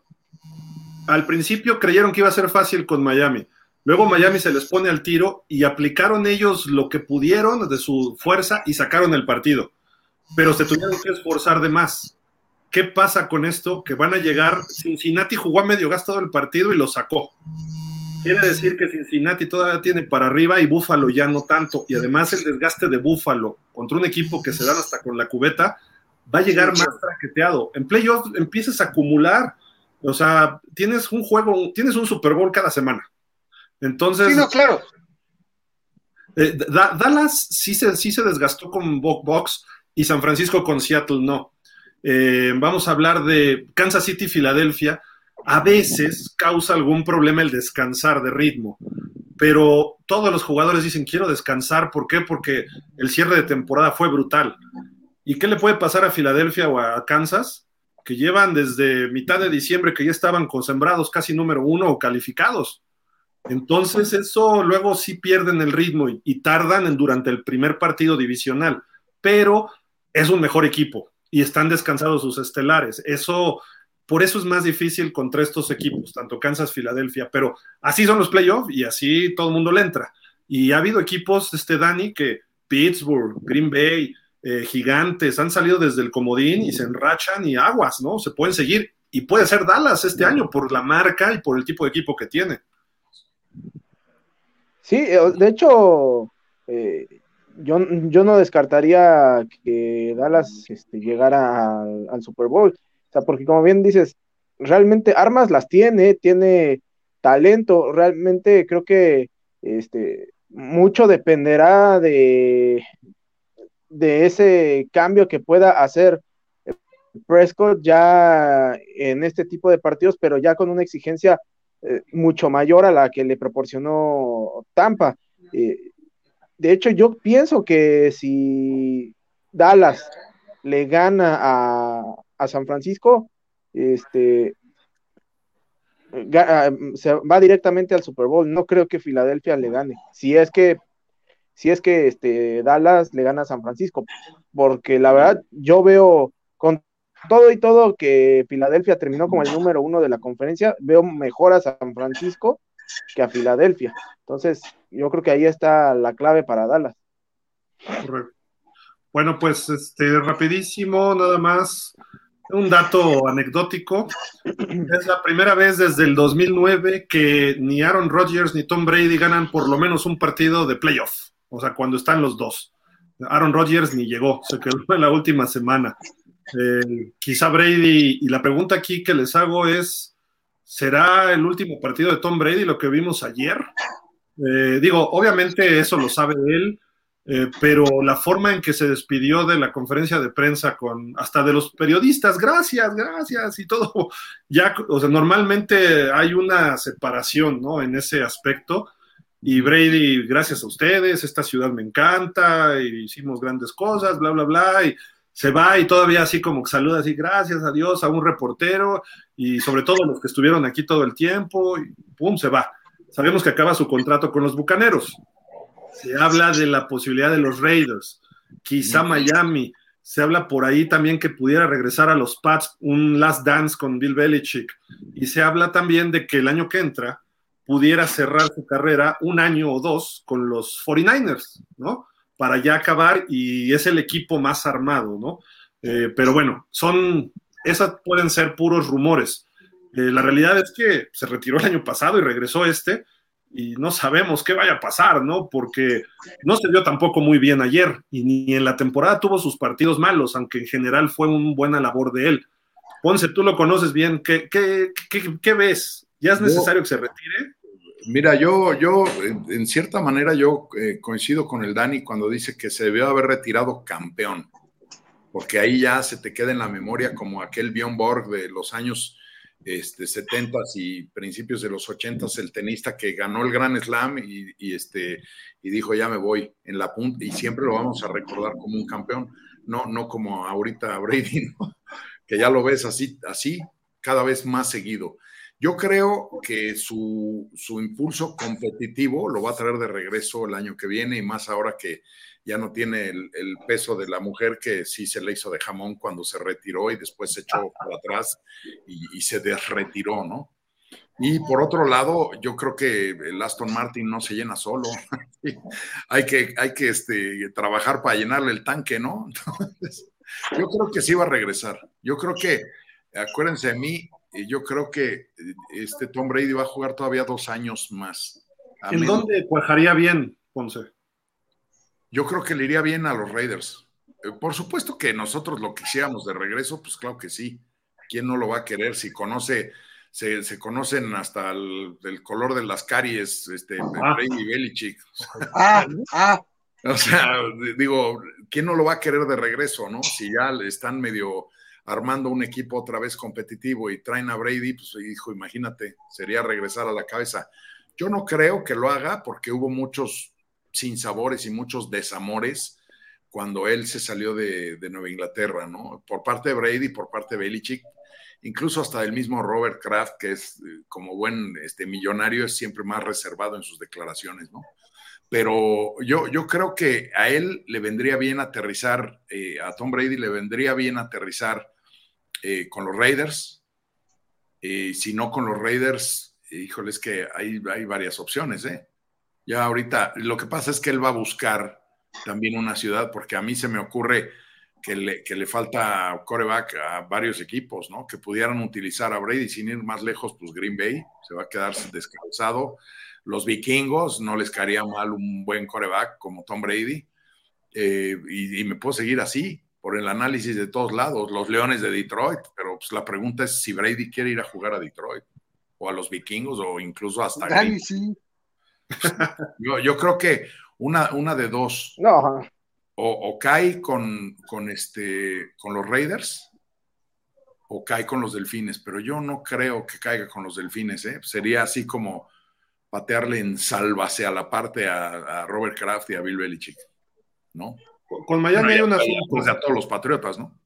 al principio creyeron que iba a ser fácil con Miami. Luego Miami se les pone al tiro y aplicaron ellos lo que pudieron de su fuerza y sacaron el partido. Pero se tuvieron que esforzar de más. ¿Qué pasa con esto? Que van a llegar, Cincinnati jugó a medio gas todo el partido y lo sacó. Quiere decir que Cincinnati todavía tiene para arriba y Búfalo ya no tanto. Y además el desgaste de Búfalo contra un equipo que se dan hasta con la cubeta va a llegar más traqueteado. En playoff empiezas a acumular. O sea, tienes un juego, tienes un Super Bowl cada semana. Entonces. Sí, no, claro. Eh, Dallas sí se, sí se desgastó con Box y San Francisco con Seattle no. Eh, vamos a hablar de Kansas City, Filadelfia. A veces causa algún problema el descansar de ritmo, pero todos los jugadores dicen quiero descansar. ¿Por qué? Porque el cierre de temporada fue brutal. ¿Y qué le puede pasar a Filadelfia o a Kansas? Que llevan desde mitad de diciembre que ya estaban con sembrados casi número uno o calificados. Entonces eso luego sí pierden el ritmo y, y tardan en, durante el primer partido divisional, pero es un mejor equipo y están descansados sus estelares. Eso, por eso es más difícil contra estos equipos, tanto Kansas, Filadelfia, pero así son los playoffs y así todo el mundo le entra. Y ha habido equipos, este Dani, que Pittsburgh, Green Bay, eh, Gigantes, han salido desde el comodín y se enrachan y aguas, ¿no? Se pueden seguir. Y puede ser Dallas este año por la marca y por el tipo de equipo que tiene. Sí, eh, de hecho, eh, yo, yo no descartaría que Dallas este, llegara al, Super Bowl. O sea, porque como bien dices, realmente armas las tiene, tiene talento, realmente creo que este, mucho dependerá de, de ese cambio que pueda hacer Prescott ya en este tipo de partidos, pero ya con una exigencia eh, mucho mayor a la que le proporcionó Tampa. Eh, de hecho, yo pienso que si Dallas le gana a, San Francisco, este, ah, se va directamente al Super Bowl. No creo que Filadelfia le gane. Si es que, si es que este, Dallas le gana a San Francisco, porque la verdad yo veo todo y todo que Filadelfia terminó como el número uno de la conferencia, veo mejor a San Francisco que a Filadelfia. Entonces, yo creo que ahí está la clave para Dallas. Bueno, pues este rapidísimo, nada más un dato anecdótico. Es la primera vez desde el 2009 que ni Aaron Rodgers ni Tom Brady ganan por lo menos un partido de playoff, o sea, cuando están los dos. Aaron Rodgers ni llegó, se quedó en la última semana. Eh, quizá Brady, y la pregunta aquí que les hago es, ¿será el último partido de Tom Brady lo que vimos ayer? Eh, digo, obviamente eso lo sabe él, eh, pero la forma en que se despidió de la conferencia de prensa con hasta de los periodistas, gracias, gracias y todo, ya, o sea, normalmente hay una separación, ¿no? En ese aspecto. Y Brady, gracias a ustedes, esta ciudad me encanta, y hicimos grandes cosas, bla, bla, bla, y se va y todavía así como que saluda así, gracias a Dios, a un reportero, y sobre todo los que estuvieron aquí todo el tiempo, y pum, se va. Sabemos que acaba su contrato con los Bucaneros. Se habla de la posibilidad de los Raiders, quizá Miami. Se habla por ahí también que pudiera regresar a los Pats un last dance con Bill Belichick. Y se habla también de que el año que entra pudiera cerrar su carrera un año o dos con los 49ers, ¿no? Para ya acabar y es el equipo más armado, ¿no? Eh, pero bueno, son, esas pueden ser puros rumores. Eh, la realidad es que se retiró el año pasado y regresó este, y no sabemos qué vaya a pasar, ¿no? Porque no se vio tampoco muy bien ayer, y ni en la temporada tuvo sus partidos malos, aunque en general fue una buena labor de él. Ponce, tú lo conoces bien, ¿qué, qué, ves? ¿Ya es necesario que se retire? Mira, yo, yo, en cierta manera, yo eh, coincido con el Dani cuando dice que se debió haber retirado campeón, porque ahí ya se te queda en la memoria como aquel Bjorn Borg de los años este, 70 y principios de los 80 el tenista que ganó el Gran Slam y, este, y dijo ya me voy en la punta y siempre lo vamos a recordar como un campeón, no, no como ahorita Brady, que ya lo ves así, así cada vez más seguido. Yo creo que su, su, impulso competitivo lo va a traer de regreso el año que viene y más ahora que ya no tiene el, el, peso de la mujer que sí se le hizo de jamón cuando se retiró y después se echó para atrás y, se desretiró, ¿no? Y por otro lado, yo creo que el Aston Martin no se llena solo. hay que, hay que este, trabajar para llenarle el tanque, ¿no? Entonces, yo creo que sí va a regresar. Yo creo que, acuérdense de mí, yo creo que este Tom Brady va a jugar todavía dos años más. ¿En dónde cuajaría bien, Ponce? Yo creo que le iría bien a los Raiders. Eh, por supuesto que nosotros lo quisiéramos de regreso, pues claro que sí. ¿Quién no lo va a querer si conoce se, se conocen hasta el, el, color de las caries, este, ah. Brady Belichick. Ah, ah. O sea, digo, ¿quién no lo va a querer de regreso, no? Si ya están medio armando un equipo otra vez competitivo y traen a Brady, pues hijo, imagínate, sería regresar a la cabeza. Yo no creo que lo haga porque hubo muchos sinsabores y muchos desamores cuando él se salió de, Nueva Inglaterra, ¿no? Por parte de Brady por parte de Belichick, incluso hasta el mismo Robert Kraft, que es eh, como buen este, millonario, es siempre más reservado en sus declaraciones, ¿no? Pero yo, yo creo que a él le vendría bien aterrizar, eh, a Tom Brady le vendría bien aterrizar eh, con los Raiders. si no con los Raiders, híjole, es que hay, hay varias opciones, ¿eh? Ya ahorita, lo que pasa es que él va a buscar también una ciudad, porque a mí se me ocurre, que le, que le falta coreback a varios equipos, ¿no? Que pudieran utilizar a Brady sin ir más lejos, pues Green Bay se va a quedar descansado. Los vikingos no les caería mal un buen coreback como Tom Brady. Eh, y, me puedo seguir así por el análisis de todos lados. Los Leones de Detroit, pero pues la pregunta es si Brady quiere ir a jugar a Detroit o a los vikingos o incluso hasta sí. yo, yo, creo que una, una de dos. No o, o cae con, con, este, con los Raiders o cae con los Delfines, pero yo no creo que caiga con los Delfines, ¿eh? sería así como patearle en salvase a la parte a, a, Robert Kraft y a Bill Belichick, ¿no? Con Miami hay un asunto. Pues a todos los patriotas, ¿no?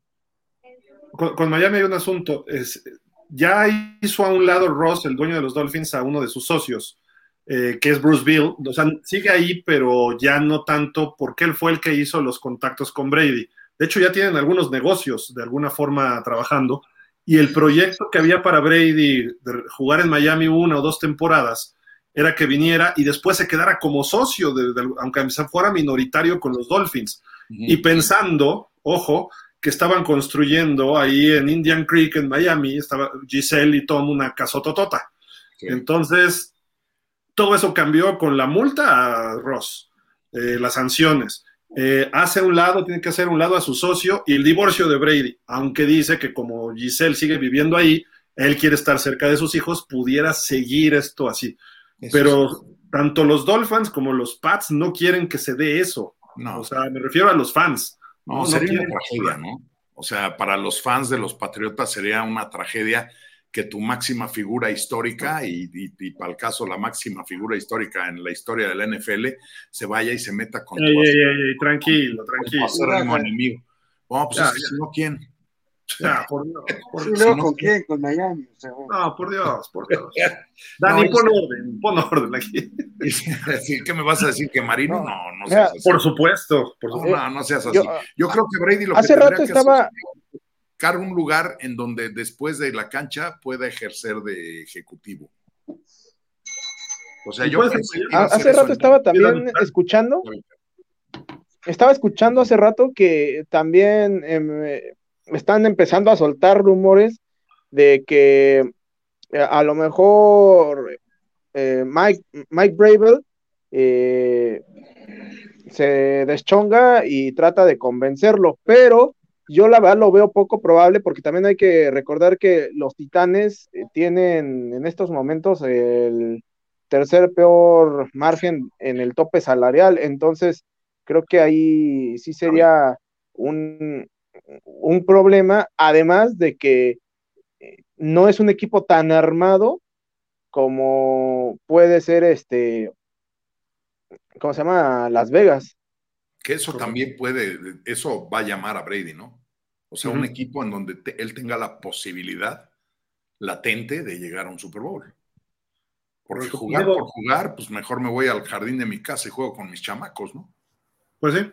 Con, con, Miami hay un asunto. Es, ya hizo a un lado Ross, el dueño de los Dolphins, a uno de sus socios eh, que es Bruce Bill, o sea, sigue ahí, pero ya no tanto porque él fue el que hizo los contactos con Brady. De hecho, ya tienen algunos negocios de alguna forma trabajando y el proyecto que había para Brady de jugar en Miami una o dos temporadas era que viniera y después se quedara como socio, de, de, aunque fuera minoritario con los Dolphins. Y pensando, ojo, que estaban construyendo ahí en Indian Creek, en Miami, estaba Giselle y Tom una casototota. Sí. Entonces, todo eso cambió con la multa a Ross, eh, las sanciones. Eh, hace un lado, tiene que hacer un lado a su socio y el divorcio de Brady, aunque dice que como Giselle sigue viviendo ahí, él quiere estar cerca de sus hijos, pudiera seguir esto así. Eso Pero sí. tanto los Dolphins como los Pats no quieren que se dé eso. No. O sea, me refiero a los fans. No, no sería una tragedia, ¿no? O sea, para los fans de los Patriotas sería una tragedia que tu máxima figura histórica y, y, y, para el caso la máxima figura histórica en la historia de la NFL se vaya y se meta con ey, ey, ey, tranquilo, tranquilo. Enemigo. Bueno, pues ya, es que si no, ¿quién? Ya, por Dios. Por Dios. No, ¿Con quién? Con Miami. O sea, No, por Dios, por Dios. Dani, no, pon orden, pon orden aquí. ¿Qué me vas a decir? ¿Que Marino? No, no, no seas así. Por supuesto. Por supuesto. No, no, seas así. Yo, yo creo que Brady lo hace que rato estaba... buscar un lugar en donde después de la cancha pueda ejercer de ejecutivo. O sea, yo hace rato estaba también escuchando, estaba escuchando hace rato que también eh, están empezando a soltar rumores de que eh, a lo mejor eh, Mike, Mike Bravel eh, se deschonga y trata de convencerlo, pero yo la verdad lo veo poco probable porque también hay que recordar que los Titanes tienen en estos momentos el tercer peor margen en el tope salarial, entonces creo que ahí sí sería un, un problema, además de que eh, no es un equipo tan armado como puede ser este, ¿cómo se llama? Las Vegas. Que eso también puede, eso va a llamar a Brady, ¿no? O sea, uh -huh. un equipo en donde te, él tenga la posibilidad, latente de llegar a un Super Bowl. Porque jugar por jugar, pues mejor me voy al jardín de mi casa y juego con mis chamacos, ¿no? Pues sí.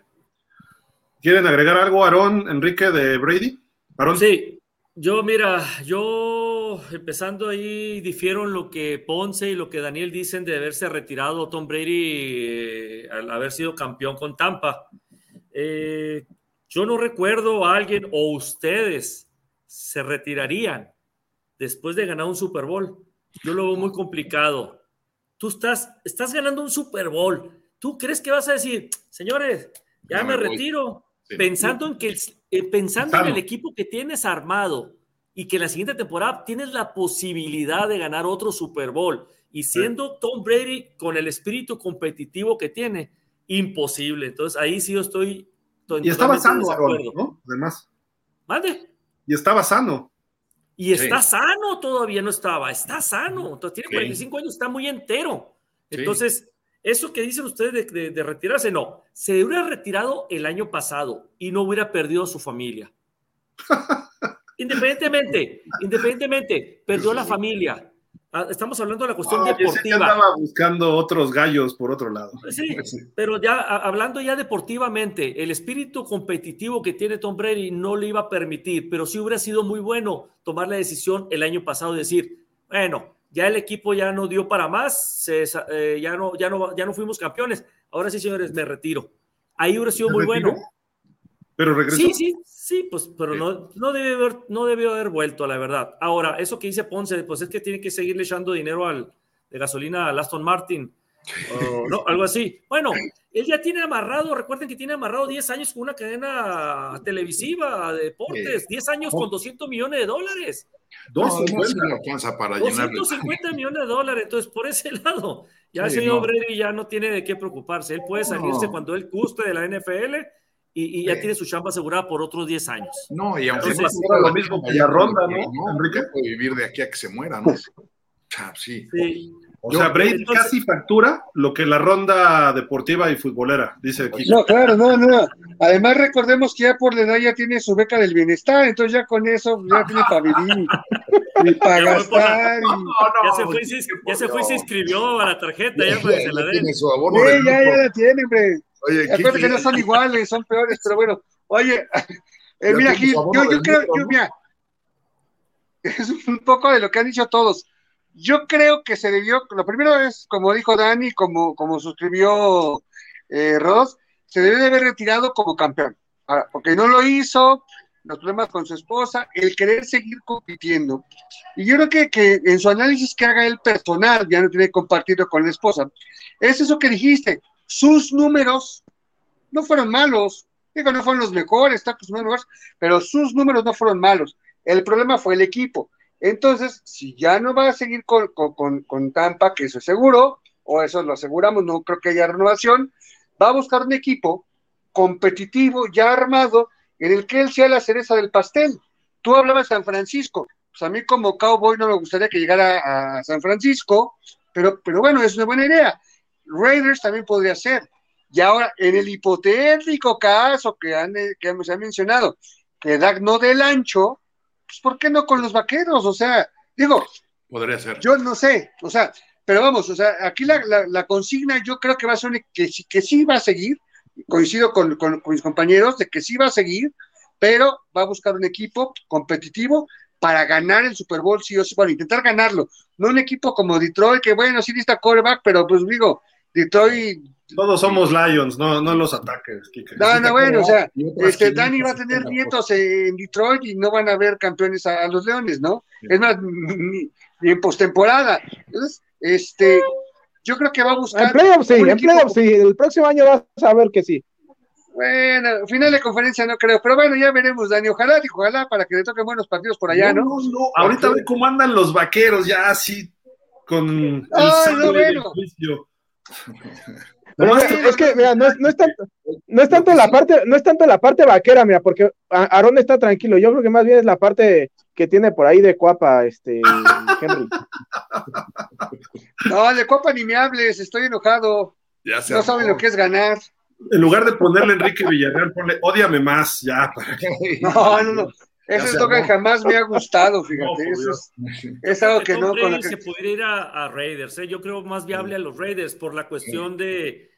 ¿Quieren agregar algo, Aarón, Enrique, de Brady? ¿Aarón? Sí, yo, mira, yo empezando ahí difiero en lo que Ponce y lo que Daniel dicen de haberse retirado Tom Brady eh, al haber sido campeón con Tampa. Eh, yo no recuerdo a alguien o ustedes se retirarían después de ganar un Super Bowl. Yo lo veo muy complicado. Tú estás, estás ganando un Super Bowl. ¿Tú crees que vas a decir, señores, ya, me, retiro? Pensando en que eh, pensando en el equipo que tienes armado y que en la siguiente temporada tienes la posibilidad de ganar otro Super Bowl y siendo Tom Brady con el espíritu competitivo que tiene, imposible. Entonces ahí sí yo estoy. Y estaba sano, ¿no? Además. ¿Mande? Y estaba sano. Y está sano todavía, no estaba, está sano. Entonces tiene 45 años, está muy entero. Entonces, eso que dicen ustedes de, retirarse, no. Se hubiera retirado el año pasado y no hubiera perdido a su familia. Independientemente, independientemente, perdió la familia. Ah, estamos hablando de la cuestión deportiva. estaba buscando otros gallos por otro lado. Sí, pero ya hablando ya deportivamente, el espíritu competitivo que tiene Tom Brady no le iba a permitir, pero sí hubiera sido muy bueno tomar la decisión el año pasado de decir, bueno, ya el equipo ya no dio para más, eh, ya, no, ya, no, ya no fuimos campeones. Ahora sí, señores, me retiro. Ahí hubiera sido muy bueno. Pero regresó. Sí, sí, sí, pues, pero no, no, debe haber, no debió haber vuelto, la verdad. Ahora, eso que dice Ponce, pues es que tiene que seguirle echando dinero al, de gasolina a Aston Martin. No, algo así. Bueno, él ya tiene amarrado, recuerden que tiene amarrado 10 años con una cadena televisiva de deportes, 10 años con 200 millones de dólares. 250 para 250 millones de dólares, entonces por ese lado, ya el señor Brady ya no tiene de qué preocuparse, él puede salirse cuando él guste de la NFL y, ya tiene su chamba asegurada por otros 10 años. No, y aunque Entonces, es lo mismo que la ronda, ¿no? Enrique puede vivir de aquí a que se muera, ¿no? sí. sí. O sea, Brady casi factura lo que la ronda deportiva y futbolera, dice aquí. No, claro, no, no. Además, recordemos que ya por la edad ya tiene su beca del bienestar, entonces ya con eso ya tiene para vivir y para gastar. ya, se fue, ya se fue y se inscribió a la tarjeta, ya, para que se la den. Sí, ya, ya la tiene, hombre. Oye, Acuérdate que no son iguales, son peores, pero bueno. Oye, eh, mira, Gil, yo, yo creo, yo, mira, es un poco de lo que han dicho todos. Yo creo que se debió, lo primero es, como dijo Dani, como, como suscribió eh, Ross, se debe de haber retirado como campeón, porque no lo hizo, los problemas con su esposa, el querer seguir compitiendo. Y yo creo que, que en su análisis que haga el personal, ya no tiene que compartirlo con la esposa, es eso que dijiste, sus números no fueron malos, digo, no fueron los mejores, pero sus números no fueron malos. El problema fue el equipo. Entonces, si ya no va a seguir con, con, Tampa, que eso es seguro, o eso lo aseguramos, no creo que haya renovación, va a buscar un equipo competitivo, ya armado, en el que él sea la cereza del pastel. Tú hablabas de San Francisco, pues a mí como cowboy no me gustaría que llegara a San Francisco, pero, pero bueno, es una buena idea. Raiders también podría ser. Y ahora, en el hipotético caso que, han, que se ha mencionado, que Dak no del ancho, pues ¿por qué no con los vaqueros? O sea, digo, podría ser. Yo no sé, o sea, pero vamos, o sea, aquí la, consigna yo creo que va a ser que, que sí va a seguir, coincido con, mis compañeros de que sí va a seguir, pero va a buscar un equipo competitivo para ganar el Super Bowl, sí o sí, bueno, intentar ganarlo, no un equipo como Detroit, que bueno, sí necesita coreback, pero pues digo, Detroit todos somos Lions, no, no los ataques. No, no, bueno, o sea, este, Dani va a tener nietos en Detroit y no van a ver campeones a, los Leones, ¿no? Es más, ni, en postemporada. Entonces, este, yo creo que va a buscar. En playoffs sí, en playoffs sí, el próximo año vas a ver que sí. Bueno, final de conferencia no creo, pero bueno, ya veremos, Dani. Ojalá, ojalá para que le toquen buenos partidos por allá, ¿no? No, no, ahorita ve cómo andan los vaqueros ya así con el no, bueno. es que, mira, no es, tanto, no es tanto la parte, no es tanto la parte vaquera, mira, porque Aarón está tranquilo. Yo creo que más bien es la parte que tiene por ahí de cuapa, este Henry. No, de cuapa ni me hables, estoy enojado. no saben lo que es ganar. En lugar de ponerle Enrique Villarreal, ponle odiame más, ya. No, no, no. Ese eslogan jamás me ha gustado, fíjate. es, es, algo que no. Con Se pudiera ir a, Raiders, ¿eh? yo creo más viable a los Raiders por la cuestión de,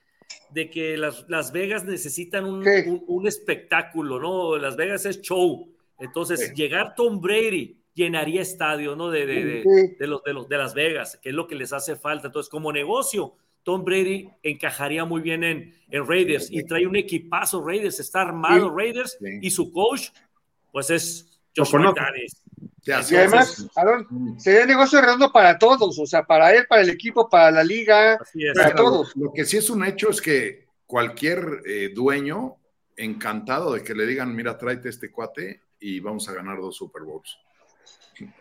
de que las, las, Vegas necesitan un, un, espectáculo, ¿no? Las Vegas es show. Entonces, llegar Tom Brady llenaría estadio, ¿no? De, de, de, de, los, de, los, de Las Vegas, que es lo que les hace falta. Entonces, como negocio, Tom Brady encajaría muy bien en, en Raiders y trae un equipazo Raiders, está armado Raiders y su coach, pues es Josh McDaniels. Y además, Aaron, sería negocio redondo para todos, o sea, para él, para el equipo, para la liga, para todos. Lo, que sí es un hecho es que cualquier eh, dueño encantado de que le digan, mira, tráete este cuate y vamos a ganar dos Super Bowls.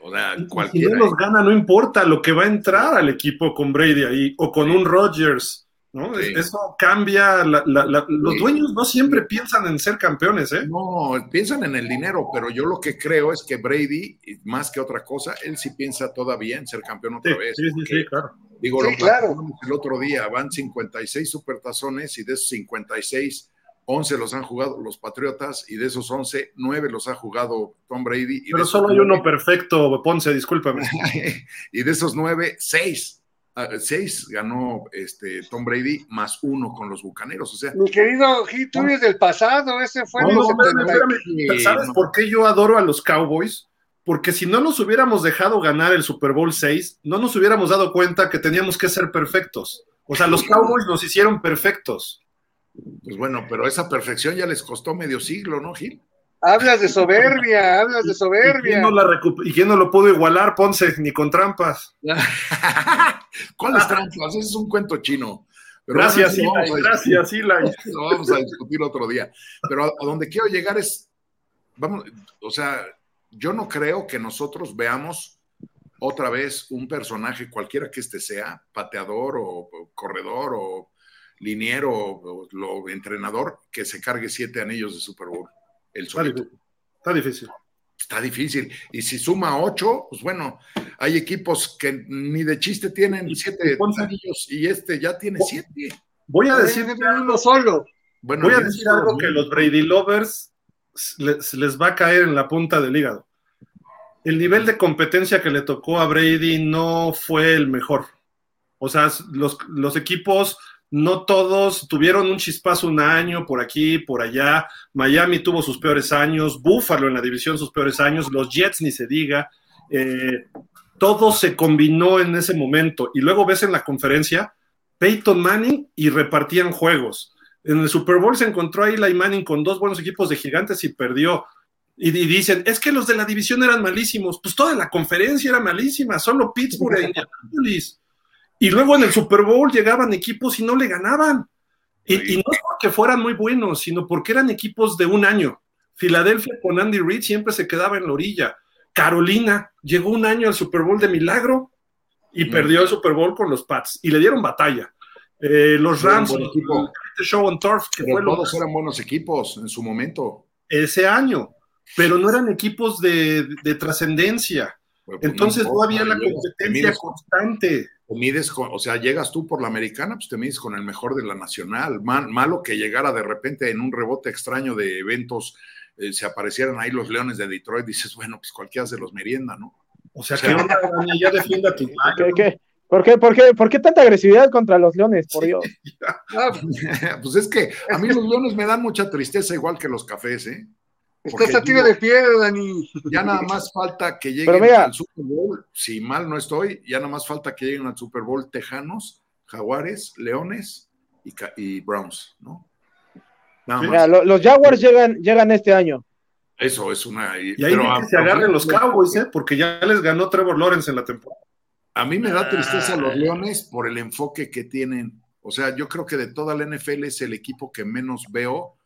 O sea, Si no los gana, no importa lo que va a entrar al equipo con Brady ahí o con un Rodgers. ¿No? Eso cambia. los dueños no siempre piensan en ser campeones, ¿eh? No, piensan en el dinero, pero yo lo que creo es que Brady, más que otra cosa, él sí piensa todavía en ser campeón otra vez. Sí, sí, sí, claro. Digo, lo claro. el otro día, van 56 supertazones y de esos 56 11 los han jugado los Patriotas y de esos 11, 9 los ha jugado Tom Brady. Pero solo hay uno perfecto, Ponce, discúlpame. y de esos 9, 6, 6 ganó este, Tom Brady más uno con los Bucaneros. O sea, Mi querido Gil, tú eres del pasado, ese fue el ¿Sabes por qué yo adoro a los Cowboys? Porque si no nos hubiéramos dejado ganar el Super Bowl 6, no nos hubiéramos dado cuenta que teníamos que ser perfectos. O sea, los Cowboys nos hicieron perfectos. Pues bueno, pero esa perfección ya les costó medio siglo, ¿no, Gil? Hablas de soberbia, hablas de soberbia. ¿Y quién, no lo pudo igualar, Ponce, ni con trampas? ¿Cuáles trampas? Ese es un cuento chino. gracias, Eli, gracias, Eli. Lo vamos a discutir otro día. Pero a, donde quiero llegar es, vamos, o sea, yo no creo que nosotros veamos otra vez un personaje, cualquiera que este sea, pateador o corredor o liniero o, lo entrenador que se cargue siete anillos de Super Bowl. El está, difícil. está difícil. Está difícil. Y si suma ocho, pues bueno, hay equipos que ni de chiste tienen siete anillos y este ya tiene siete. Voy a decir uno solo. Bueno, voy a decir algo que los Brady Lovers les, les va a caer en la punta del hígado. El nivel de competencia que le tocó a Brady no fue el mejor. O sea, los, los equipos no todos tuvieron un chispazo un año por aquí, por allá. Miami tuvo sus peores años, Buffalo en la división sus peores años, los Jets ni se diga. Eh, todo se combinó en ese momento. Y luego ves en la conferencia Peyton Manning y repartían juegos. En el Super Bowl se encontró ahí Eli Manning con dos buenos equipos de gigantes y perdió. Y, y, dicen, es que los de la división eran malísimos. Pues toda la conferencia era malísima, solo Pittsburgh e Indianapolis. Y luego en el Super Bowl llegaban equipos y no le ganaban. Y, no porque fueran muy buenos, sino porque eran equipos de un año. Filadelfia con Andy Reid siempre se quedaba en la orilla. Carolina llegó un año al Super Bowl de milagro y mm. perdió el Super Bowl con los Pats y le dieron batalla. Eh, los Rams, el Show on Turf, que todos eran buenos equipos en su momento. Ese año, pero no eran equipos de, trascendencia. Pues Entonces no, había la competencia constante mides con, o sea, llegas tú por la americana, pues te mides con el mejor de la nacional. malo que llegara de repente en un rebote extraño de eventos, eh, se aparecieran ahí los Leones de Detroit, dices, bueno, pues cualquiera se los merienda, ¿no? O sea, que ya defienda tu ¿Qué, por qué, por, qué, ¿Por qué tanta agresividad contra los Leones, por Dios? Ah, pues es que a mí los Leones me dan mucha tristeza, igual que los cafés, ¿eh? Estás a tiro de piedra, Dani. Ya nada más falta que lleguen al Super Bowl, si mal no estoy, ya nada más falta que lleguen al Super Bowl Tejanos, Jaguares, Leones y, Browns, ¿no? los Jaguars llegan, llegan este año. Eso es una. Y ahí que se agarren los Cowboys, ¿eh? porque ya les ganó Trevor Lawrence en la temporada. A mí me da tristeza los Leones por el enfoque que tienen. O sea, yo creo que de toda la NFL es el equipo que menos veo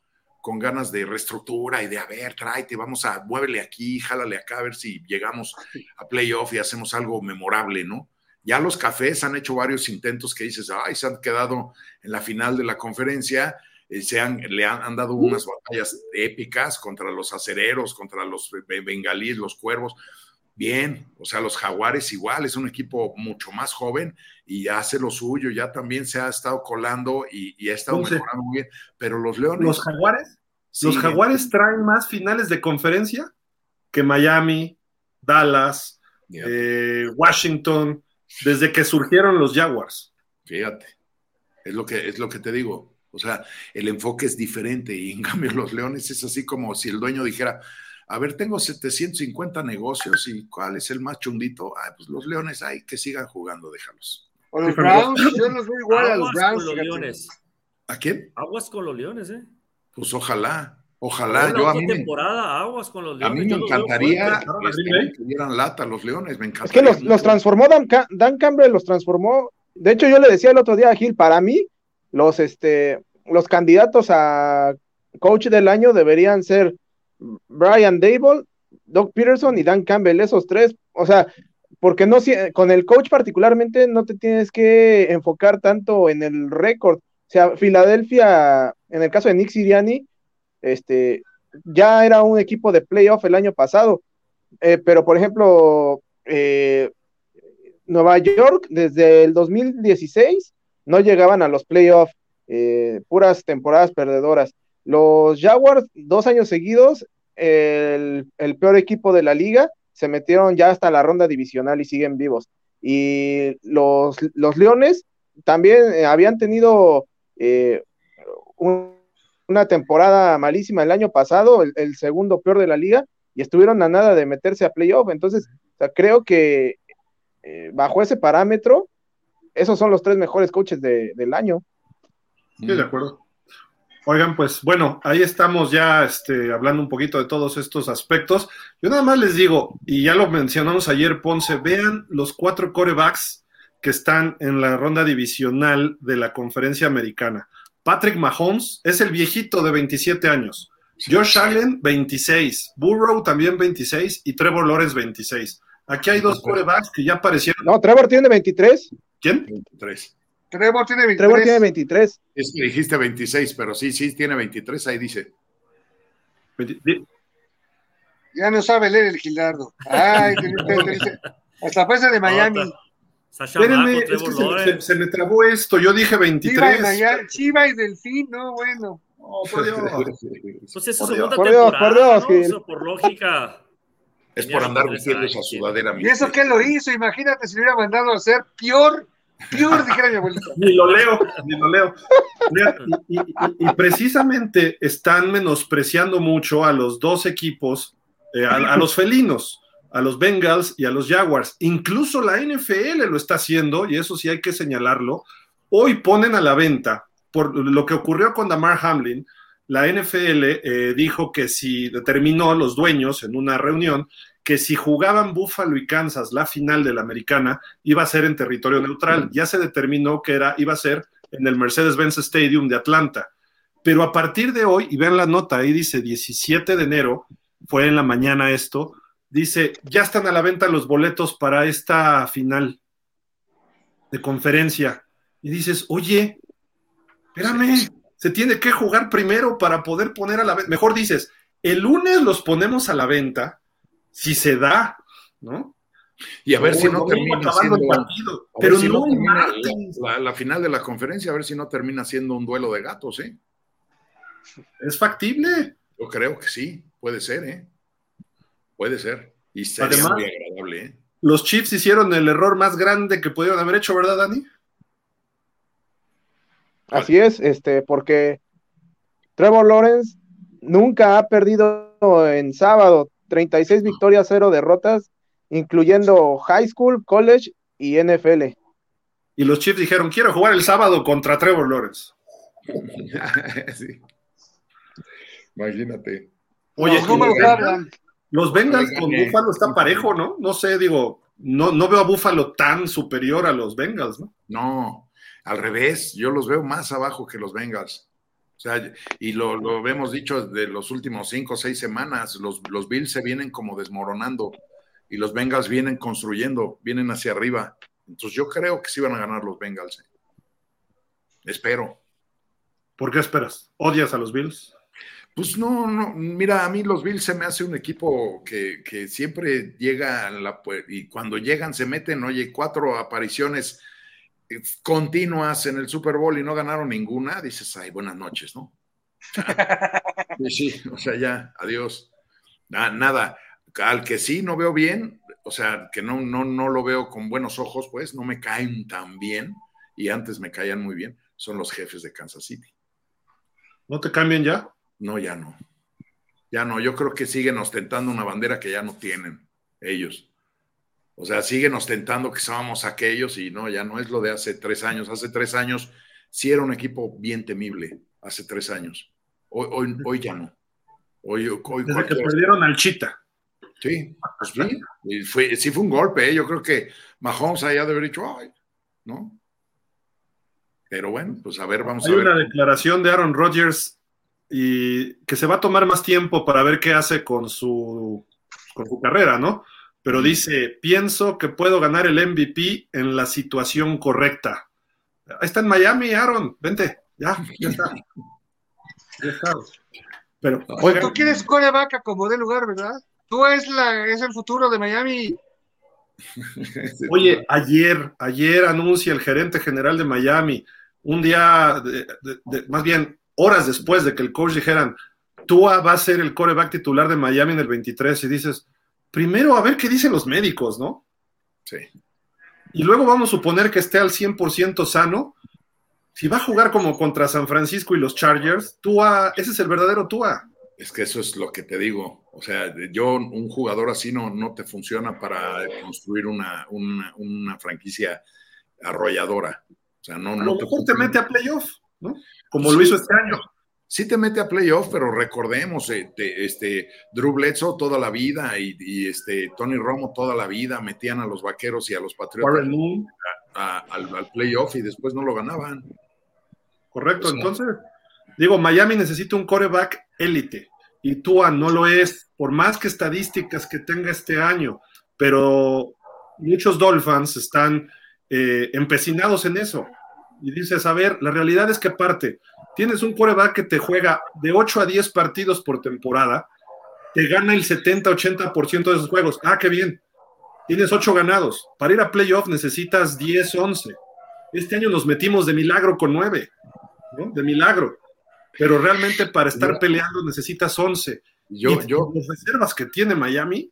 con ganas de reestructura y de, a ver, tráete, vamos a, muévele aquí, jálale acá, a ver si llegamos a playoff y hacemos algo memorable, ¿no? Ya los cafés han hecho varios intentos que dices, ay, se han quedado en la final de la conferencia, eh, se han, le han, dado unas batallas épicas contra los acereros, contra los bengalíes, los cuervos. Bien, o sea, los jaguares igual, es un equipo mucho más joven y hace lo suyo, ya también se ha estado colando y, ha estado mejorando muy bien, pero los Leones... ¿Los Jaguares? ¿Los Jaguares traen más finales de conferencia? que Miami, Dallas, eh, Washington, desde que surgieron los Jaguars. Fíjate, es lo que, es lo que te digo. O sea, el enfoque es diferente y en cambio los Leones es así como si el dueño dijera, a ver, tengo 750 negocios y ¿cuál es el más chundito? Ah, pues los Leones, hay que sigan jugando, déjalos. O los Browns, yo los veo igual a los Browns. Con los Leones. ¿A quién? Aguas con los Leones, ¿eh? Pues ojalá. Ojalá, yo a mí, temporada, aguas con los leones. a mí me encantaría que dieran lata los leones, me encantaría. Es que los, los transformó Dan, Dan, Campbell, los transformó. De hecho, yo le decía el otro día a Gil, para mí, los, este, los candidatos a coach del año deberían ser Brian Dable, Doug Peterson y Dan Campbell, esos tres. O sea, porque no con el coach particularmente no te tienes que enfocar tanto en el récord. O sea, Filadelfia, en el caso de Nick Siriani, este, ya era un equipo de playoff el año pasado, eh, pero por ejemplo, eh, Nueva York desde el 2016 no llegaban a los playoffs, eh, puras temporadas perdedoras. Los Jaguars, dos años seguidos, el, peor equipo de la liga, se metieron ya hasta la ronda divisional y siguen vivos. Y los, los Leones también habían tenido un una temporada malísima el año pasado, el, segundo peor de la liga, y estuvieron a nada de meterse a playoff. Entonces, creo que eh, bajo ese parámetro, esos son los tres mejores coaches del año. Sí, de acuerdo. Oigan, pues bueno, ahí estamos ya este, hablando un poquito de todos estos aspectos. Yo nada más les digo, y ya lo mencionamos ayer, Ponce, vean los cuatro corebacks que están en la ronda divisional de la conferencia americana. Patrick Mahomes es el viejito de 27 años. Josh Allen, 26. Burrow también 26 y Trevor Lawrence 26. Aquí hay dos corebacks que ya aparecieron. No, Trevor tiene 23. ¿Quién? 23. Trevor tiene 23. Trevor tiene 23. Es que dijiste 26, pero sí, sí, tiene 23, ahí dice. Ya no sabe leer el Gildardo. Ay, hasta pasa de Miami. Espérenme, es que se, me trabó esto. Yo dije 23. Chiva y, Delfín, no, bueno. Oh, por Dios. Pues es su segunda por Dios, por Dios, ¿no? por lógica. Es por andar vistiendo esa sudadera. ¿Y eso qué lo hizo? Imagínate si lo hubiera mandado a hacer peor, Ni lo leo, ni lo leo. Y, precisamente están menospreciando mucho a los dos equipos, eh, a los felinos a los Bengals y a los Jaguars. Incluso la NFL lo está haciendo, y eso sí hay que señalarlo. Hoy ponen a la venta, por lo que ocurrió con Damar Hamlin, la NFL eh, dijo que si determinó los dueños en una reunión que si jugaban Buffalo y Kansas la final de la americana iba a ser en territorio neutral. Ya se determinó que era, iba a ser en el Mercedes-Benz Stadium de Atlanta. Pero a partir de hoy, y vean la nota, ahí dice 17 de enero, fue en la mañana esto, dice, ya están a la venta los boletos para esta final de conferencia. Y dices, oye, espérame, se tiene que jugar primero para poder poner a la venta. Mejor dices, el lunes los ponemos a la venta, si se da, ¿no? Y a ver si no, termina siendo partido, pero no, la, la, final de la conferencia, a ver si no termina siendo un duelo de gatos, ¿eh? ¿Es factible? Yo creo que sí, puede ser, ¿eh? Puede ser. Y sería muy agradable. ¿eh? Los Chiefs hicieron el error más grande que pudieron haber hecho, ¿verdad, Dani? Así es, este, porque Trevor Lawrence nunca ha perdido en sábado 36 victorias, 0 derrotas, incluyendo high school, college y NFL. Y los Chiefs dijeron, quiero jugar el sábado contra Trevor Lawrence. sí. Imagínate. Oye, ¿cómo hablan? Los Bengals con Búfalo está parejo, ¿no? No sé, digo, no, no veo a Búfalo tan superior a los Bengals, ¿no? No, al revés, yo los veo más abajo que los Bengals. O sea, y lo, lo hemos dicho de los últimos cinco o seis semanas, los, los Bills se vienen como desmoronando y los Bengals vienen construyendo, vienen hacia arriba. Entonces yo creo que sí van a ganar los Bengals. ¿eh? Espero. ¿Por qué esperas? ¿Odias a los Bills? Pues no, no, mira, a mí los Bills se me hace un equipo que, siempre llega la, y cuando llegan se meten, oye, cuatro apariciones continuas en el Super Bowl y no ganaron ninguna, dices, ay, buenas noches, ¿no? sí, sí, o sea, ya, adiós. nada, al que sí no veo bien, o sea, que no, no, no lo veo con buenos ojos, pues no me caen tan bien, y antes me caían muy bien, son los jefes de Kansas City. ¿No te cambian ya? No, ya no. Ya no, yo creo que siguen ostentando una bandera que ya no tienen ellos. O sea, siguen ostentando que somos aquellos y no, ya no es lo de hace tres años. Hace tres años sí era un equipo bien temible, hace tres años. Hoy, hoy, ya no. Hoy, hoy Desde que perdieron al Chita. Sí, pues sí. fue, sí fue un golpe. ¿eh? Yo creo que Mahomes allá de haber dicho, ay, ¿no? Pero bueno, pues a ver, vamos Hay a ver. Hay una declaración de Aaron Rodgers y que se va a tomar más tiempo para ver qué hace con su, con su carrera, ¿no? Pero dice, pienso que puedo ganar el MVP en la situación correcta. Ahí está en Miami, Aaron, vente, ya, ya está. Ya está. Pero, oigan, tú quieres coreback como de lugar, ¿verdad? Tú es, la, es el futuro de Miami. Oye, ayer, ayer anuncia el gerente general de Miami, un día, de, de, de, más bien horas después de que el coach dijeran, Tua va a ser el coreback titular de Miami en el 23, y dices, primero a ver qué dicen los médicos, ¿no? Sí. Y luego vamos a suponer que esté al 100% sano. Si va a jugar como contra San Francisco y los Chargers, Tua, ese es el verdadero Tua. Es que eso es lo que te digo. O sea, yo, un jugador así no, no te funciona para construir una, una, una franquicia arrolladora. O sea, no, a no lo mejor te, te mete a playoff, ¿no? Como sí, lo hizo este año. Sí te mete a playoff, pero recordemos, eh, te, este, Drew Bledsoe toda la vida y, y, este, Tony Romo toda la vida metían a los vaqueros y a los patriotas a, a, al, al, playoff y después no lo ganaban. Correcto, entonces, digo, Miami necesita un coreback élite y Tua no lo es, por más que estadísticas que tenga este año, pero muchos Dolphins están eh, empecinados en eso. Y dices, a ver, la realidad es que parte, tienes un coreback que te juega de 8 a 10 partidos por temporada, te gana el 70-80% de esos juegos. Ah, qué bien. Tienes 8 ganados. Para ir a playoff necesitas 10, 11. Este año nos metimos de milagro con 9, ¿no? De milagro. Pero realmente para estar peleando necesitas 11. Yo, y yo, las reservas que tiene Miami.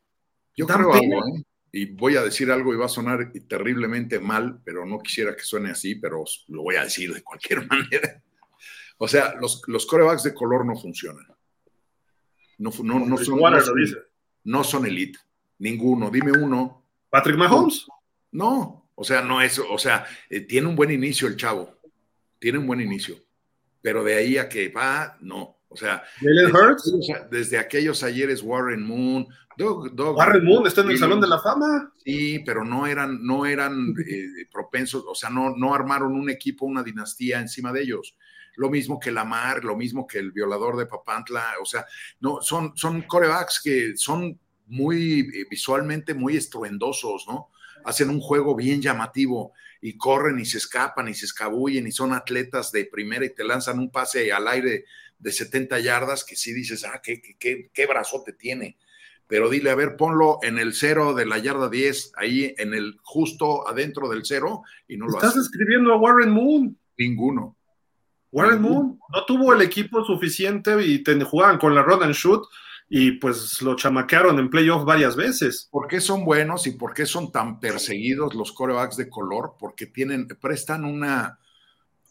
Yo creo algo, ¿eh? Y voy a decir algo y va a sonar terriblemente mal, pero no quisiera que suene así, pero lo voy a decir de cualquier manera. O sea, los, los corebacks de color no funcionan. No, no, no, son, no, son, no son elite. Ninguno. Dime uno. ¿Patrick Mahomes? No. O sea, no es. O sea, eh, tiene un buen inicio el chavo. Tiene un buen inicio. Pero de ahí a que va, no. O sea, desde aquellos, desde aquellos ayeres Warren Moon, Doug, Doug, Warren Moon está en el Salón de la Fama. Sí, pero no eran, no eran eh, propensos, o sea, no, no armaron un equipo, una dinastía encima de ellos. Lo mismo que Lamar, lo mismo que el violador de Papantla, o sea, no, son, son corebacks que son muy eh, visualmente muy estruendosos, ¿no? Hacen un juego bien llamativo y corren y se escapan y se escabullen y son atletas de primera y te lanzan un pase al aire de 70 yardas que sí dices, ah, qué, qué, qué brazote tiene pero dile, a ver, ponlo en el cero de la yarda 10, ahí en el justo adentro del cero, y no lo Estás hace. escribiendo a Warren Moon. Ninguno. Warren Ninguno. Moon no tuvo el equipo suficiente y te, jugaban con la run and shoot y pues lo chamaquearon en playoff varias veces. ¿Por qué son buenos y por qué son tan perseguidos los corebacks de color? Porque tienen, prestan una,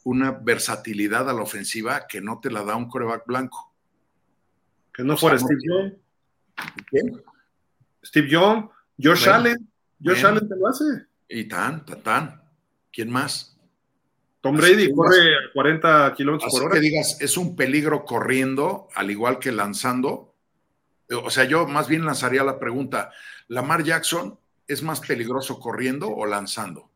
una versatilidad a la ofensiva que no te la da un coreback blanco. Que no o fuera sea, Steve no, Young. ¿Quién? Steve Young, Josh bueno, Allen. Josh. Allen te lo hace. Y tan, tan, tan. ¿Quién más? Tom Brady Así corre a 40 kilómetros por hora. que digas, es un peligro corriendo, al igual que lanzando. O sea, yo más bien lanzaría la pregunta: ¿Lamar Jackson es más peligroso corriendo o lanzando?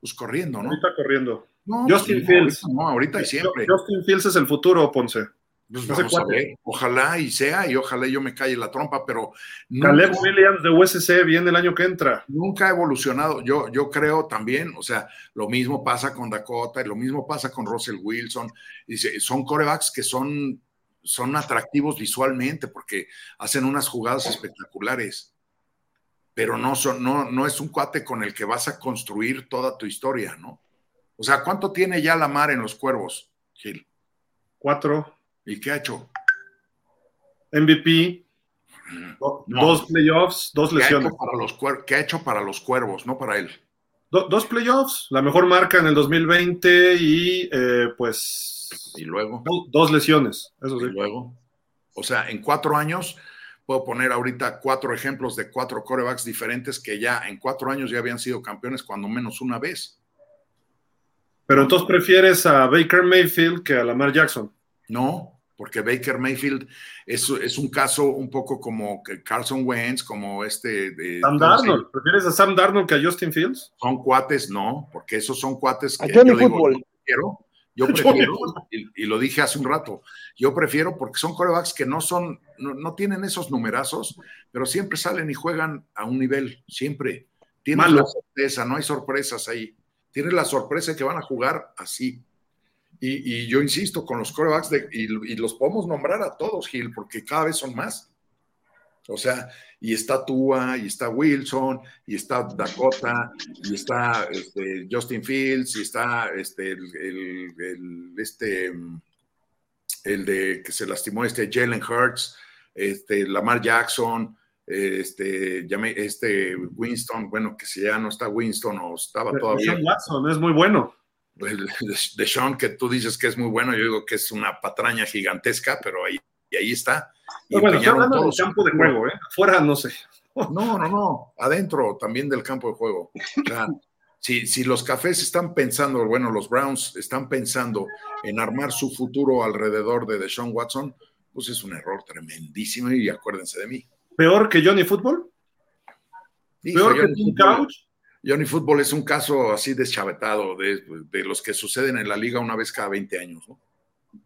Pues corriendo, ¿no? Ahorita corriendo. No, Justin pues, Fields. Ahorita, no, ahorita y siempre. Justin Fields es el futuro, Ponce. Pues vamos a ver. Ojalá y sea, y ojalá yo me calle la trompa, pero. Caleb nunca, Williams de USC viene el año que entra. Nunca ha evolucionado. Yo, yo creo también, o sea, lo mismo pasa con Dakota, y lo mismo pasa con Russell Wilson. Son corebacks que son, son atractivos visualmente porque hacen unas jugadas espectaculares. Pero no, son, no, no es un cuate con el que vas a construir toda tu historia, ¿no? O sea, ¿cuánto tiene ya la mar en los cuervos, Gil? Cuatro. ¿Y qué ha hecho? MVP. Dos playoffs, dos lesiones. ¿Qué ha, para los ¿Qué ha hecho para los cuervos, no para él? dos playoffs, la mejor marca en el 2020 y eh, pues... Y luego. dos lesiones, eso sí. Y luego. O sea, en cuatro años, puedo poner ahorita cuatro ejemplos de cuatro corebacks diferentes que ya en cuatro años ya habían sido campeones cuando menos una vez. Pero entonces prefieres a Baker Mayfield que a Lamar Jackson. No, porque Baker Mayfield es, es, un caso un poco como Carson Wentz, como este... De, Sam Darnold, ¿prefieres a Sam Darnold que a Justin Fields? Son cuates, no, porque esos son cuates que yo, digo, yo prefiero, yo prefiero y, y, lo dije hace un rato, yo prefiero porque son corebacks que no son, no, no, tienen esos numerazos, pero siempre salen y juegan a un nivel, siempre. Tienen la sorpresa, no hay sorpresas ahí. Tienen la sorpresa que van a jugar así. Y, yo insisto, con los corebacks, y, los podemos nombrar a todos, Gil, porque cada vez son más. O sea, y está Tua, y está Wilson, y está Dakota, y está este, Justin Fields, y está este, el, este, el de que se lastimó, este Jalen Hurts, este, Lamar Jackson, este, este Winston, bueno, que si ya no está Winston o estaba todavía. Watson es muy bueno de Sean, que tú dices que es muy bueno, yo digo que es una patraña gigantesca, pero ahí, y ahí está. Y bueno, estoy hablando del campo de juego, ¿eh? Fuera, no sé. No, no, no, adentro también del campo de juego. O sea, si, si los cafés están pensando, bueno, los Browns están pensando en armar su futuro alrededor de Deshaun Watson, pues es un error tremendísimo y acuérdense de mí. ¿Peor que Johnny Football? ¿Peor que Tim Couch? Johnny Football es un caso así deschavetado de, de, los que suceden en la liga una vez cada 20 años, ¿no?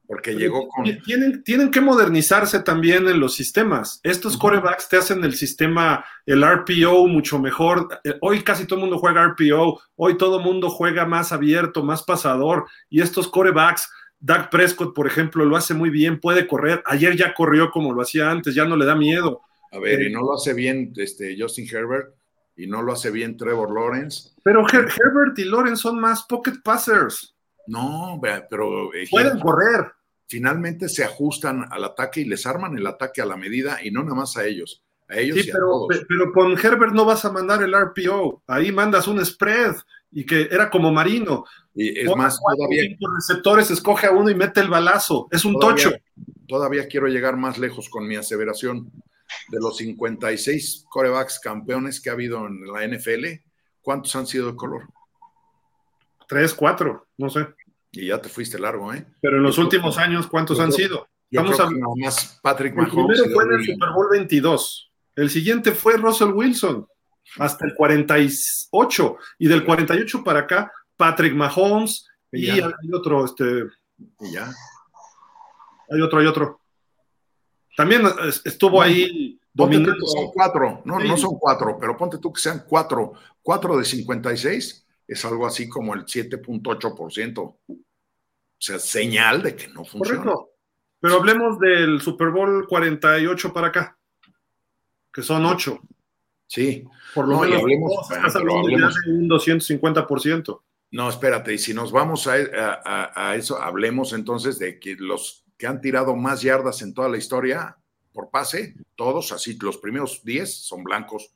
Porque llegó con... Tienen, tienen que modernizarse también en los sistemas. Estos corebacks te hacen el sistema, el RPO mucho mejor. Eh, hoy casi todo el mundo juega RPO, hoy todo el mundo juega más abierto, más pasador. Y estos corebacks, Doug Prescott, por ejemplo, lo hace muy bien, puede correr. Ayer ya corrió como lo hacía antes, ya no le da miedo. A ver, y no lo hace bien este, Justin Herbert y no lo hace bien Trevor Lawrence. Pero Herbert y Lawrence son más pocket passers. No, pero... Eh, Pueden correr. Finalmente se ajustan al ataque y les arman el ataque a la medida y no nada más a ellos. A ellos sí, pero, pero con Herbert no vas a mandar el RPO. Ahí mandas un spread y que era como Marino. Y es más, todavía. receptores, escoge a uno y mete el balazo. Es un tocho. Todavía quiero llegar más lejos con mi aseveración de los 56 corebacks campeones que ha habido en la NFL, ¿cuántos han sido de color? Tres, cuatro, no sé. Y ya te fuiste largo, ¿eh? Pero en los últimos años, ¿cuántos han sido? Vamos a más Patrick Mahomes. El primero fue en el Super Bowl 22. El siguiente fue Russell Wilson, hasta el 48. Y del 48 para acá, Patrick Mahomes. Y, hay otro, este. Y ya. Hay otro, hay otro. También estuvo ahí dominando. Son cuatro, no, no son cuatro, pero ponte tú que sean cuatro. Cuatro de 56 es algo así como el 7.8%. O sea, señal de que no funciona. Correcto. Pero hablemos del Super Bowl 48 para acá, que son ocho. Sí. Por lo menos hablemos, de un 250%. No, espérate, y si nos vamos a, a, eso, hablemos entonces de que los que han tirado más yardas en toda la historia por pase, todos así, los primeros 10 son blancos.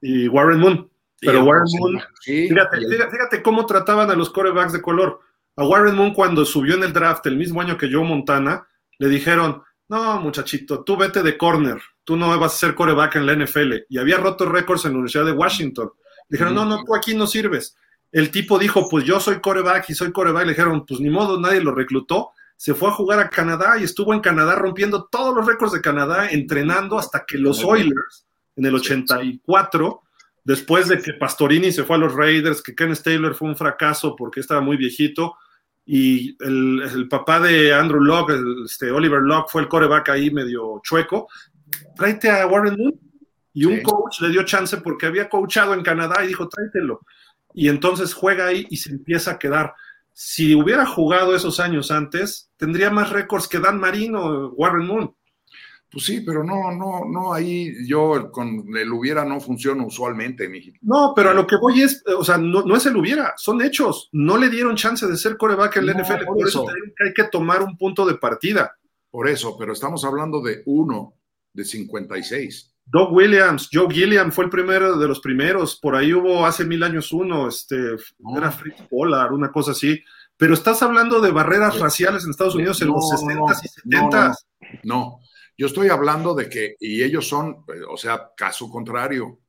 Y Warren Moon. Pero Warren Moon, fíjate, fíjate, cómo trataban a los corebacks de color. A Warren Moon cuando subió en el draft el mismo año que Joe Montana, le dijeron, no muchachito, tú vete de corner, tú no vas a ser coreback en la NFL. Y había roto récords en la Universidad de Washington. dijeron, no, no, tú aquí no sirves. El tipo dijo, pues yo soy coreback y soy coreback. Le dijeron, pues ni modo, nadie lo reclutó se fue a jugar a Canadá y estuvo en Canadá rompiendo todos los récords de Canadá, entrenando hasta que los Oilers, en el 84, después de que Pastorini se fue a los Raiders, que Ken Taylor fue un fracaso porque estaba muy viejito, y el, papá de Andrew Locke, este Oliver Locke, fue el coreback ahí medio chueco, tráete a Warren Moon. Y un coach le dio chance porque había coachado en Canadá y dijo, tráetelo. Y entonces juega ahí y se empieza a quedar si hubiera jugado esos años antes, tendría más récords que Dan Marino, Warren Moon. Pues sí, pero no, no, no, ahí yo con el hubiera no funciona usualmente, mi No, pero a lo que voy es, o sea, no, es el hubiera, son hechos. No le dieron chance de ser coreback en la NFL, por, eso, hay que tomar un punto de partida. Por eso, pero estamos hablando de uno de 56. Doug Williams, Joe Gilliam fue el primero de los primeros, por ahí hubo hace mil años uno, este, era Fritz Pollard, una cosa así, pero estás hablando de barreras raciales en Estados Unidos en los 60 y 70 no, yo estoy hablando de que, y ellos son, eh, o sea, caso contrario,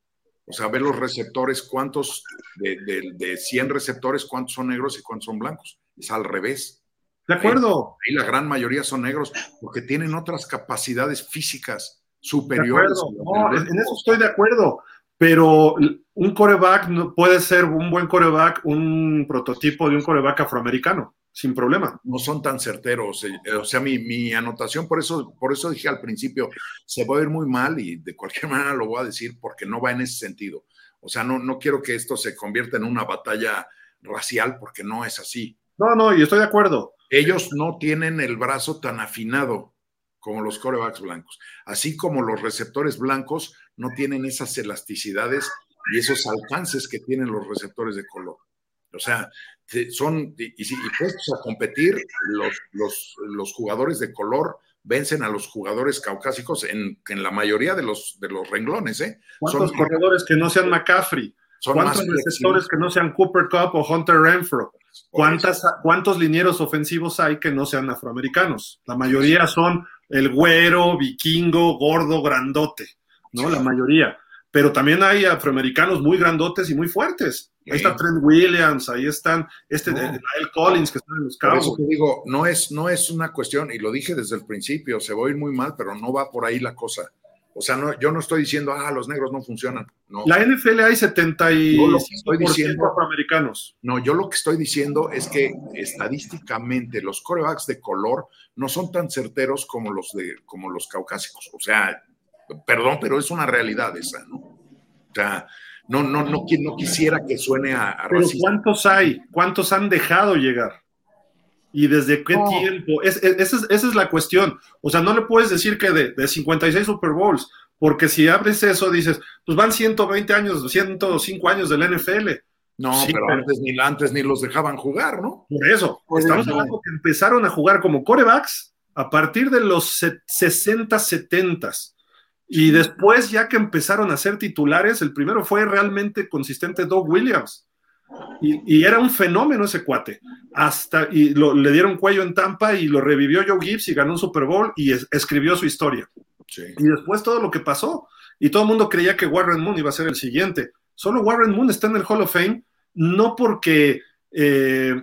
o sea, ver los receptores, cuántos, de, de, de 100 receptores, cuántos son negros y cuántos son blancos, es al revés. De acuerdo. Y la gran mayoría son negros porque tienen otras capacidades físicas superiores. No, en eso estoy de acuerdo, pero un coreback no puede ser un buen coreback, un prototipo de un coreback afroamericano, sin problema. No son tan certeros. Eh, o sea, mi, mi, anotación, por eso, por eso dije al principio, se va a ir muy mal y de cualquier manera lo voy a decir porque no va en ese sentido. O sea, no, no quiero que esto se convierta en una batalla racial porque no es así. No, no, y estoy de acuerdo. Ellos no tienen el brazo tan afinado como los corebacks blancos, así como los receptores blancos no tienen esas elasticidades y esos alcances que tienen los receptores de color. O sea, son, y, y, puestos a competir, los, los, los, jugadores de color vencen a los jugadores caucásicos en, en la mayoría de los, de los renglones. ¿eh? ¿Cuántos son, corredores que no sean McCaffrey? Son ¿Cuántos receptores que no sean Cooper Cup o Hunter Renfro? ¿Cuántas, ¿Cuántos linieros ofensivos hay que no sean afroamericanos? La mayoría son el güero, vikingo, gordo, grandote, ¿no? La mayoría. Pero también hay afroamericanos muy grandotes y muy fuertes. Ahí está Trent Williams, ahí están este no. Nael Collins que están en los cabos. Por eso te digo, no es, no es una cuestión, y lo dije desde el principio, se va a ir muy mal, pero no va por ahí la cosa. O sea, no, yo no estoy diciendo, ah, los negros no funcionan. No. La NFL hay 75% diciendo, afroamericanos. No, yo lo que estoy diciendo es que estadísticamente los corebacks de color no son tan certeros como los, de, como los caucásicos. O sea, perdón, pero es una realidad esa, ¿no? O sea, no, no, no, no quisiera que suene a, a Pero racista. ¿cuántos hay? ¿Cuántos han dejado llegar? ¿Y desde qué tiempo? Es, es, esa, es, esa, es, la cuestión. O sea, no le puedes decir que de, de, 56 Super Bowls, porque si abres eso, dices, pues van 120 años, 105 años del NFL. No, sí, pero, pero, Antes, ni, antes ni los dejaban jugar, ¿no? Por eso, por estamos no. hablando que empezaron a jugar como corebacks a partir de los 60, 70 y después, ya que empezaron a ser titulares, el primero fue realmente consistente Doug Williams. Y, y, era un fenómeno ese cuate. Hasta, y lo, le dieron cuello en Tampa y lo revivió Joe Gibbs y ganó un Super Bowl y es, escribió su historia. Sí. Y después todo lo que pasó. Y todo el mundo creía que Warren Moon iba a ser el siguiente. Solo Warren Moon está en el Hall of Fame, no porque, eh,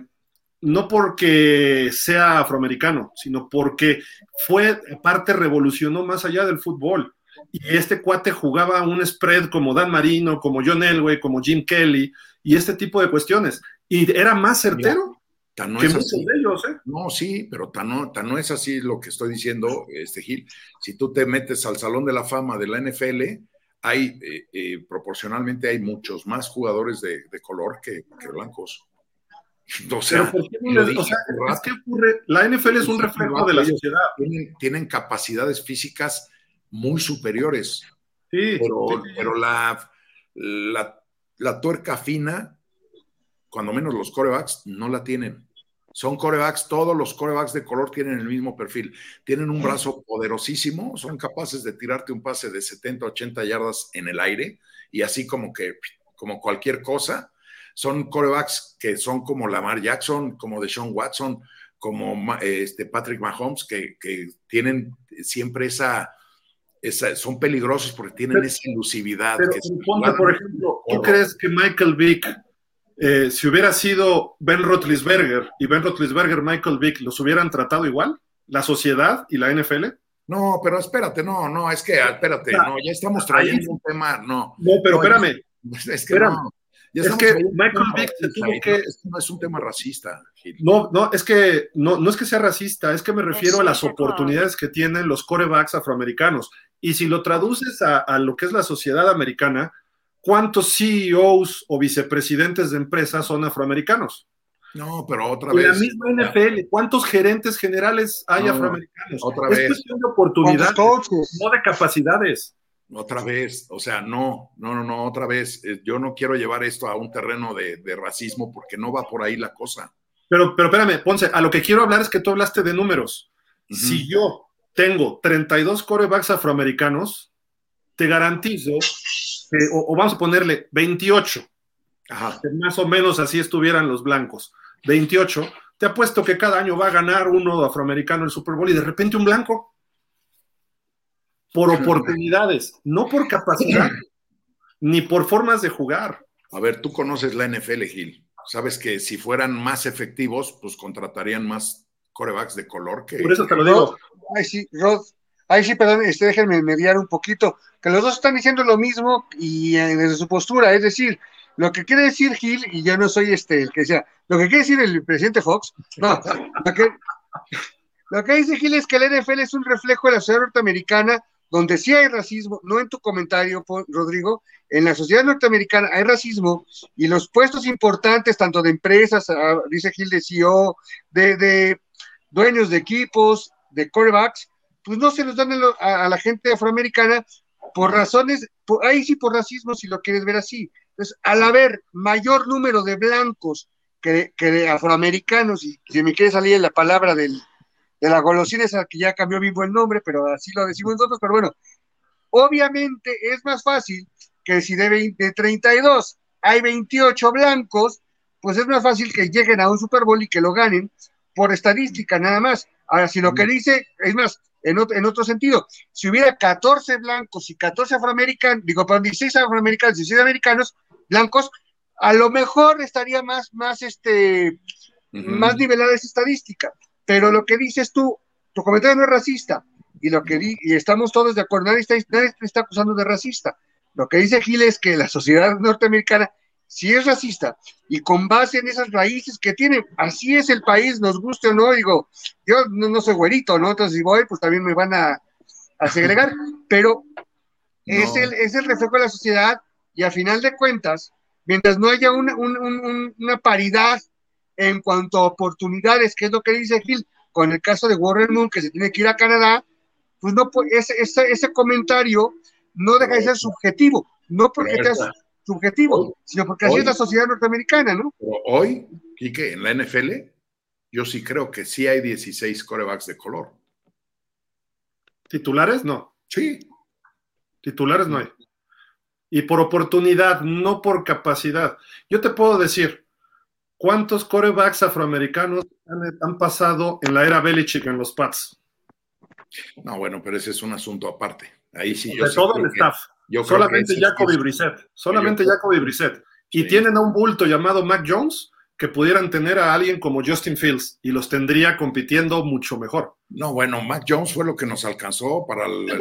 no porque sea afroamericano, sino porque fue parte, revolucionó más allá del fútbol y este cuate jugaba un spread como Dan Marino, como John Elway, como Jim Kelly, y este tipo de cuestiones. Y era más certero tan no que muchos así. de ellos, ¿eh? No, sí, pero tan no, tan no es así lo que estoy diciendo, este Gil. Si tú te metes al Salón de la Fama de la NFL, hay, eh, eh, proporcionalmente hay muchos más jugadores de, de color que, que, blancos. O sea, no les, o sea es que ocurre, la NFL es un reflejo de la sociedad. Tienen, tienen capacidades físicas muy superiores. Sí, pero, sí. pero la, la, la, tuerca fina, cuando menos los corebacks, no la tienen. Son corebacks, todos los corebacks de color tienen el mismo perfil. Tienen un brazo poderosísimo, son capaces de tirarte un pase de 70, 80 yardas en el aire y así como que, como cualquier cosa. Son corebacks que son como Lamar Jackson, como Deshaun Watson, como este Patrick Mahomes, que, que tienen siempre esa, esa, son peligrosos porque tienen pero, esa ilusividad. Pero, que ponte, por ejemplo, ¿tú crees que Michael Vick, eh, si hubiera sido Ben Roethlisberger y Ben Roethlisberger, Michael Vick, los hubieran tratado igual? ¿La sociedad y la NFL? No, pero espérate, no, no, es que, espérate, no, ya estamos trayendo ahí, un tema, no. No, pero no, espérame. Es que espérame. no. es que Michael Vick se tuvo que... Esto no es un tema racista. Gil. No, no, es que no, no es que sea racista, es que me refiero a las oportunidades que tienen los corebacks afroamericanos. Y si lo traduces a, a, lo que es la sociedad americana, ¿cuántos CEOs o vicepresidentes de empresas son afroamericanos? No, pero otra y vez. La misma NFL, ¿cuántos gerentes generales hay no, afroamericanos? Otra es vez. cuestión de oportunidades, no de capacidades. Otra vez, o sea, no, no, no, no, otra vez. Eh, yo no quiero llevar esto a un terreno de, de racismo porque no va por ahí la cosa. Pero, pero espérame, Ponce, a lo que quiero hablar es que tú hablaste de números. Uh -huh. Si yo tengo 32 corebacks afroamericanos, te garantizo que, o, o vamos a ponerle 28, Ajá. que más o menos así estuvieran los blancos, 28, te apuesto que cada año va a ganar uno afroamericano el Super Bowl y de repente un blanco. Por oportunidades, no por capacidad, ni por formas de jugar. A ver, tú conoces la NFL, Gil. Sabes que si fueran más efectivos, pues contratarían más corebacks de color que. Por eso te lo digo. Ay, sí, Rod. Ay, sí, perdón, este, déjenme mediar un poquito. Que los dos están diciendo lo mismo y eh, desde su postura, es decir, lo que quiere decir Gil, y yo no soy este el que decía, lo que quiere decir el presidente Fox, no, lo que, dice Gil es que la NFL es un reflejo de la sociedad norteamericana, donde sí hay racismo, no en tu comentario, Rodrigo, en la sociedad norteamericana hay racismo y los puestos importantes, tanto de empresas, ah, dice Gil de CEO, de, de dueños de equipos, de corebacks, pues no se los dan a, lo- a- a la gente afroamericana por razones, por- ahí sí por racismo, si lo quieres ver así. Entonces, al haber mayor número de blancos que, que de afroamericanos, y si me quiere salir la palabra del, de la golosina, esa que ya cambió vivo el nombre, pero así lo decimos nosotros, pero bueno, obviamente es más fácil que si de, 20 de 32 hay 28 blancos, pues es más fácil que lleguen a un Super Bowl y que lo ganen por estadística nada más. Ahora, si lo que dice, es más, en otro, en otro sentido, si hubiera 14 blancos y 14 afroamericanos, digo, perdón, 16 afroamericanos y 16 americanos blancos, a lo mejor estaría más, más, este, más nivelada esa estadística. Pero lo que dices tú, tu comentario no es racista, y lo que di, y estamos todos de acuerdo, nadie está, nadie te está acusando de racista. Lo que dice Gil es que la sociedad norteamericana sí es racista, y con base en esas raíces que tiene, así es el país, nos guste o no, digo, yo no, no soy güerito, ¿no? Entonces si voy, pues también me van a, a segregar, pero es, el, es el reflejo de la sociedad, y a final de cuentas, mientras no haya una, un- un- un- una paridad en cuanto a oportunidades, que es lo que dice Gil, con el caso de Warren Moon, que se tiene que ir a Canadá, pues no ese, ese, ese comentario no deja de ser subjetivo, no porque Pero sea subjetivo, sino porque así hoy- es la sociedad norteamericana, ¿no? Pero hoy, Quique, en la NFL, yo sí creo que sí hay 16 corebacks de color. Titulares, no. Sí. Titulares no hay. Y por oportunidad, no por capacidad. Yo te puedo decir, ¿cuántos corebacks afroamericanos han, han pasado en la era Belichick en los Pats? No, bueno, pero ese es un asunto aparte. Ahí sí yo de todo el que- staff. Yo Solamente Jacoby Brissett. Solamente Yo Jacoby Brissett. Y Sí. tienen a un bulto llamado Mac Jones que pudieran tener a alguien como Justin Fields y los tendría compitiendo mucho mejor. No, bueno, Mac Jones fue lo que nos alcanzó para el, la-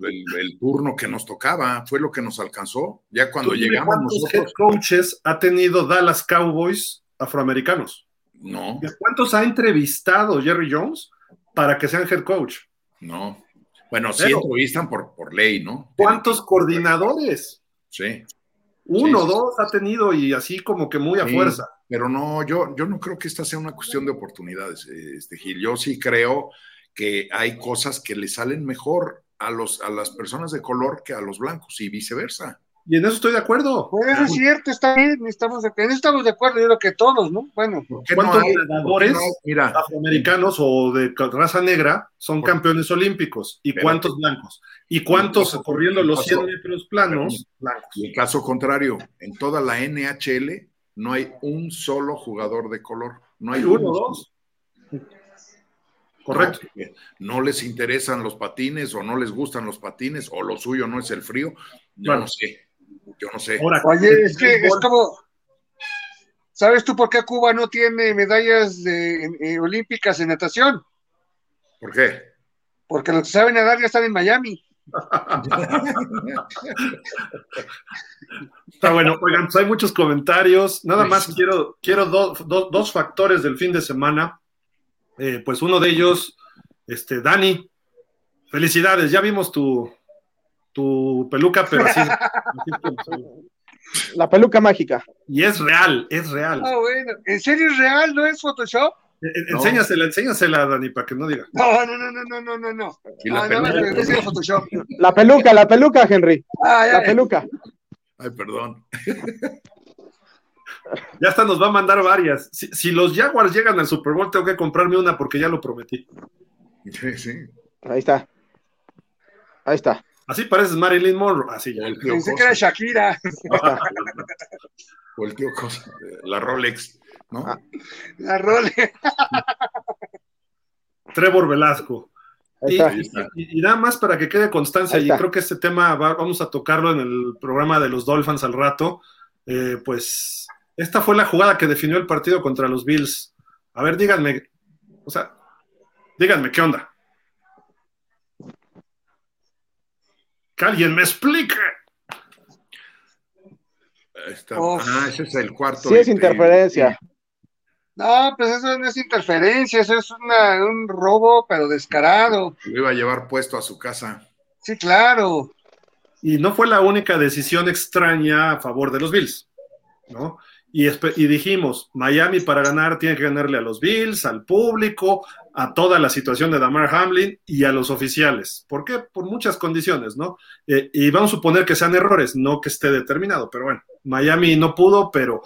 el- el turno que nos tocaba, fue lo que nos alcanzó. Ya cuando llegamos ¿Cuántos head nosotros, coaches ha tenido Dallas Cowboys afroamericanos? no, ¿Cuántos ha entrevistado Jerry Jones para que sean head coach? no. Bueno, sí Pero- entrevistan por, por ley, ¿no? ¿Cuántos coordinadores? Sí, Uno, Sí, sí, dos ha tenido y así como que muy a Sí. fuerza. pero no, yo, yo no creo que esta sea una cuestión de oportunidades, este Gil. Yo sí creo que hay cosas que le salen mejor a, los, a las personas de color que a los blancos y viceversa. Y en eso estoy de acuerdo. Pues eso es cierto, está bien, estamos de, en eso estamos de acuerdo, yo creo que todos, ¿no? Bueno, ¿Por qué ¿Cuántos nadadores no? Mira, afroamericanos o de raza negra son campeones olímpicos. ¿Y cuántos blancos? ¿Y cuántos corriendo los Pero- 100 metros planos blancos? y el caso contrario, en toda la NHL no hay un solo jugador de color. No hay Hay uno, uno. dos. Correcto. No, les interesan los patines o no les gustan los patines o lo suyo no es el frío. Yo Claro. no sé. Yo no sé. Ahora, oye, es que es como, ¿sabes tú por qué Cuba no tiene medallas de, eh, olímpicas en natación? ¿Por qué? Porque los que saben nadar ya están en Miami. Está bueno, oigan, pues hay muchos comentarios. Nada más sí. quiero, quiero do- do- dos factores del fin de semana. Eh, pues uno de ellos, este, Dani, felicidades, ya vimos tu, tu peluca, pero así, La peluca mágica. y es real, es real. Ah, bueno, ¿en serio es real? ¿No es Photoshop? Eh, eh, No. Enséñasela, enséñasela, Dani, para que no diga. No, no, no, no, no, no, no, no. Y la Ah, peluca. no, no, es Photoshop. La peluca, la peluca, Henry. Ah, ya, La peluca. Ay, perdón. Ya hasta nos va a mandar varias. Si, si los Jaguars llegan al Super Bowl, tengo que comprarme una porque ya lo prometí. Sí, sí. Ahí está. Ahí está. Así pareces Marilyn Monroe. Así ya. El tío Pensé que era Shakira. O el tío Cosa. La Rolex, ¿no? Ah. La role. Trevor Velasco. Ahí Y, está. Ahí está. y- y nada más para que quede constancia, y creo que este tema va- vamos a tocarlo en el programa de los Dolphins al rato. eh, pues esta fue la jugada que definió el partido contra los Bills. A ver, díganme, o sea, díganme qué onda. Que alguien me explique. Está- ah, ese es el cuarto. Sí es y- interferencia. No, pues eso no es interferencia, eso es una- un robo, pero descarado. Lo iba a llevar puesto a su casa. Sí, claro. Y no fue la única decisión extraña a favor de los Bills, ¿no? Y, y dijimos, Miami para ganar tiene que ganarle a los Bills, al público, a toda la situación de Damar Hamlin y a los oficiales. ¿Por qué? Por muchas condiciones, ¿no? Eh, y vamos a suponer que sean errores, no que esté determinado, pero bueno, Miami no pudo, pero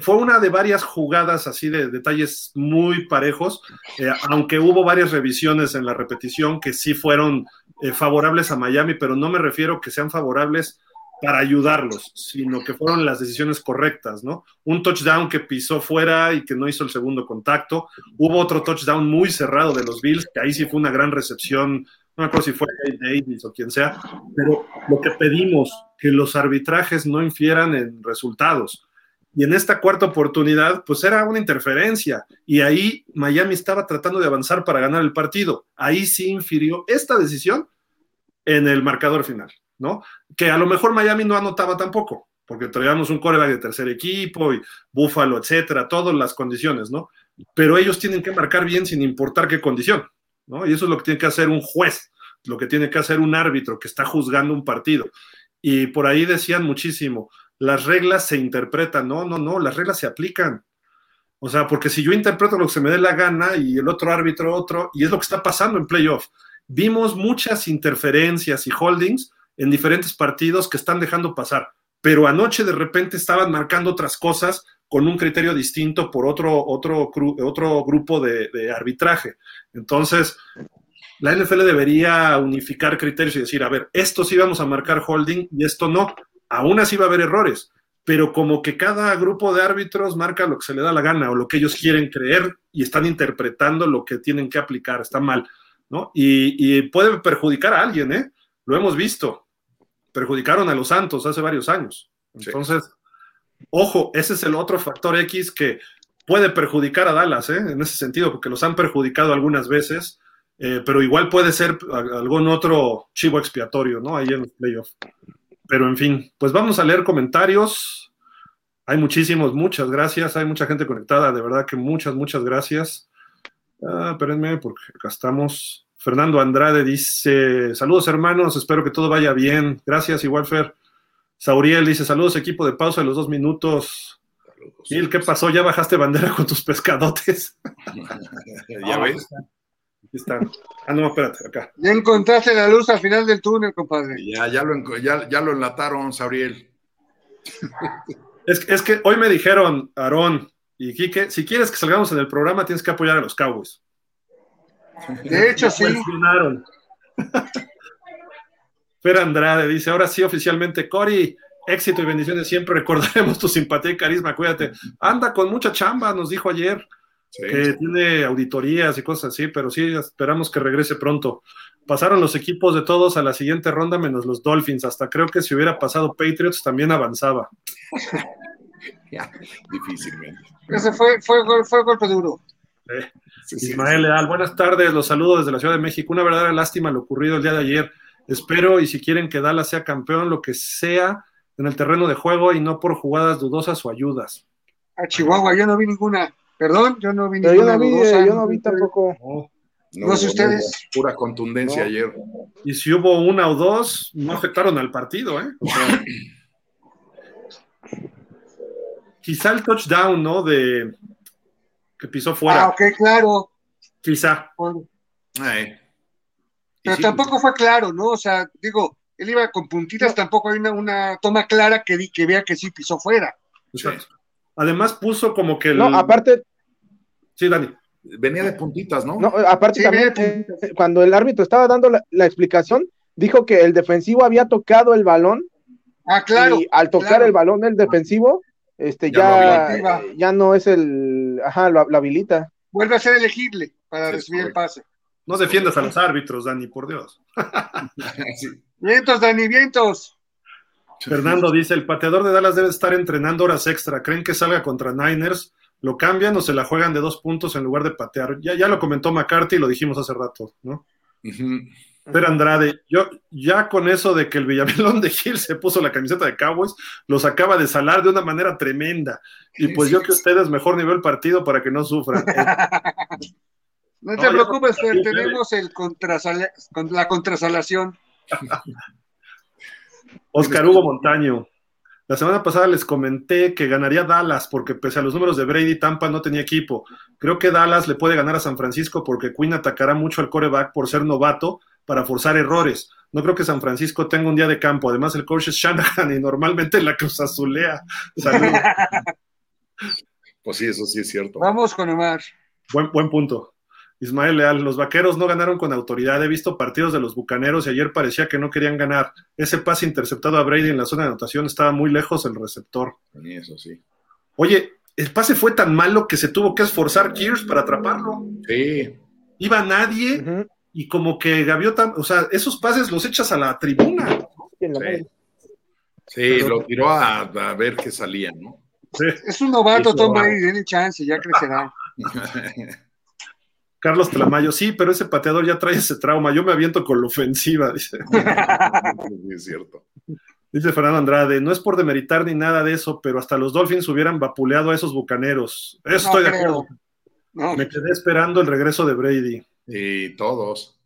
fue una de varias jugadas así de detalles muy parejos, eh, aunque hubo varias revisiones en la repetición que sí fueron eh, favorables a Miami, pero no me refiero que sean favorables para ayudarlos, sino que fueron las decisiones correctas, ¿no? Un touchdown que pisó fuera y que no hizo el segundo contacto. Hubo otro touchdown muy cerrado de los Bills, que ahí sí fue una gran recepción, no me acuerdo si fue Davis o quien sea, pero lo que pedimos, que los arbitrajes no infieran en resultados. Y en esta cuarta oportunidad, pues era una interferencia. Y ahí Miami estaba tratando de avanzar para ganar el partido. Ahí sí infirió esta decisión en el marcador final, ¿no? Que a lo mejor Miami no anotaba tampoco, porque traíamos un coreback de tercer equipo y Búfalo, etcétera, todas las condiciones, ¿no? Pero ellos tienen que marcar bien sin importar qué condición, ¿no? Y eso es lo que tiene que hacer un juez, lo que tiene que hacer un árbitro que está juzgando un partido. Y por ahí decían muchísimo, las reglas se interpretan, no, no, no, las reglas se aplican. O sea, porque si yo interpreto lo que se me dé la gana y el otro árbitro otro, y es lo que está pasando en playoff, vimos muchas interferencias y holdings en diferentes partidos que están dejando pasar, pero anoche de repente estaban marcando otras cosas con un criterio distinto por otro, otro, otro grupo de, arbitraje. Entonces, la NFL debería unificar criterios y decir, a ver, esto sí vamos a marcar holding y esto no. Aún así va a haber errores, pero como que cada grupo de árbitros marca lo que se le da la gana o lo que ellos quieren creer y están interpretando lo que tienen que aplicar, está mal, ¿no? Y puede perjudicar a alguien, ¿eh? Lo hemos visto. Perjudicaron a los Santos hace varios años. Sí. Entonces, ojo, ese es el otro factor X que puede perjudicar a Dallas, ¿eh? En ese sentido, porque los han perjudicado algunas veces, eh, pero igual puede ser algún otro chivo expiatorio, ¿no? Ahí en los playoffs. Pero en fin, pues vamos a leer comentarios. Hay muchísimos, muchas gracias. Hay mucha gente conectada, de verdad que muchas, muchas gracias. Ah, espérenme, porque acá estamos. Fernando Andrade dice: Saludos, hermanos, espero que todo vaya bien. Gracias, igual, Fer. Sauriel dice: Saludos, equipo de pausa de los dos minutos. Gil, ¿qué pasó? ¿Ya bajaste bandera con tus pescadotes? ¿Ya ves? Aquí están. Ah, no, espérate, acá. Ya encontraste la luz al final del túnel, compadre. Ya, ya, lo, ya, ya lo enlataron, Sabriel. Es, es que hoy me dijeron, Aarón y Quique, si quieres que salgamos en el programa, tienes que apoyar a los Cowboys. De hecho, sí. Fer Andrade dice, ahora sí oficialmente, Cory, éxito y bendiciones siempre, recordaremos tu simpatía y carisma, cuídate. Anda con mucha chamba, nos dijo ayer, Sí. que tiene auditorías y cosas así, pero sí, esperamos que regrese pronto. Pasaron los equipos de todos a la siguiente ronda, menos los Dolphins, hasta creo que si hubiera pasado Patriots también avanzaba. Ya, difícilmente. Ese fue, fue, gol- fue golpe duro. Eh, Sí, sí, Ismael Leal, buenas tardes, los saludo desde la Ciudad de México. Una verdadera lástima lo ocurrido el día de ayer. Espero y si quieren que Dallas sea campeón, lo que sea en el terreno de juego y no por jugadas dudosas o ayudas. A Chihuahua, yo no vi ninguna. Perdón, yo no vi Pero yo ninguna. no vi, dudosa. eh, yo no vi tampoco. No. No sé ustedes. Pura contundencia No. ayer. Y si hubo una o dos, no afectaron al partido, ¿eh? O sea, quizá el touchdown, ¿no? De que pisó fuera, Ah, ok, claro. quizá. Pero sí, tampoco fue claro, ¿no? O sea, digo, él iba con puntitas, tampoco hay una, una toma clara que, di- que vea que sí pisó fuera. Exacto. Además puso como que el... No, aparte, Sí, Dani. venía de puntitas, ¿no? No, aparte también, eh, cuando el árbitro estaba dando la, explicación, dijo que el defensivo había tocado el balón. Ah, claro. Y al tocar el balón el defensivo, este ya, ya, no es el, ajá, lo, habilita. Vuelve a ser elegible para recibir el pase. No defiendas a los árbitros, Dani, por Dios. Vientos, Dani, vientos. Fernando dice, el pateador de Dallas debe estar entrenando horas extra. ¿Creen que salga contra Niners? ¿Lo cambian o se la juegan de dos puntos en lugar de patear? Ya, ya lo comentó McCarthy y lo dijimos hace rato, ¿no? Pero Andrade, yo ya con eso de que el Villamelón de Gil se puso la camiseta de Cowboys, los acaba de salar de una manera tremenda. Y pues yo que ustedes mejor nivel partido para que no sufran. no te preocupes, tenemos el la contrasalación. Oscar Hugo Montaño. La semana pasada les comenté que ganaría Dallas porque pese a los números de Brady, Tampa no tenía equipo. Creo que Dallas le puede ganar a San Francisco porque Quinn atacará mucho al coreback por ser novato para forzar errores. No creo que San Francisco tenga un día de campo. Además, el coach es Shanahan y normalmente la cruz azulea. pues sí, eso sí es cierto. Vamos con Omar. Buen, buen punto. Ismael Leal, los vaqueros no ganaron con autoridad. He visto partidos de los bucaneros y ayer parecía que no querían ganar. Ese pase interceptado a Brady en la zona de anotación estaba muy lejos del receptor. Eso sí. Oye, el pase fue tan malo que se tuvo que esforzar Gears para atraparlo. Sí. Iba nadie y como que Gaviota, o sea, esos pases los echas a la tribuna. Sí, lo tiró a, ver qué salía, ¿no? Es un novato, Tom Brady, tiene chance, ya crecerá. Carlos Tlamayo, sí, pero ese pateador ya trae ese trauma. Yo me aviento con la ofensiva, dice. es cierto. Dice Fernando Andrade, no es por demeritar ni nada de eso, pero hasta los Dolphins hubieran vapuleado a esos bucaneros. estoy de acuerdo. Me quedé esperando el regreso de Brady. Y todos.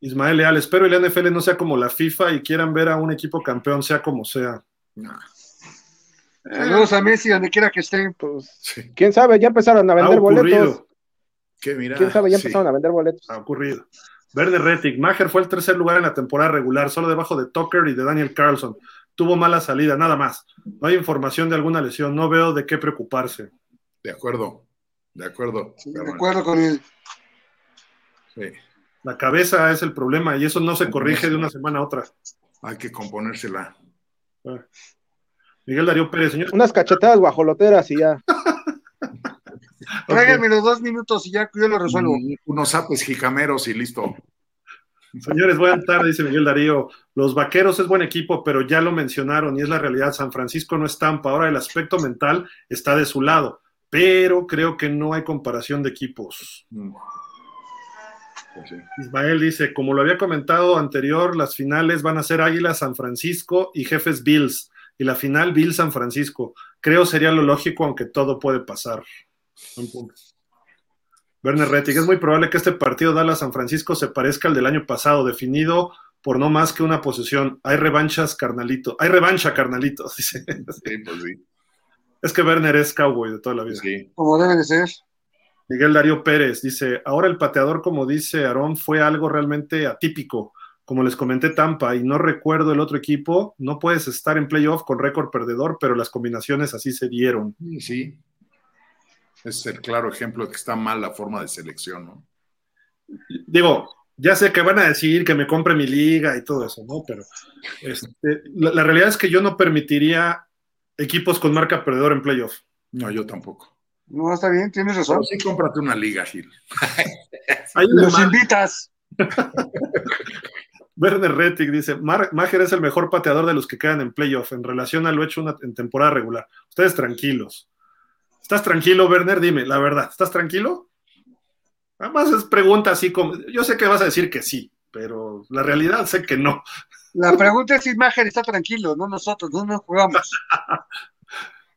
Ismael Leal, espero el NFL no sea como la FIFA y quieran ver a un equipo campeón, sea como sea. Saludos a Messi, donde quiera que estén. Pues, quién sabe, ya empezaron a vender boletos. ¿Quién sabe? Ya empezaron a vender boletos. Ha ocurrido. Verde Rettig. Maher fue el tercer lugar en la temporada regular, solo debajo de Tucker y de Daniel Carlson. Tuvo mala salida, nada más. No hay información de alguna lesión. No veo de qué preocuparse. De acuerdo. De acuerdo. de acuerdo con él. Sí. La cabeza es el problema y eso no se corrige de una semana a otra. Hay que componérsela. Ah. Miguel Darío Pérez, señor. Unas cachetadas guajoloteras y ya. Tráiganme los dos minutos y ya yo lo resuelvo. Unos apes jicameros y listo. Señores, buenas tardes, dice Miguel Darío. Los vaqueros es buen equipo, pero ya lo mencionaron y es la realidad. San Francisco no estampa. Ahora el aspecto mental está de su lado, pero creo que no hay comparación de equipos. Mm. Pues Ismael dice, como lo había comentado anterior, las finales van a ser Águila San Francisco y Jefes Bills. Y la final Bills San Francisco. Creo sería lo lógico, aunque todo puede pasar. Werner Rettig, es muy probable que este partido Dallas-San Francisco se parezca al del año pasado, definido por no más que una posesión. Hay revanchas, carnalito. Hay revancha, carnalito, dice. Pues es que Werner es cowboy de toda la vida. Como debe de ser. Miguel Darío Pérez dice, ahora el pateador, como dice Aarón, fue algo realmente atípico. Como les comenté Tampa y no recuerdo el otro equipo, no puedes estar en playoff con récord perdedor, pero las combinaciones así se dieron. Sí, es el claro ejemplo de que está mal la forma de selección, ¿no? Digo, ya sé que van a decir que me compre mi liga y todo eso, ¿no? Pero este, la, realidad es que yo no permitiría equipos con marca perdedor en playoff. No, yo tampoco. No, está bien, tienes razón. sí, cómprate una liga, Gil. Los invitas. Werner Rettig dice, Mager es el mejor pateador de los que quedan en playoff en relación a lo hecho en temporada regular. Ustedes tranquilos. ¿Estás tranquilo, Werner? Dime, la verdad, ¿estás tranquilo? Además es pregunta así como, yo sé que vas a decir que sí, pero la realidad sé que no. La pregunta es si Mager está tranquilo, no nosotros, no nos jugamos.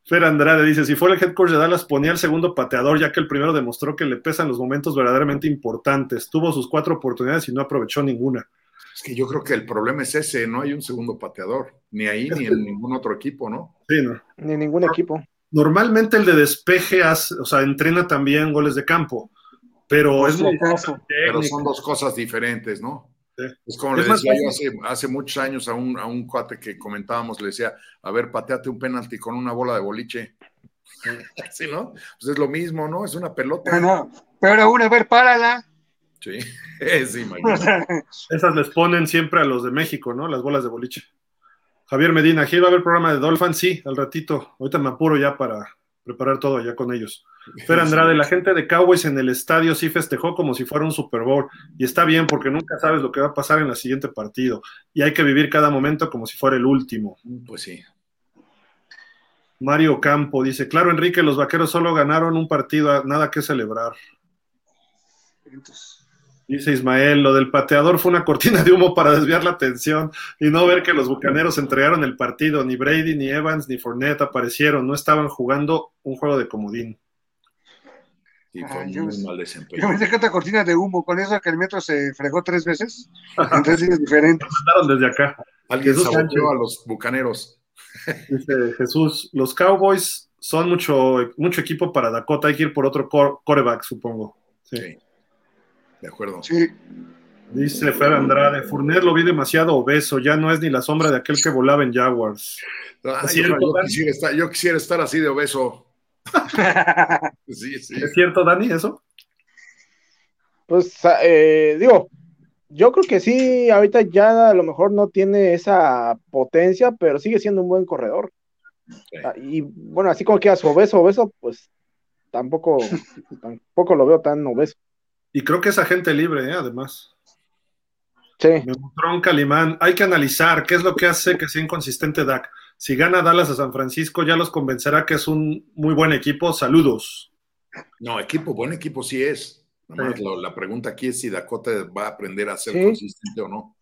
Fer Andrade dice, si fuera el head coach de Dallas, ponía el segundo pateador, ya que el primero demostró que le pesan los momentos verdaderamente importantes. Tuvo sus cuatro oportunidades y no aprovechó ninguna. Es que yo creo que el problema es ese, no hay un segundo pateador, ni ahí ni en ningún otro equipo, ¿no? Sí, no. Ni en ningún equipo. Normalmente el de despeje hace, o sea, entrena también goles de campo, pero es muy Pero son dos cosas diferentes, ¿no? Es como le decía yo hace, hace, muchos años a un, a un cuate que comentábamos, le decía, a ver, pateate un penalti con una bola de boliche. Sí, ¿no? Pues es lo mismo, ¿no? Es una pelota. No, no, pero aún, a ver, párala. Sí, sí, imagínate. Esas les ponen siempre a los de México, ¿no? Las bolas de boliche. Javier Medina, ¿aquí va a haber programa de Dolphin? Sí, al ratito. Ahorita me apuro ya para preparar todo allá con ellos. Fer Andrade, la gente de Cowboys en el estadio sí festejó como si fuera un Super Bowl. Y está bien porque nunca sabes lo que va a pasar en el siguiente partido. Y hay que vivir cada momento como si fuera el último. Pues sí. Mario Campo dice, claro, Enrique, los vaqueros solo ganaron un partido, nada que celebrar. Dice Ismael, lo del pateador fue una cortina de humo para desviar la atención y no ver que los bucaneros entregaron el partido. Ni Brady, ni Evans, ni Fournette aparecieron. No estaban jugando un juego de comodín. Y fue Ah, muy yo me- mal Yo desempeño. pensé que otra cortina de humo, con eso que el metro se fregó tres veces, en tres días diferentes. Mandaron desde acá. Alguien Jesús saboteó a los bucaneros. Dice Jesús, los Cowboys son mucho, mucho equipo para Dakota. Hay que ir por otro cor- coreback, supongo. Sí. Sí. De acuerdo. Sí, Dice Fer Andrade, Fournier lo vi demasiado obeso, ya no es ni la sombra de aquel que volaba en Jaguars. Ay, ¿Es cierto, yo, Dani? quisiera estar, yo quisiera estar así de obeso. Sí, sí. ¿Es cierto, Dani, eso? Pues eh, digo, yo creo que sí, ahorita ya a lo mejor no tiene esa potencia, pero sigue siendo un buen corredor. Ah, Y bueno, así como queda su obeso, obeso, pues tampoco, tampoco lo veo tan obeso. Y creo que es agente libre, ¿eh? además. Sí, Me mostró un Calimán. Hay que analizar qué es lo que hace que sea inconsistente Dak. Si gana Dallas a San Francisco, ya los convencerá que es un muy buen equipo. Saludos. No, equipo, buen equipo sí es. Nada más Sí. lo- la pregunta aquí es si Dakota va a aprender a ser Sí. consistente o no.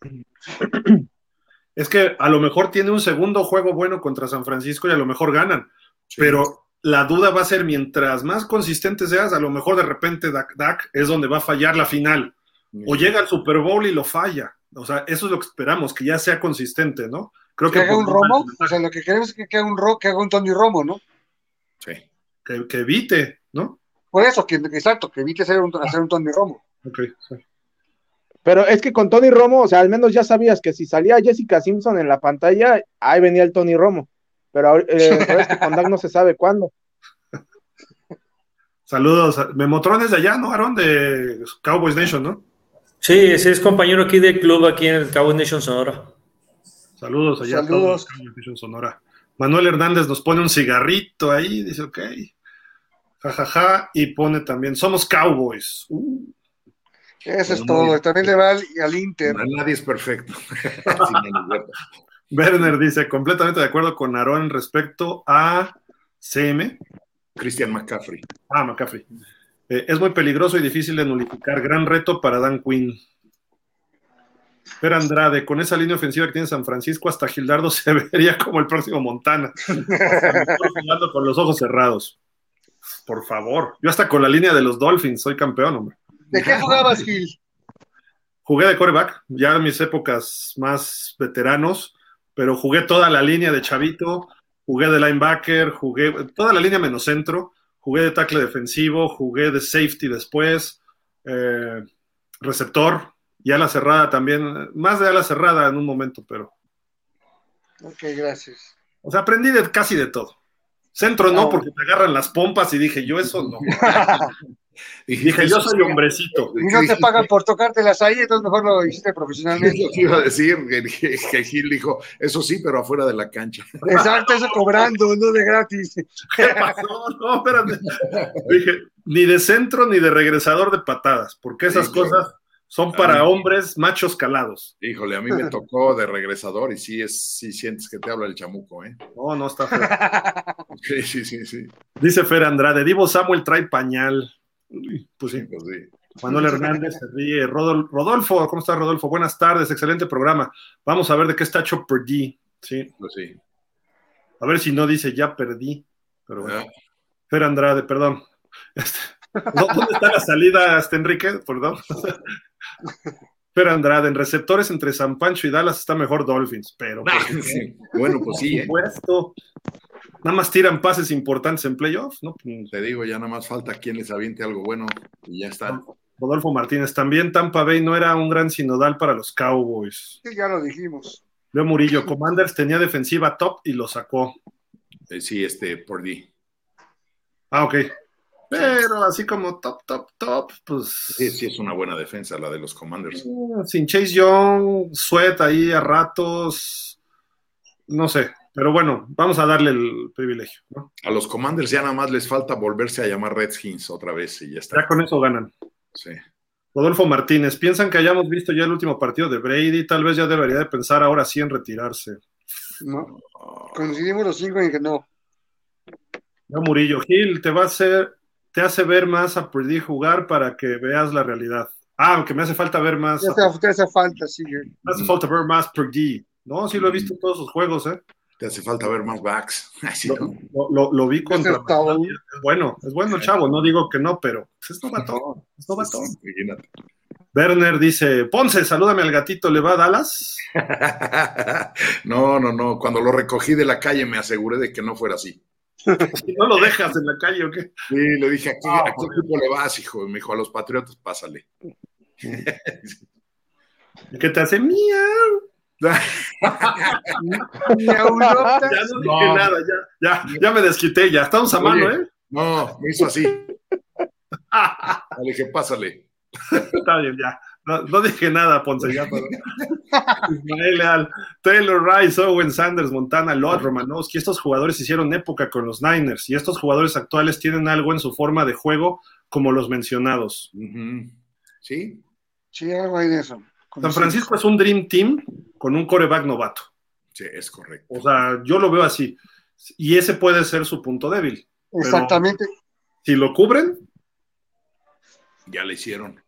Es que a lo mejor tiene un segundo juego bueno contra San Francisco y a lo mejor ganan. Sí. Pero la duda va a ser, mientras más consistente seas, a lo mejor de repente Dak, Dak es donde va a fallar la final. O llega al Super Bowl y lo falla. O sea, eso es lo que esperamos, que ya sea consistente, ¿no? Creo que haga un Romo, o sea, lo que queremos es que, que haga un Ro, que haga un Tony Romo, ¿no? Sí. que, que evite, ¿no? Por eso, que, exacto, que evite hacer un, hacer un Tony Romo. Ok, sí. pero es que con Tony Romo, o sea, al menos ya sabías que si salía Jessica Simpson en la pantalla, ahí venía el Tony Romo. Pero, eh, pero es que con Dak no se sabe cuándo. Saludos. Memotrones de allá, ¿no, Aaron? De Cowboys Nation, ¿no? Sí, ese es compañero aquí del club, aquí en el Cabo Nation Sonora. Saludos allá. a Saludos. todos los Cowboys Nation Sonora. Manuel Hernández nos pone un cigarrito ahí, dice, ok. Jajaja, y pone también, somos Cowboys. Uh, Eso es todo. También le va al, al Inter. Nadie es perfecto. Werner dice, completamente de acuerdo con Aaron respecto a CM. Christian McCaffrey. Ah, McCaffrey. Eh, es muy peligroso y difícil de nulificar. Gran reto para Dan Quinn. Fer Andrade, con esa línea ofensiva que tiene San Francisco, hasta Gildardo se vería como el próximo Montana. jugando con los ojos cerrados. Por favor. Yo hasta con la línea de los Dolphins soy campeón, hombre. ¿De qué jugabas, Gil? Jugué de coreback, ya en mis épocas más veteranos, pero jugué toda la línea de chavito, jugué de linebacker, jugué toda la línea menos centro, jugué de tackle defensivo, jugué de safety después, eh, receptor y ala cerrada también, más de ala cerrada en un momento, pero, Ok, gracias. o sea, aprendí de casi de todo. Centro no, porque te agarran las pompas y dije, yo eso no. Y Dije, yo soy hombrecito. Y no te pagan por tocártelas ahí, entonces mejor lo hiciste profesionalmente. Eso iba a decir, que, Gil dijo, eso sí, pero afuera de la cancha. Exacto, eso cobrando, no de gratis. ¿Qué pasó? No, espérate. Dije, ni de centro ni de regresador de patadas, porque esas Sí, cosas son para hombres machos calados. Híjole, a mí me tocó de regresador y sí, es, sí sientes que te habla el chamuco, ¿eh? No, no está feo. Sí, sí, sí, sí. Dice Fer Andrade, Divo Samuel trae pañal. Pues sí. Pues sí. Manuel Hernández se ríe. Rodol- Rodolfo, ¿cómo estás, Rodolfo? Buenas tardes, excelente programa. Vamos a ver de qué está hecho perdí. Sí, Pues sí. a ver si no dice ya perdí. Pero bueno. Ah, Fer Andrade, perdón. Este, ¿dó- ¿Dónde está la salida, este Enrique? Perdón. Fer Andrade, en receptores entre San Pancho y Dallas está mejor Dolphins, pero por Ah, sí. Bueno, pues sí, ¿eh? supuesto. Nada más tiran pases importantes en playoffs, ¿no? Te digo, ya nada más falta quien les aviente algo bueno y ya está. Rodolfo Martínez, también Tampa Bay no era un gran sinodal para los Cowboys. Sí, ya lo dijimos. Leo Murillo, Commanders tenía defensiva top y lo sacó. Eh, sí, este, por D. Ah, ok. Pero así como top, top, top, pues. Sí, sí, es una buena defensa la de los Commanders. Eh, sin Chase Young, Sweat ahí a ratos. No sé. Pero bueno, vamos a darle el privilegio. ¿no? A los Commanders ya nada más les falta volverse a llamar Redskins otra vez y ya está. Ya con eso ganan. Sí. Rodolfo Martínez, ¿piensan que hayamos visto ya el último partido de Brady? Tal vez ya debería de pensar ahora sí en retirarse. No. Coincidimos los cinco en que no. No, Murillo, Gil, te va a hacer, te hace ver más a Purdy jugar para que veas la realidad. Ah, aunque me hace falta ver más. Te hace, te hace falta, sí. Me hace falta ver más Purdy. No, sí lo he visto en todos sus juegos, ¿eh? Te hace falta ver más backs. Así, Lo, ¿no? lo- lo- lo vi contra. Bueno. Es bueno, es bueno el chavo, no digo que no, pero pues, es novatón, es novatón. Imagínate. Werner dice, Ponce, salúdame al gatito, ¿le va a Dallas? No, no, no. Cuando lo recogí de la calle me aseguré de que no fuera así. Si no lo dejas en la calle o qué. Sí, le dije, ¿a qué, a qué por equipo le vas, hijo? Y me dijo, a los Patriotas, pásale. ¿Qué te hace? Miau. Ya no dije No. nada, ya, ya, ya me desquité, ya. Estamos a Oye. mano, ¿eh? No, me hizo así. Le dije, pásale. Está bien, ya. No, no dije nada, Ponce, ya. pero- Ismael Leal, Taylor Rice, Owen Sanders, Montana, Lott, Romanowski. Estos jugadores hicieron época con los Niners y estos jugadores actuales tienen algo en su forma de juego como los mencionados. Sí, Sí, algo hay de eso. San Francisco es un Dream Team con un coreback novato. sí, es correcto. O sea, yo lo veo así. Y ese puede ser su punto débil. Exactamente. Si lo cubren, Ya le hicieron.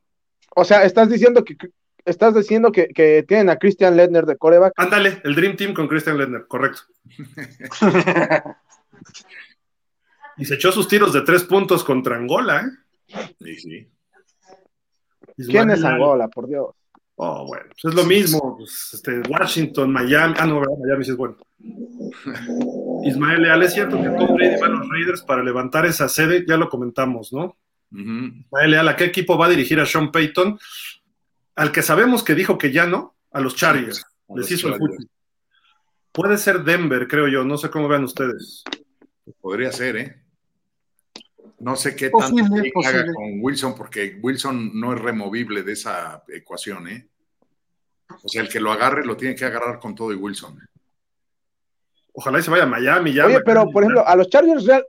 O sea, estás diciendo que estás diciendo que, que tienen a Christian Ledner de coreback. ándale, el Dream Team con Christian Ledner, correcto. Y se echó sus tiros de tres puntos contra Angola, ¿eh? Sí, sí. ¿Quién es Angola, por Dios? Oh, bueno, pues es lo mismo. pues, este, Washington, Miami. Ah, no, ¿verdad? Miami sí es bueno. Ismael Leal, es cierto que Tom Brady va a los Raiders para levantar esa sede, ya lo comentamos, ¿no? Ismael Leal, ¿a qué equipo va a dirigir a Sean Payton? Al que sabemos que dijo que ya no, a los Chargers. A Les los hizo el Chargers. fútbol. Puede ser Denver, creo yo. No sé cómo vean ustedes. Podría ser, ¿eh? No sé qué Posible, tanto que haga posible. con Wilson, porque Wilson no es removible de esa ecuación, ¿eh? O sea, el que lo agarre lo tiene que agarrar con todo y Wilson. Ojalá y se vaya a Miami ya. Oye, pero por ejemplo, a los Chargers real-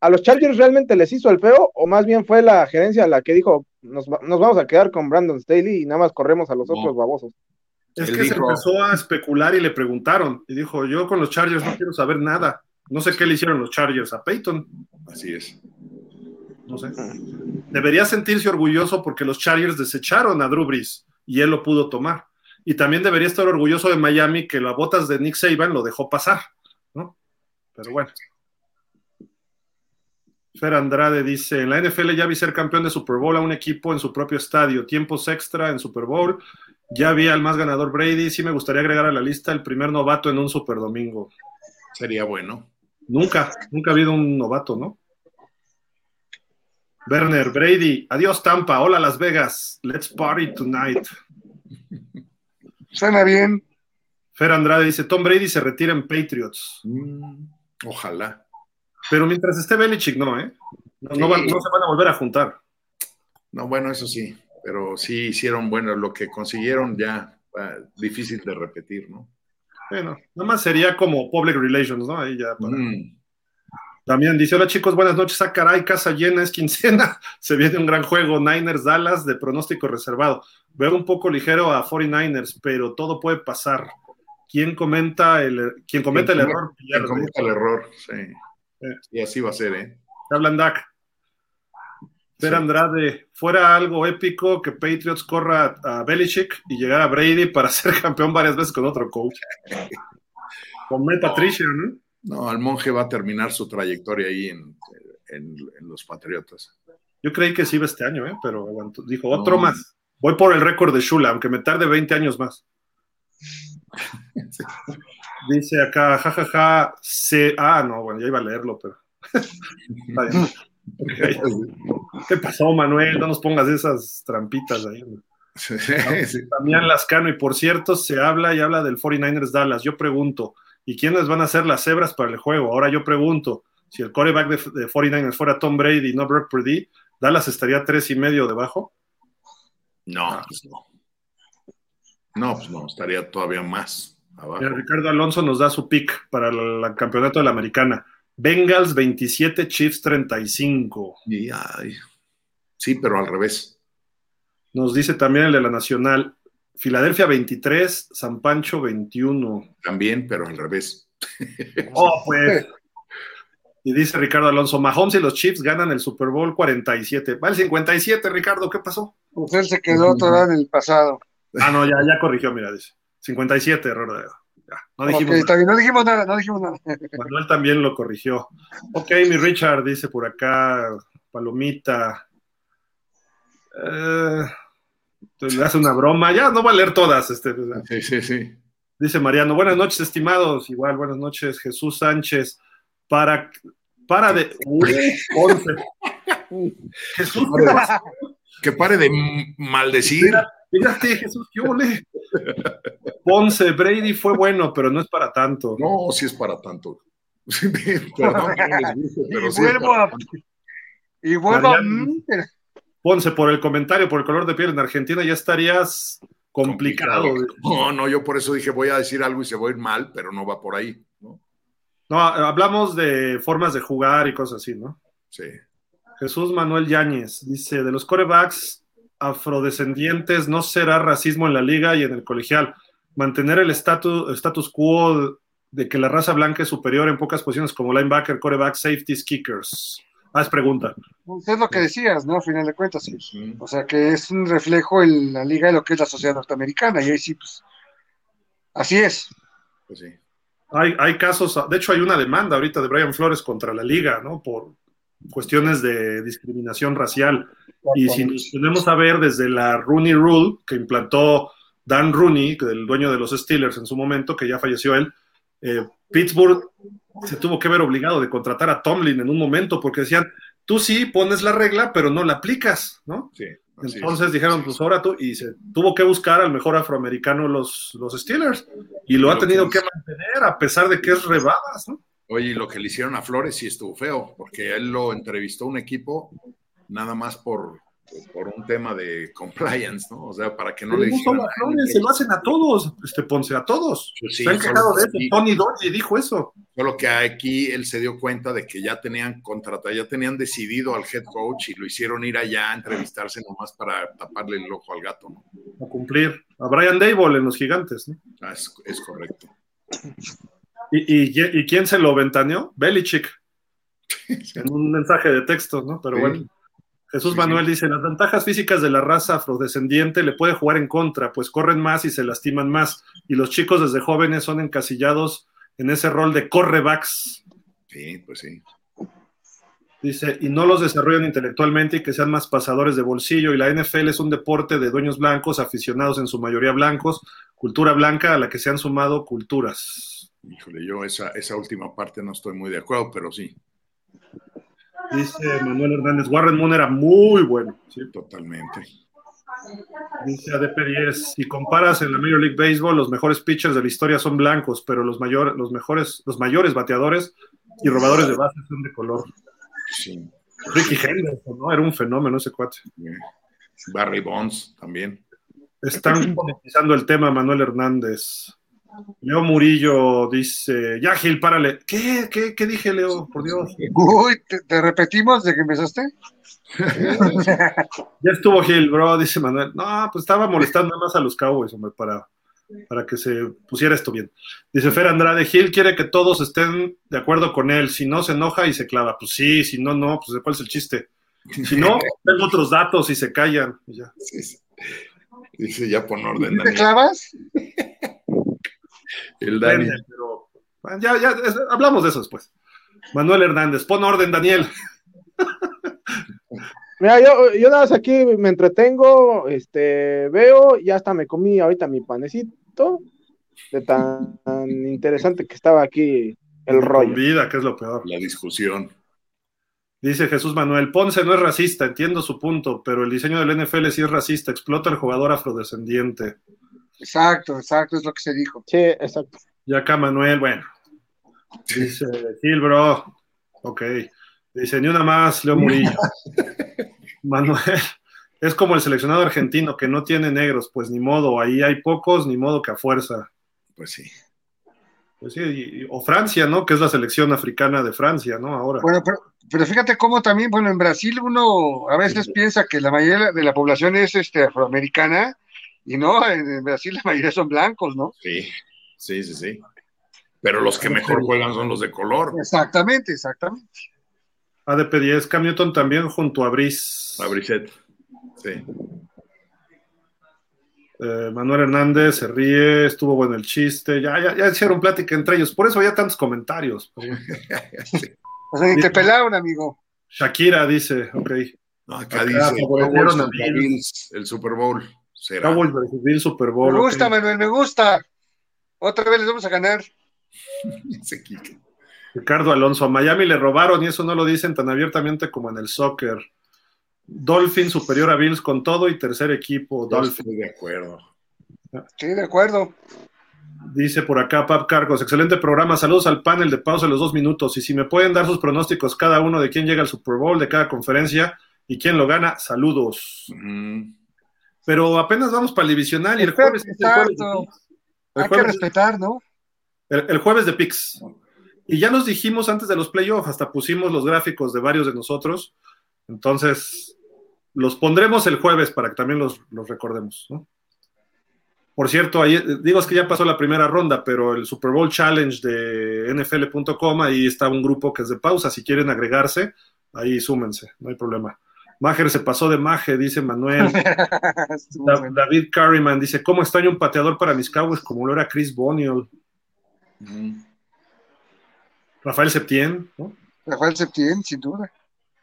a los Chargers realmente les hizo el feo, o más bien fue la gerencia la que dijo nos, va- nos vamos a quedar con Brandon Staley y nada más corremos a los No. otros babosos. Es Él que se empezó a especular y le preguntaron. Y dijo, yo con los Chargers no quiero saber nada. No sé qué le hicieron los Chargers a Peyton. Así es. No sé. Debería sentirse orgulloso porque los Chargers desecharon a Drew Brees y él lo pudo tomar. Y también debería estar orgulloso de Miami que las botas de Nick Saban lo dejó pasar, ¿no? Pero bueno. Fer Andrade dice, en la NFL ya vi ser campeón de Super Bowl a un equipo en su propio estadio, tiempos extra en Super Bowl, ya vi al más ganador Brady, sí me gustaría agregar a la lista el primer novato en un Super Domingo. Sería bueno. Nunca, nunca ha habido un novato, ¿no? Werner, Brady, adiós Tampa, hola Las Vegas, let's party tonight. Suena bien. Fer Andrade dice, Tom Brady se retira en Patriots, Mm, ojalá. pero mientras esté Belichick, no, ¿eh? No, no van- no se van a volver a juntar. No, bueno, eso sí, pero sí hicieron bueno lo que consiguieron ya ah, difícil de repetir, ¿no? Bueno, nada más sería como public relations, ¿no? Ahí ya para- Mm, También dice, hola chicos, buenas noches, ah caray, casa llena, es quincena, se viene un gran juego, Niners Dallas de pronóstico reservado. Veo un poco ligero a 49ers, pero todo puede pasar. ¿Quién comenta el, quien cometa el Quien error? pierde. cometa el error, sí. Eh. Y así va a ser, ¿eh? Te hablan Dak. Ver Sí. Andrade, fuera algo épico que Patriots corra a Belichick y llegar a Brady para ser campeón varias veces con otro coach. Con Matt Patricia, ¿no? No, el monje va a terminar su trayectoria ahí en, en- en los Patriotas. Yo creí que sí iba este año, ¿eh? pero aguantó. dijo, otro No. más. Voy por el récord de Shula, aunque me tarde 20 años más. Dice acá, jajaja, se... Ah, no, bueno, ya iba a leerlo, pero... Está bien. ¿Qué pasó, Manuel? No nos pongas esas trampitas ahí. Sí, sí. Damián Lascano, y por cierto, se habla y habla del 49ers Dallas. Yo pregunto, ¿y quiénes van a ser las cebras para el juego? Ahora yo pregunto, si el coreback de, de 49ers fuera Tom Brady y no Brock Purdy, Dallas estaría tres y medio debajo. No, pues no. No, pues no, estaría todavía más abajo. Ricardo Alonso nos da su pick para el, el campeonato de la americana. Bengals 27, Chiefs 35. Y, ay, sí, pero al revés. Nos dice también el de la Nacional. Filadelfia 23, San Pancho 21. También, pero al revés. Oh, pues. Y dice Ricardo Alonso, Mahomes y los Chiefs ganan el Super Bowl 47. Va el 57, Ricardo, ¿qué pasó? Pues él se quedó todavía en el pasado. Ah, no, ya, ya corrigió, mira, dice. 57, error de... Ya, no dijimos está bien, no dijimos nada, no dijimos nada. Manuel también lo corrigió. Ok, mi Richard dice por acá, Palomita. Eh, le hace una broma. Ya no va a leer todas. Este, Sí, sí, sí. dice Mariano, buenas noches, estimados. Igual, buenas noches, Jesús Sánchez. Para, para de. Uy. Jesús. Que pare de maldecir. Fíjate, Jesús, ¿qué ole? Ponce, Brady fue bueno, pero no es para tanto. No, sí es para tanto. Perdón no Y sí vuelvo a. Y vuelvo a. Ponce, por el comentario, por el color de piel en Argentina, ya estarías complicado. No, no, yo por eso dije voy a decir algo y se va a ir mal, pero no va por ahí, ¿no? No, hablamos de formas de jugar y cosas así, ¿no? Sí. Jesús Manuel Yáñez dice: de los corebacks afrodescendientes no será racismo en la liga y en el colegial. Mantener el status, status quo de que la raza blanca es superior en pocas posiciones como linebacker, coreback, safeties, kickers. Ah, es pregunta. Pues es lo que decías, ¿no? A final de cuentas, sí. O sea, que es un reflejo en la liga de lo que es la sociedad norteamericana. Y ahí sí, pues. Así es. Pues sí. Hay, hay casos, de hecho hay una demanda ahorita de Brian Flores contra la liga, ¿no? Por cuestiones de discriminación racial. Y si nos ponemos a ver desde la Rooney Rule que implantó Dan Rooney, el dueño de los Steelers en su momento, que ya falleció él, eh, Pittsburgh se tuvo que ver obligado de contratar a Tomlin en un momento porque decían, tú sí pones la regla, pero no la aplicas, ¿no? Sí. Entonces es. dijeron, pues ahora tú, y se tuvo que buscar al mejor afroamericano los, los Steelers, y lo ha tenido que que mantener a pesar de que es rebabas, ¿no? Oye, lo que le hicieron a Flores sí estuvo feo, porque él lo entrevistó un equipo nada más por, por un tema de compliance, ¿no? O sea, para que no Pero le no solo a Flores, se lo hacen a todos, este Ponce, a todos. Sí, se han quejado de eso. Tony Dorsey dijo eso. Solo que aquí él se dio cuenta de que ya tenían contratado, ya tenían decidido al head coach y lo hicieron ir allá a entrevistarse nomás para taparle el ojo al gato, ¿no? A cumplir. A Brian Dable en los gigantes, ¿no? Ah, es, es correcto. ¿Y, y, y quién se lo ventaneó? Belichick. En un mensaje de texto, ¿no? Pero Sí. bueno. Jesús Sí, Manuel sí. dice, las ventajas físicas de la raza afrodescendiente le puede jugar en contra, pues corren más y se lastiman más, y los chicos desde jóvenes son encasillados en ese rol de correbacks, Sí, pues sí. dice, y no los desarrollan intelectualmente y que sean más pasadores de bolsillo, y la NFL es un deporte de dueños blancos, aficionados en su mayoría blancos, cultura blanca a la que se han sumado culturas. Híjole, yo esa, esa última parte no estoy muy de acuerdo, pero sí, Dice Manuel Hernández, Warren Moon era muy bueno, ¿sí? totalmente. Dice ADP10, si comparas en la Major League Baseball, los mejores pitchers de la historia son blancos, pero los, mayor, los, mejores, los mayores bateadores y robadores de base son de color. Sí. Ricky Henderson, ¿no? Era un fenómeno ese cuate. Barry Bonds también. Están politizando el tema, Manuel Hernández. Leo Murillo dice, ya Gil, párale. ¿Qué, qué, qué dije, Leo? Por Dios. Uy, ¿te, te repetimos de que empezaste? Ya estuvo Gil, bro, dice Manuel. No, pues estaba molestando más a los Cowboys, hombre, para, para que se pusiera esto bien. Dice Fer Andrade, Gil quiere que todos estén de acuerdo con él. Si no, se enoja y se clava. Pues sí, si no, no, pues ¿cuál es el chiste? Si no, tengo otros datos y se callan. y ya. Sí, sí. Dice ya pon orden, ¿Sí ¿Te clavas? El Dani. Depende, pero bueno, ya, ya, es- hablamos de eso después. Manuel Hernández, pon orden, Daniel. Mira, yo, yo nada más aquí me entretengo, este, veo, ya hasta me comí ahorita mi panecito, de tan, tan interesante que estaba aquí el rollo. vida, que es lo peor. La discusión. Dice Jesús Manuel, Ponce no es racista, entiendo su punto, pero el diseño del NFL sí es racista, explota al jugador afrodescendiente. Exacto, exacto, es lo que se dijo. Sí, exacto. Y acá Manuel, bueno, dice Gil, bro, Ok. Dice, ni una más, Leo Murillo. Manuel, es como el seleccionado argentino que no tiene negros, pues ni modo, ahí hay pocos, ni modo que a fuerza. Pues sí. Pues sí, y- o Francia, ¿no? Que es la selección africana de Francia, ¿no? Ahora. Bueno, pero, pero fíjate cómo también, bueno, en Brasil uno a veces piensa que la mayoría de la población es este, afroamericana y no, en, en Brasil la mayoría son blancos, ¿no? Sí, sí, sí, sí. Pero los que mejor juegan son los de color. Exactamente, exactamente. ADP 10, Cam Newton también junto a Brice. A Brissette. Sí. Eh, Manuel Hernández se ríe, estuvo bueno el chiste, ya, ya, ya hicieron plática entre ellos, por eso había tantos comentarios. O sea, ni te pelaron, amigo. Shakira dice, ok, No, acá Acá dice el Super Bowl. Será. Cowboys versus Bills Super Bowl. Me gusta, Manuel, me gusta. Otra vez les vamos a ganar. Ricardo Alonso, a Miami le robaron y eso no lo dicen tan abiertamente como en el soccer. Dolphin superior a Bills con todo y tercer equipo. Yo Dolphin. estoy de acuerdo. Sí, de acuerdo. Dice por acá Pap Cargos, excelente programa, saludos al panel de pausa de los dos minutos y si me pueden dar sus pronósticos cada uno de quién llega al Super Bowl de cada conferencia y quién lo gana, saludos. Mm, Pero apenas vamos para el divisional y el jueves es el jueves Hay que respetar, ¿no? el- el jueves de picks. Y ya nos dijimos antes de los playoffs, hasta pusimos los gráficos de varios de nosotros. Entonces, los pondremos el jueves para que también los, los recordemos. ¿no? Por cierto, ahí, digo es que ya pasó la primera ronda, pero el Super Bowl Challenge de NFL.com, ahí está un grupo que es de pausa. Si quieren agregarse, ahí súmense, no hay problema. Mager se pasó de Maje, dice Manuel. Da-. David Carryman dice: ¿Cómo extraño un pateador para mis Cowboys como lo era Chris Bonial? mm. Rafael Septién, ¿no? Rafael Septién, sin duda.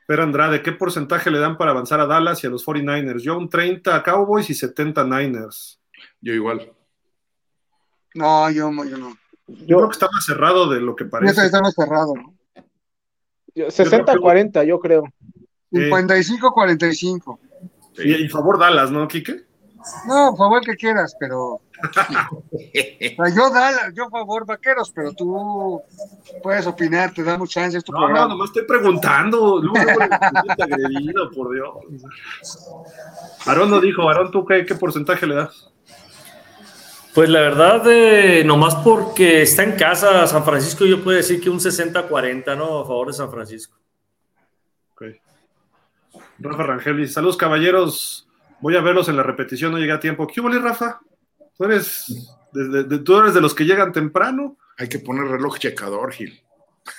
Fer Andrade, ¿qué porcentaje le dan para avanzar a Dallas y a los 49ers? Yo un 30 a Cowboys y 70 a Niners. Yo igual. No, yo, yo no. Yo creo que está más cerrado de lo que parece. está más cerrado, ¿no? Yo- 60-40, yo creo. Sí. 55-45. Y, y favor Dallas, ¿no, Quique? No, favor que quieras, pero. O sea, yo Dallas, yo favor vaqueros, pero tú puedes opinar, te damos chance, es tu No, no, programa. nomás estoy preguntando. Luego, agredido, por Dios. Aarón no dijo, Aarón, ¿tú qué, qué porcentaje le das? Pues la verdad, eh, nomás porque está en casa San Francisco, yo puedo decir que un 60-40, ¿no? A favor de San Francisco. Rafa Rangel dice, saludos caballeros, voy a verlos en la repetición, no llegué a tiempo. ¿Qué hubo, Rafa? ¿Tú eres, de, de- de- tú eres de los que llegan temprano? Hay que poner reloj checador, Gil.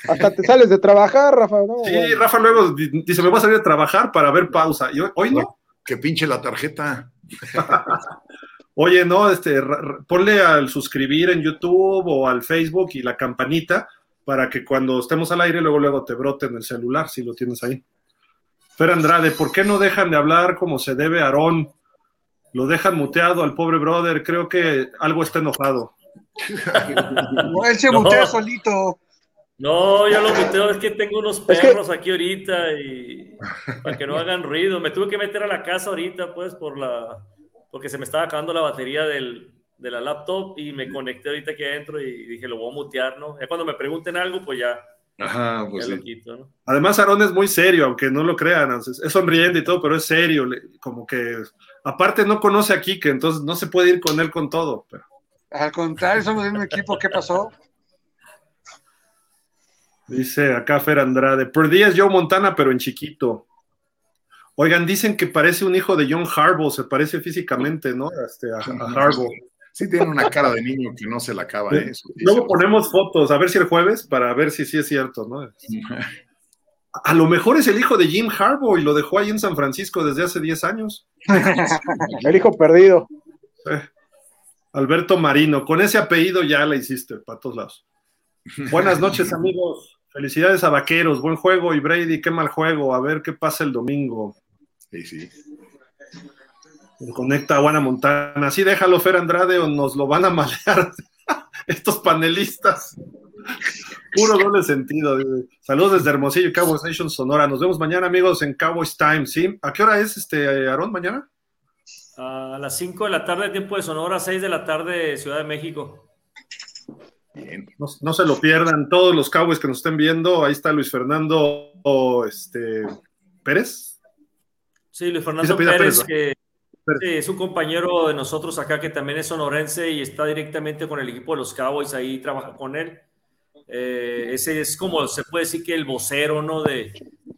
Hasta te sales de trabajar, Rafa. ¿no? Sí, Bueno. Rafa luego di- dice, me voy a salir a trabajar para ver pausa. Y hoy, hoy no. Que pinche la tarjeta. Oye, no, este, ponle al suscribir en YouTube o al Facebook y la campanita para que cuando estemos al aire luego luego te brote en el celular si lo tienes ahí. Fer Andrade, ¿por qué no dejan de hablar como se debe a Aarón? Lo dejan muteado al pobre brother, creo que algo está enojado. No, Él se No. mutea solito. No, yo lo muteo, es que tengo unos Es que- perros aquí ahorita y para que no hagan ruido. Me tuve que meter a la casa ahorita, pues, por la porque se me estaba acabando la batería del, de la laptop y me conecté ahorita aquí adentro y dije, lo voy a mutear, ¿no? Ya cuando me pregunten algo, pues ya, Ajá, pues sí. Además, Aarón es muy serio, aunque no lo crean, es sonriente y todo, pero es serio, como que aparte no conoce a Kike, entonces no se puede ir con él con todo. pero- Al contrario, somos de un equipo. ¿Qué pasó? Dice acá Fer Andrade, por día es Joe Montana, pero en chiquito. Oigan, dicen que parece un hijo de John Harbaugh, se parece físicamente, ¿no? Este, a, a Harbaugh. Sí tiene una cara de niño que no se la acaba, ¿eh? Luego ponemos fotos, a ver si el jueves, para ver si sí es cierto, ¿no? A lo mejor es el hijo de Jim Harbaugh y lo dejó ahí en San Francisco desde hace 10 años. El hijo perdido. Eh, Alberto Marino, con ese apellido ya la hiciste, para todos lados. Buenas noches, amigos. Felicidades a Vaqueros, buen juego. Y Brady, qué mal juego. A ver qué pasa el domingo. Sí, sí. Conecta a Juana Montana. Sí, déjalo, Fer Andrade, o nos lo van a malear estos panelistas. Puro doble sentido. Saludos desde Hermosillo, Cowboys Nation Sonora. Nos vemos mañana, amigos, en Cowboys Time. ¿Sí? ¿A qué hora es, este, Aarón, mañana? A las 5 de la tarde, tiempo de Sonora, 6 de la tarde, Ciudad de México. No, no, se lo pierdan todos los Cowboys que nos estén viendo. Ahí está Luis Fernando este, Pérez. Sí, Luis Fernando Pérez, Pérez que sí, es un compañero de nosotros acá que también es sonorense y está directamente con el equipo de los Cowboys, ahí trabaja con él. Eh, ese es como se puede decir que el vocero ¿no? de,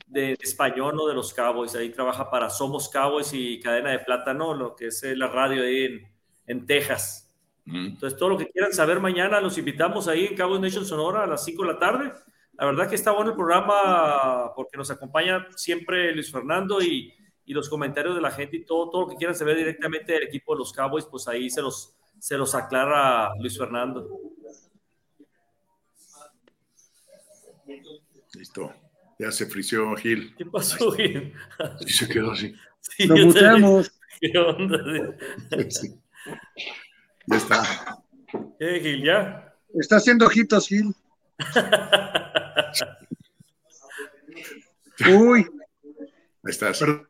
de, español ¿no? de los Cowboys, ahí trabaja para Somos Cowboys y Cadena de Plátano, lo que es la radio ahí en, en Texas. Entonces, todo lo que quieran saber mañana, los invitamos ahí en Cabo Nation Sonora a las 5 de la tarde. La verdad que está bueno el programa porque nos acompaña siempre Luis Fernando y, y los comentarios de la gente y todo, todo lo que quieran saber directamente del equipo de los Cowboys, pues ahí se los, se los aclara Luis Fernando. Listo. Ya se frició Gil. ¿Qué pasó, Gil? Y se quedó así. Sí, Lo muteamos. ¿Qué onda? Sí. Ya está. ¿Qué, Gil? ¿Ya? Está haciendo ojitos, Gil. Uy. Ahí estás. Perdón,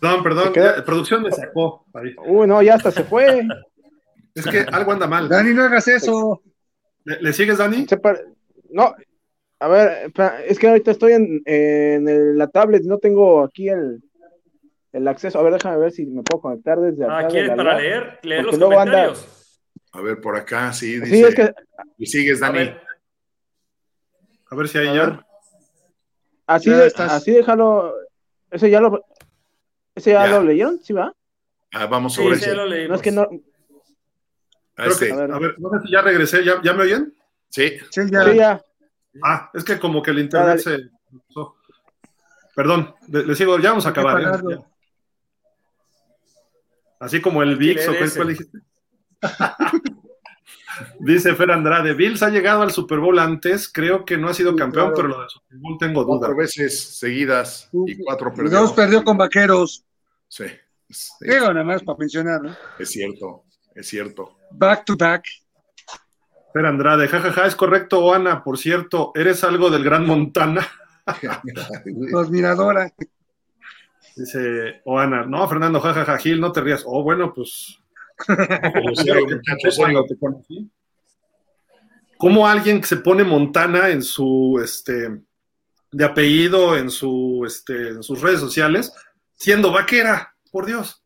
perdón. Ya, producción me sacó. Ahí. Uy, no, ya hasta se fue. Es que algo anda mal. Dani, no hagas eso. ¿Le, le sigues, Dani? No, a ver, es que ahorita estoy en, en la tablet, no tengo aquí el, el acceso. A ver, déjame ver si me puedo conectar desde acá. Ah, ¿quieres para leer? Leer los comentarios. A ver, por acá, sí, dice. Sí, es que... Y sigues, Dani. A ver, a ver si hay ya. Así, de, así déjalo. Ese ya lo. ¿Ese ya, ya. lo leyeron? ¿Sí va? Ah, vamos sobre sí, ese. Lo leímos. no es que no. A, este. que, a, ver. a ver, no sé si ya regresé. ¿Ya, ¿Ya, me oyen? Sí. Sí, ya. Sí, ya. Ah, es que como que el internet se. Perdón, le, le, sigo, ya vamos a acabar. ¿eh? Así como el VIX, ¿o cuál dijiste? Dice Fer Andrade, Bills ha llegado al Super Bowl antes, creo que no ha sido campeón, pero lo del Super Bowl tengo duda. Cuatro veces seguidas y cuatro perdió. Dos perdió con Vaqueros. Sí. sí. Digo, nada más para mencionar, ¿no? Es cierto, es cierto. Back to back. Fer Andrade, jajaja, ja, ja, es correcto, Oana, por cierto, eres algo del Gran Montana. Admiradora. Dice Oana, no, Fernando, jajaja, ja, Gil, no te rías. Oh, bueno, pues ¿Cómo alguien que se pone Montana en su este de apellido en su este en sus redes sociales siendo vaquera? Por Dios.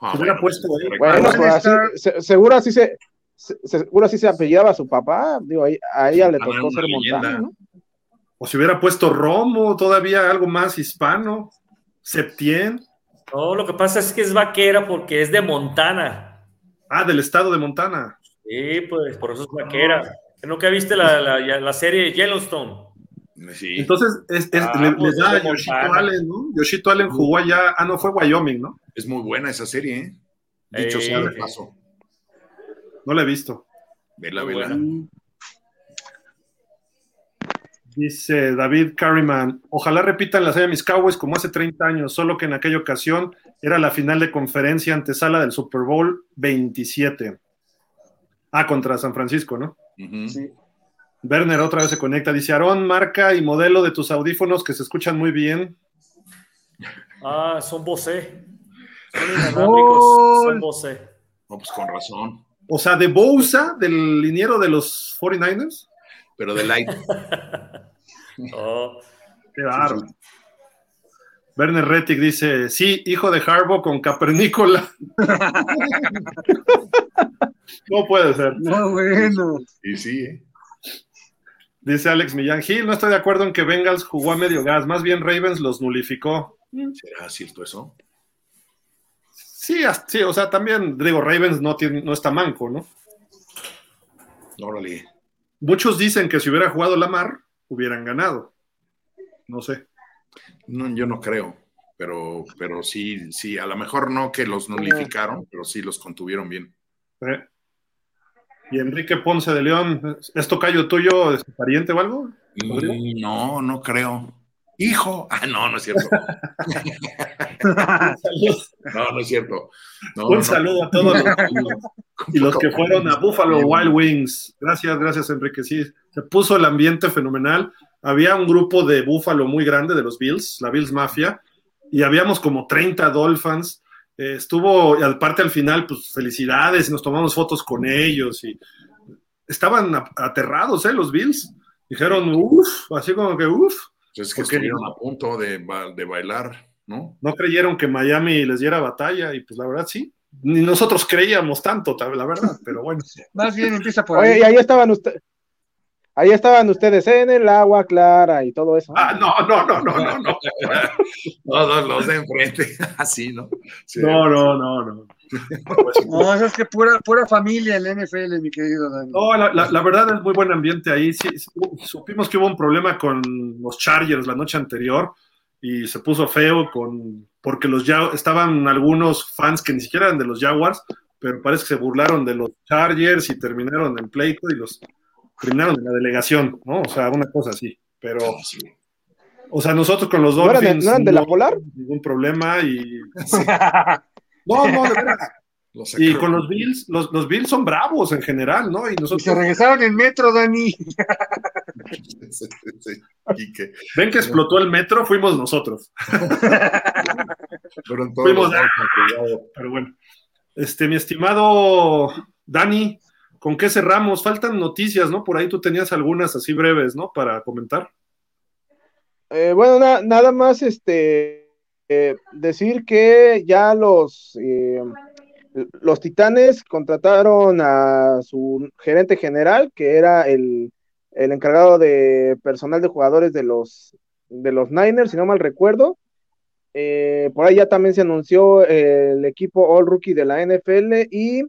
Ah, se hubiera puesto ahí. Bueno, pues así, se, seguro así se, se, seguro así se apellidaba a su papá, digo, ahí, a ella le tocó ser Montana, ¿no? O si hubiera puesto Romo, todavía algo más hispano, Septien. No, lo que pasa es que es vaquera porque es de Montana. Ah, del estado de Montana. Sí, pues por eso es vaquera. ¿Nunca viste la, la, la serie Yellowstone? Sí. Entonces, es, es, ah, le, pues le, da a Yoshito Allen, ¿no? Yoshito Allen jugó allá, ah, no, fue Wyoming, ¿no? Es muy buena esa serie, ¿eh? Dicho sea de paso. No la he visto. Vela, vela. Dice David Carriman, ojalá repitan la serie de mis Cowboys como hace 30 años, solo que en aquella ocasión era la final de conferencia antesala del Super Bowl 27. Ah, contra San Francisco, ¿no? Uh -huh. Sí. Werner otra vez se conecta, dice Aarón, marca y modelo de tus audífonos que se escuchan muy bien. Ah, son Bose. Son inalámbricos, oh. son Bose. No, pues con razón. O sea, de Bousa, del liniero de los 49ers. Pero de Light. oh. Qué bárbaro. Werner Rettig dice, sí, hijo de Harbo con Capernícola. no puede ser. No, bueno. Y sí, ¿eh? Dice Alex Millán Gil, no estoy de acuerdo en que Bengals jugó a medio gas, más bien Ravens los nulificó. ¿Será cierto eso? Sí, sí, o sea, también, digo, Ravens no, tiene, no está manco, ¿no? Órale. Muchos dicen que si hubiera jugado Lamar, hubieran ganado. No sé. No, yo no creo, pero, pero sí, sí, a lo mejor no que los nulificaron, pero sí los contuvieron bien. ¿Eh? ¿Y Enrique Ponce de León, es tocayo tuyo, es pariente o algo? Mm, no, no creo. Hijo. Ah, no, no es cierto. no, no es cierto. No, Un no, saludo a todos los, y los que fueron a Buffalo Wild Wings. Gracias, gracias, Enrique. Sí, se puso el ambiente fenomenal. Había un grupo de Buffalo muy grande de los Bills, la Bills Mafia, y habíamos como 30 Dolphins. Eh, estuvo, y aparte al final, pues felicidades, nos tomamos fotos con ellos y estaban aterrados, ¿eh? Los Bills. Dijeron, uff, así como que uff. Pues es que estuvieron a punto de, de bailar, ¿no? No creyeron que Miami les diera batalla y pues la verdad sí. Ni nosotros creíamos tanto, la verdad, pero bueno. Más bien empieza por ahí. Oye, y ahí estaban ustedes. Ahí estaban ustedes en el agua clara y todo eso. Ah, no, no, no, no, no, no. Todos los de enfrente, así, ¿no? No, no, no, no. No, eso es que pura, pura familia el NFL, mi querido Dani. No, la, la, verdad es muy buen ambiente ahí. Sí, supimos que hubo un problema con los Chargers la noche anterior y se puso feo con porque los ya estaban algunos fans que ni siquiera eran de los Jaguars, pero parece que se burlaron de los Chargers y terminaron en pleito y los terminaron en la delegación, ¿no? O sea, una cosa así, pero... O sea, nosotros con los Dolphins... ¿No eran, de, la polar? Ningún problema y... no, no, de verdad. Y con los Bills, los, los, Bills son bravos en general, ¿no? Y nosotros... se regresaron en metro, Dani. Ven que explotó el metro, fuimos nosotros. fuimos, pero bueno. Este, mi estimado Dani, ¿Con qué cerramos? Faltan noticias, ¿no? Por ahí tú tenías algunas así breves, ¿no? Para comentar. Eh, bueno, nada más este eh, decir que ya los, eh, los Titanes contrataron a su gerente general, que era el, el, encargado de personal de jugadores de los, de los Niners, si no mal recuerdo. por ahí ya también se anunció el equipo All Rookie de la NFL y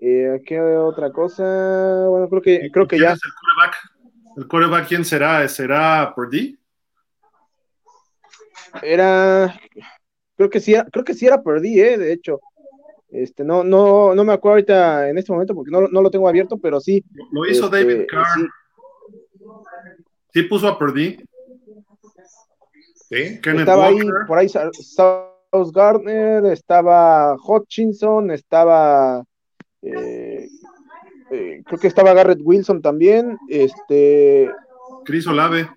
eh, ¿Qué otra cosa? Bueno, creo que, creo que ya. el coreback? ¿El quién será? ¿Será Purdy? Era. Creo que sí, creo que sí era Purdy, eh, de hecho. Este, no, no, no me acuerdo ahorita en este momento porque no, no lo tengo abierto, pero sí. Lo hizo este, David Carr. Sí. puso a Purdy. Sí. estaba ahí, por ahí South Gardner, estaba Hutchinson, estaba eh, eh, creo que estaba Garrett Wilson también. Este. Chris Olave.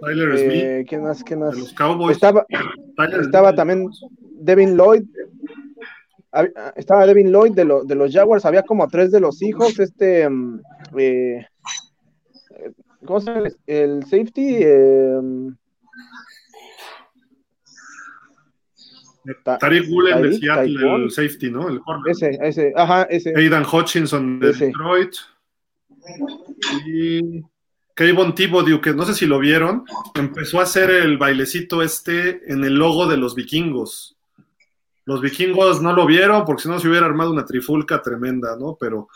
Tyler eh, Smith. ¿Quién más? ¿Quién más? Los Cowboys. Estaba, estaba también Devin Lloyd. Estaba Devin Lloyd de, de los Jaguars. Había como tres de los hijos. Este. Mm, eh, ¿Cómo se llama? El safety. Eh, Tariq de Seattle, el safety, ¿no? El ese, ese, ajá, ese. Aidan Hutchinson de Detroit. Y Kayvon Thibodeau, que no sé si lo vieron, empezó a hacer el bailecito este en el logo de los vikingos. Los vikingos no lo vieron porque si no se hubiera armado una trifulca tremenda, ¿no? Pero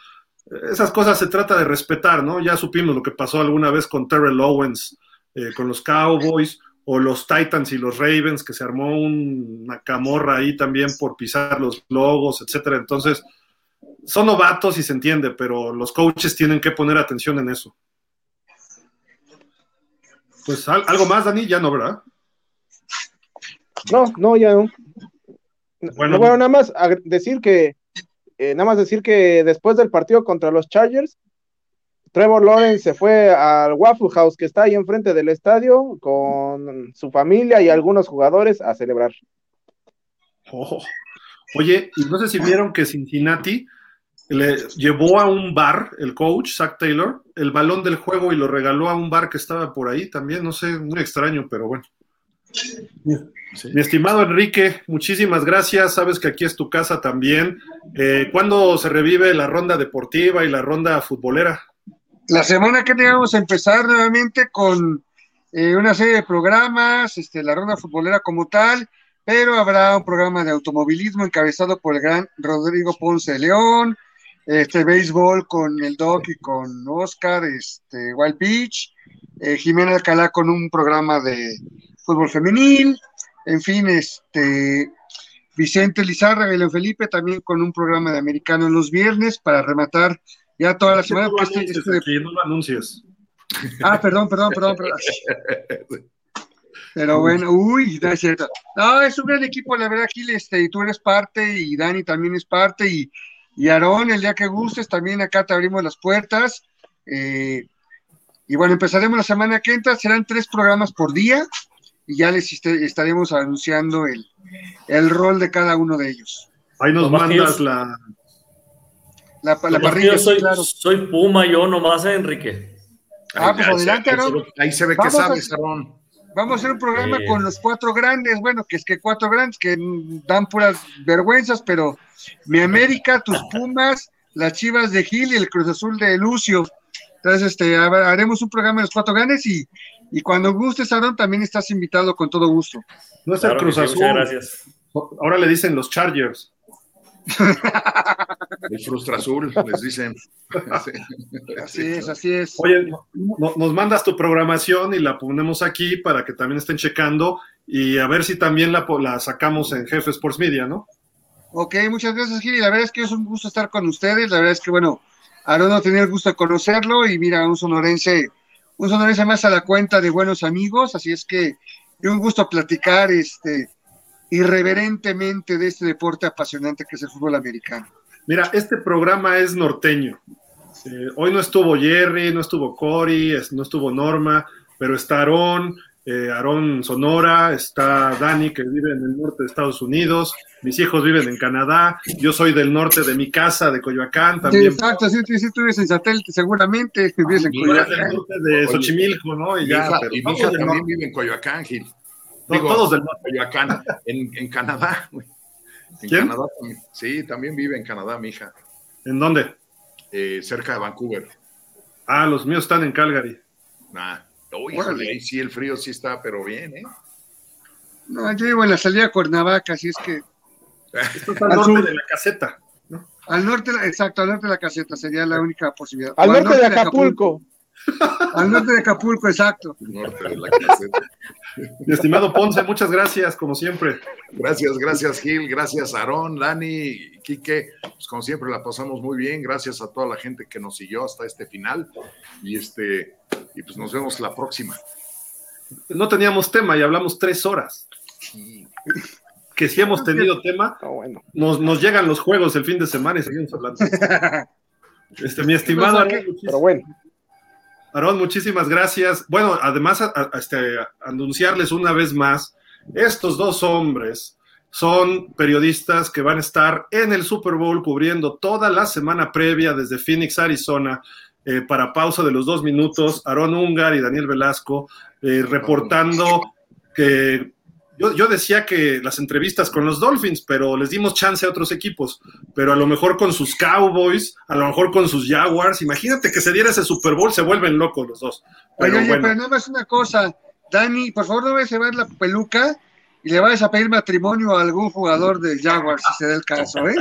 esas cosas se trata de respetar, ¿no? Ya supimos lo que pasó alguna vez con Terrell Owens, eh, con los Cowboys, o los Titans y los Ravens, que se armó una camorra ahí también por pisar los logos, etcétera. Entonces, son novatos y se entiende, pero los coaches tienen que poner atención en eso. Pues algo más, Dani, ya no, ¿verdad? No, no, ya no. Bueno, bueno nada más decir que, eh, nada más decir que después del partido contra los Chargers, Trevor Lawrence se fue al Waffle House que está ahí enfrente del estadio con su familia y algunos jugadores a celebrar. Oh. Oye, y no sé si vieron que Cincinnati le llevó a un bar, el coach, Zach Taylor, el balón del juego y lo regaló a un bar que estaba por ahí también, no sé, muy extraño, pero bueno. Mi estimado Enrique, muchísimas gracias. Sabes que aquí es tu casa también. Eh, ¿Cuándo se revive la ronda deportiva y la ronda futbolera? la semana que vamos a empezar nuevamente con eh, una serie de programas, este, la ronda futbolera como tal, pero habrá un programa de automovilismo encabezado por el gran Rodrigo Ponce de León, este béisbol con el Doc y con Oscar, este Wild Beach, eh, Jimena Alcalá con un programa de fútbol femenil, en fin, este Vicente Lizarra, León Felipe también con un programa de americano en los viernes para rematar ya toda la semana. No, este, este no lo anuncias. Ah, perdón, perdón, perdón, perdón. Pero bueno, uy, no es cierto. No, es un gran equipo, la verdad, Gil, este, y tú eres parte, y Dani también es parte, y, y Aarón, el día que gustes, también acá te abrimos las puertas. Eh, y bueno, empezaremos la semana que entra, serán tres programas por día. y ya les estaremos anunciando el, el rol de cada uno de ellos. Ahí nos mandas la, la, la parrilla. soy, claro. soy Puma, yo nomás, ¿eh, Enrique. Ah, pues adelante, Aaron. Ahí se ve que sabes, Aaron. Vamos a hacer un programa con los cuatro grandes, bueno, que es que cuatro grandes que dan puras vergüenzas, pero mi América, tus Pumas, las Chivas de Gil y el Cruz Azul de Lucio. Entonces, este, haremos un programa de los cuatro grandes y, y cuando gustes, Aaron, también estás invitado con todo gusto. No es el Cruz Azul. gracias. Ahora le dicen los Chargers. El frustra azul, les dicen. Así es, así es. Oye, nos mandas tu programación y la ponemos aquí para que también estén checando y a ver si también la, la sacamos en Jefe Sports Media, ¿no? Ok, muchas gracias, Gil. La verdad es que es un gusto estar con ustedes. La verdad es que, bueno, Aaron no tenía el gusto de conocerlo y mira, un sonorense, un sonorense más a la cuenta de buenos amigos. Así es que es un gusto platicar este irreverentemente de este deporte apasionante que es el fútbol americano. Mira, este programa es norteño. Eh, hoy no estuvo Jerry, no estuvo Cory, no estuvo Norma, pero está Aarón, eh, Aarón Sonora, está Dani, que vive en el norte de Estados Unidos, mis hijos viven en Canadá, yo soy del norte de mi casa, de Coyoacán también. exacto, sí, sí, tú vives en satélite, seguramente vives en Coyoacán. de Xochimilco, ¿no? Y, ya, pero mi hija también vive en Coyoacán, Gil todos del norte. en, en Canadá. En Canadá también. Sí, también vive en Canadá, mi hija. ¿En dónde? Eh, cerca de Vancouver. Ah, los míos están en Calgary. Nah. ahí sí el frío sí está, pero bien, ¿eh? No, yo vivo en la salida de Cuernavaca, así es que. Esto está al, norte de la caseta. Al norte, exacto, al norte de la caseta sería la única posibilidad. Al, norte, de Acapulco. Al norte de Acapulco, exacto. Norte de la caseta. Mi estimado Ponce, muchas gracias, como siempre. Gracias, gracias Gil, gracias Aarón, Lani, Quique. Pues como siempre la pasamos muy bien, gracias a toda la gente que nos siguió hasta este final. Y este, y pues nos vemos la próxima. No teníamos tema y hablamos tres horas. Que si hemos tenido tema, ah, bueno. nos, nos, llegan los juegos el fin de semana y seguimos hablando. Este, mi estimado, pero bueno. Aarón, muchísimas gracias. Bueno, además, este, anunciarles una vez más, estos dos hombres son periodistas que van a estar en el Super Bowl cubriendo toda la semana previa desde Phoenix, Arizona, eh, para pausa de los dos minutos. Aarón Ungar y Daniel Velasco eh, reportando que yo, decía que las entrevistas con los Dolphins, pero les dimos chance a otros equipos, pero a lo mejor con sus Cowboys, a lo mejor con sus Jaguars, imagínate que se diera ese Super Bowl, se vuelven locos los dos. Pero, oye, pero no más una cosa, Dani, por favor no vayas a ver la peluca y le vayas a pedir matrimonio a algún jugador de Jaguars, si se da el caso, ¿eh?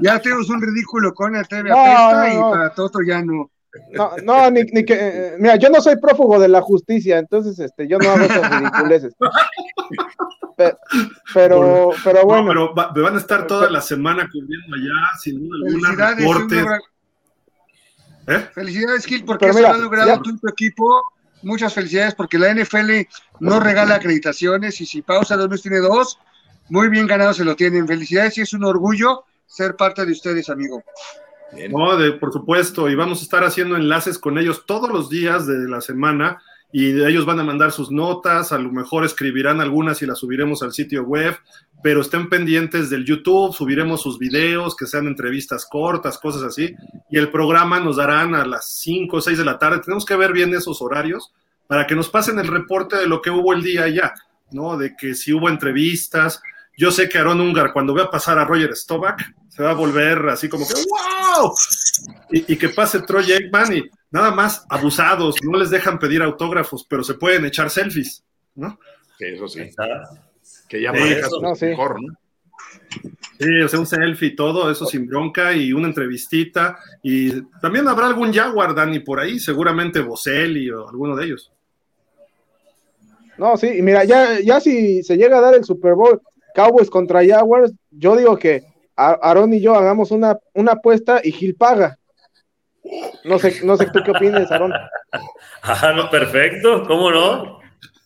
Ya tenemos un ridículo con el TV y para todo ya no. No, no, ni, ni, que. mira, yo no soy prófugo de la justicia, entonces este, yo no hago esas ridiculeces. Pero, pero, bueno. pero van a estar toda la semana cubriendo allá, sin duda alguna, ¿Eh? Felicidades, Gil, porque has logrado tu equipo. Muchas felicidades, porque la NFL no regala acreditaciones y si Pausa 2 tiene dos, muy bien ganado se lo tienen. Felicidades y es un orgullo ser parte de ustedes, amigo. No, de, por supuesto, y vamos a estar haciendo enlaces con ellos todos los días de la semana y ellos van a mandar sus notas, a lo mejor escribirán algunas y las subiremos al sitio web, pero estén pendientes del YouTube, subiremos sus videos, que sean entrevistas cortas, cosas así, y el programa nos darán a las 5 o 6 de la tarde, tenemos que ver bien esos horarios para que nos pasen el reporte de lo que hubo el día ya, ¿no? De que si hubo entrevistas, yo sé que Aaron Ungar, cuando vea pasar a Roger Stovak, se va a volver así como que ¡wow! Y, que pase Troy Aikman y nada más abusados, no les dejan pedir autógrafos, pero se pueden echar selfies, ¿no? Sí, eso sí. Que ya maneja mejor, ¿no? Sí, o sea, un selfie y todo, eso sin bronca y una entrevistita. Y también habrá algún Jaguar, Dani, por ahí, seguramente Boselli o alguno de ellos. No, sí, y mira, ya, ya si se llega a dar el Super Bowl Cowboys contra Jaguars, yo digo que Aaron y yo hagamos una, una apuesta y Gil paga. No sé, no sé tú qué opinas, Aaron. Ah, no, perfecto, ¿cómo no?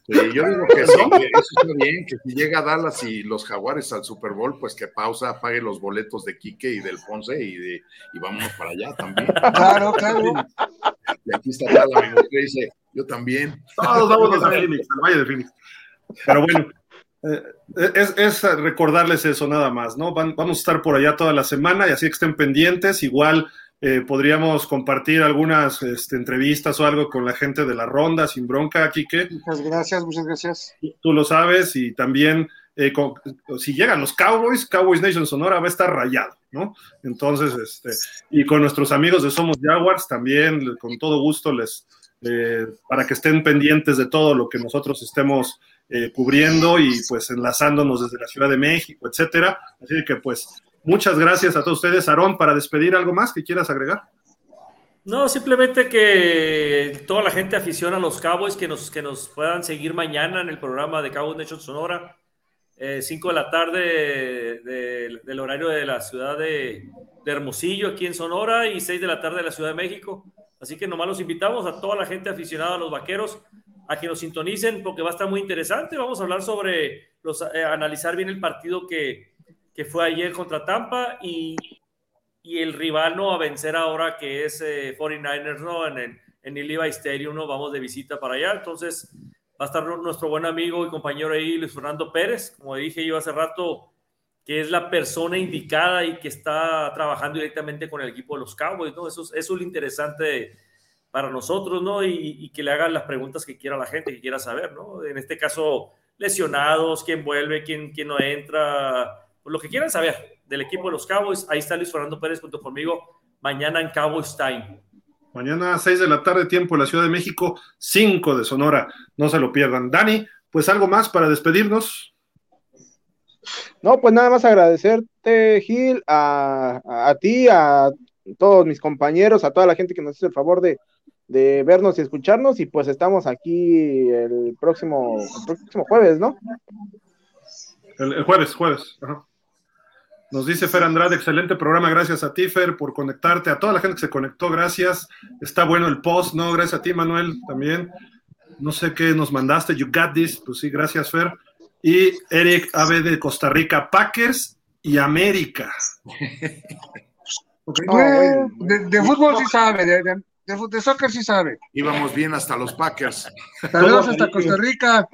yo digo que sí, que eso está bien, que si llega Dallas y los Jaguares al Super Bowl, pues que pausa, pague los boletos de Quique y del Ponce y, de, y vámonos para allá también. Claro, claro. Y aquí está la amigo que dice, yo también. Todos vámonos a Phoenix, al Valle de Phoenix. Pero bueno, eh, es, recordarles eso nada más, ¿no? vamos a estar por allá toda la semana y así que estén pendientes. Igual eh, podríamos compartir algunas este, entrevistas o algo con la gente de la ronda, sin bronca, Quique. Muchas gracias, muchas gracias. Tú lo sabes y también eh, si llegan los Cowboys, Cowboys Nation Sonora va a estar rayado, ¿no? Entonces, este, y con nuestros amigos de Somos Jaguars también, con todo gusto les, eh, para que estén pendientes de todo lo que nosotros estemos eh, cubriendo y pues enlazándonos desde la Ciudad de México, etcétera. Así que pues muchas gracias a todos ustedes. Aarón, para despedir algo más que quieras agregar. No, simplemente que toda la gente aficiona a los Cowboys que nos, que nos puedan seguir mañana en el programa de Cowboys Nation Sonora 5 eh, de la tarde del horario de la ciudad de, Hermosillo, aquí en Sonora, y 6 de la tarde de la Ciudad de México. Así que nomás los invitamos a toda la gente aficionada a los vaqueros a que nos sintonicen porque va a estar muy interesante. Vamos a hablar sobre, los, eh, analizar bien el partido que, que, fue ayer contra Tampa y, y, el rival no a vencer ahora que es 49ers, eh, ¿no? En el, en el Levi Stadium, ¿no? Vamos de visita para allá. Entonces, va a estar nuestro buen amigo y compañero ahí, Luis Fernando Pérez, como dije yo hace rato, que es la persona indicada y que está trabajando directamente con el equipo de los Cowboys, ¿no? Eso, es lo interesante para nosotros, ¿no? Y, que le hagan las preguntas que quiera la gente, que quiera saber, ¿no? En este caso, lesionados, quién vuelve, quién, quién no entra, pues lo que quieran saber del equipo de los Cowboys. Ahí está Luis Fernando Pérez junto conmigo mañana en Cowboys Time. Mañana a 6 de la tarde, tiempo en la Ciudad de México, 5 de Sonora. No se lo pierdan. Dani, pues algo más para despedirnos. No, pues nada más agradecerte, Gil, a, ti, a todos mis compañeros, a toda la gente que nos hizo el favor de, vernos y escucharnos. Y pues estamos aquí el próximo, próximo jueves, ¿no? El, jueves, jueves. Ajá. Nos dice Fer Andrade, excelente programa, gracias a ti, Fer, por conectarte, a toda la gente que se conectó, gracias. Está bueno el post, ¿no? Gracias a ti, Manuel, también. No sé qué nos mandaste, you got this, pues sí, gracias, Fer. Y Eric Ave de Costa Rica, Packers y América. de, fútbol sí sabe, de, de, soccer sí sabe. Íbamos bien hasta los Packers. Saludos hasta Costa Rica.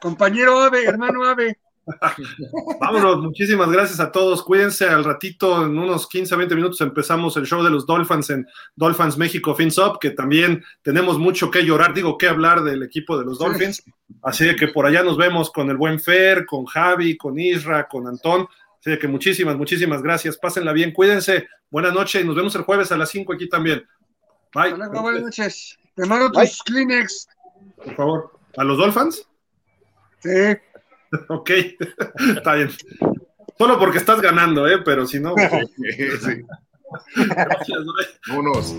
Compañero Ave, hermano Ave. Vámonos, muchísimas gracias a todos. Cuídense al ratito, en unos 15, 20 minutos empezamos el show de los Dolphins en Dolphins México Fins Up, que también tenemos mucho que llorar, digo, que hablar del equipo de los Dolphins. Así que por allá nos vemos con el buen Fer, con Javi, con Isra, con Antón. Así que muchísimas, muchísimas gracias. Pásenla bien, cuídense. Buenas noches y nos vemos el jueves a las 5 aquí también. Bye. buenas noches. Te mando tus Kleenex. Por favor. ¿A los Dolphins? Sí. ok, está bien. Solo porque estás ganando, ¿eh? Pero si no. Pues, sí. Gracias, Vámonos.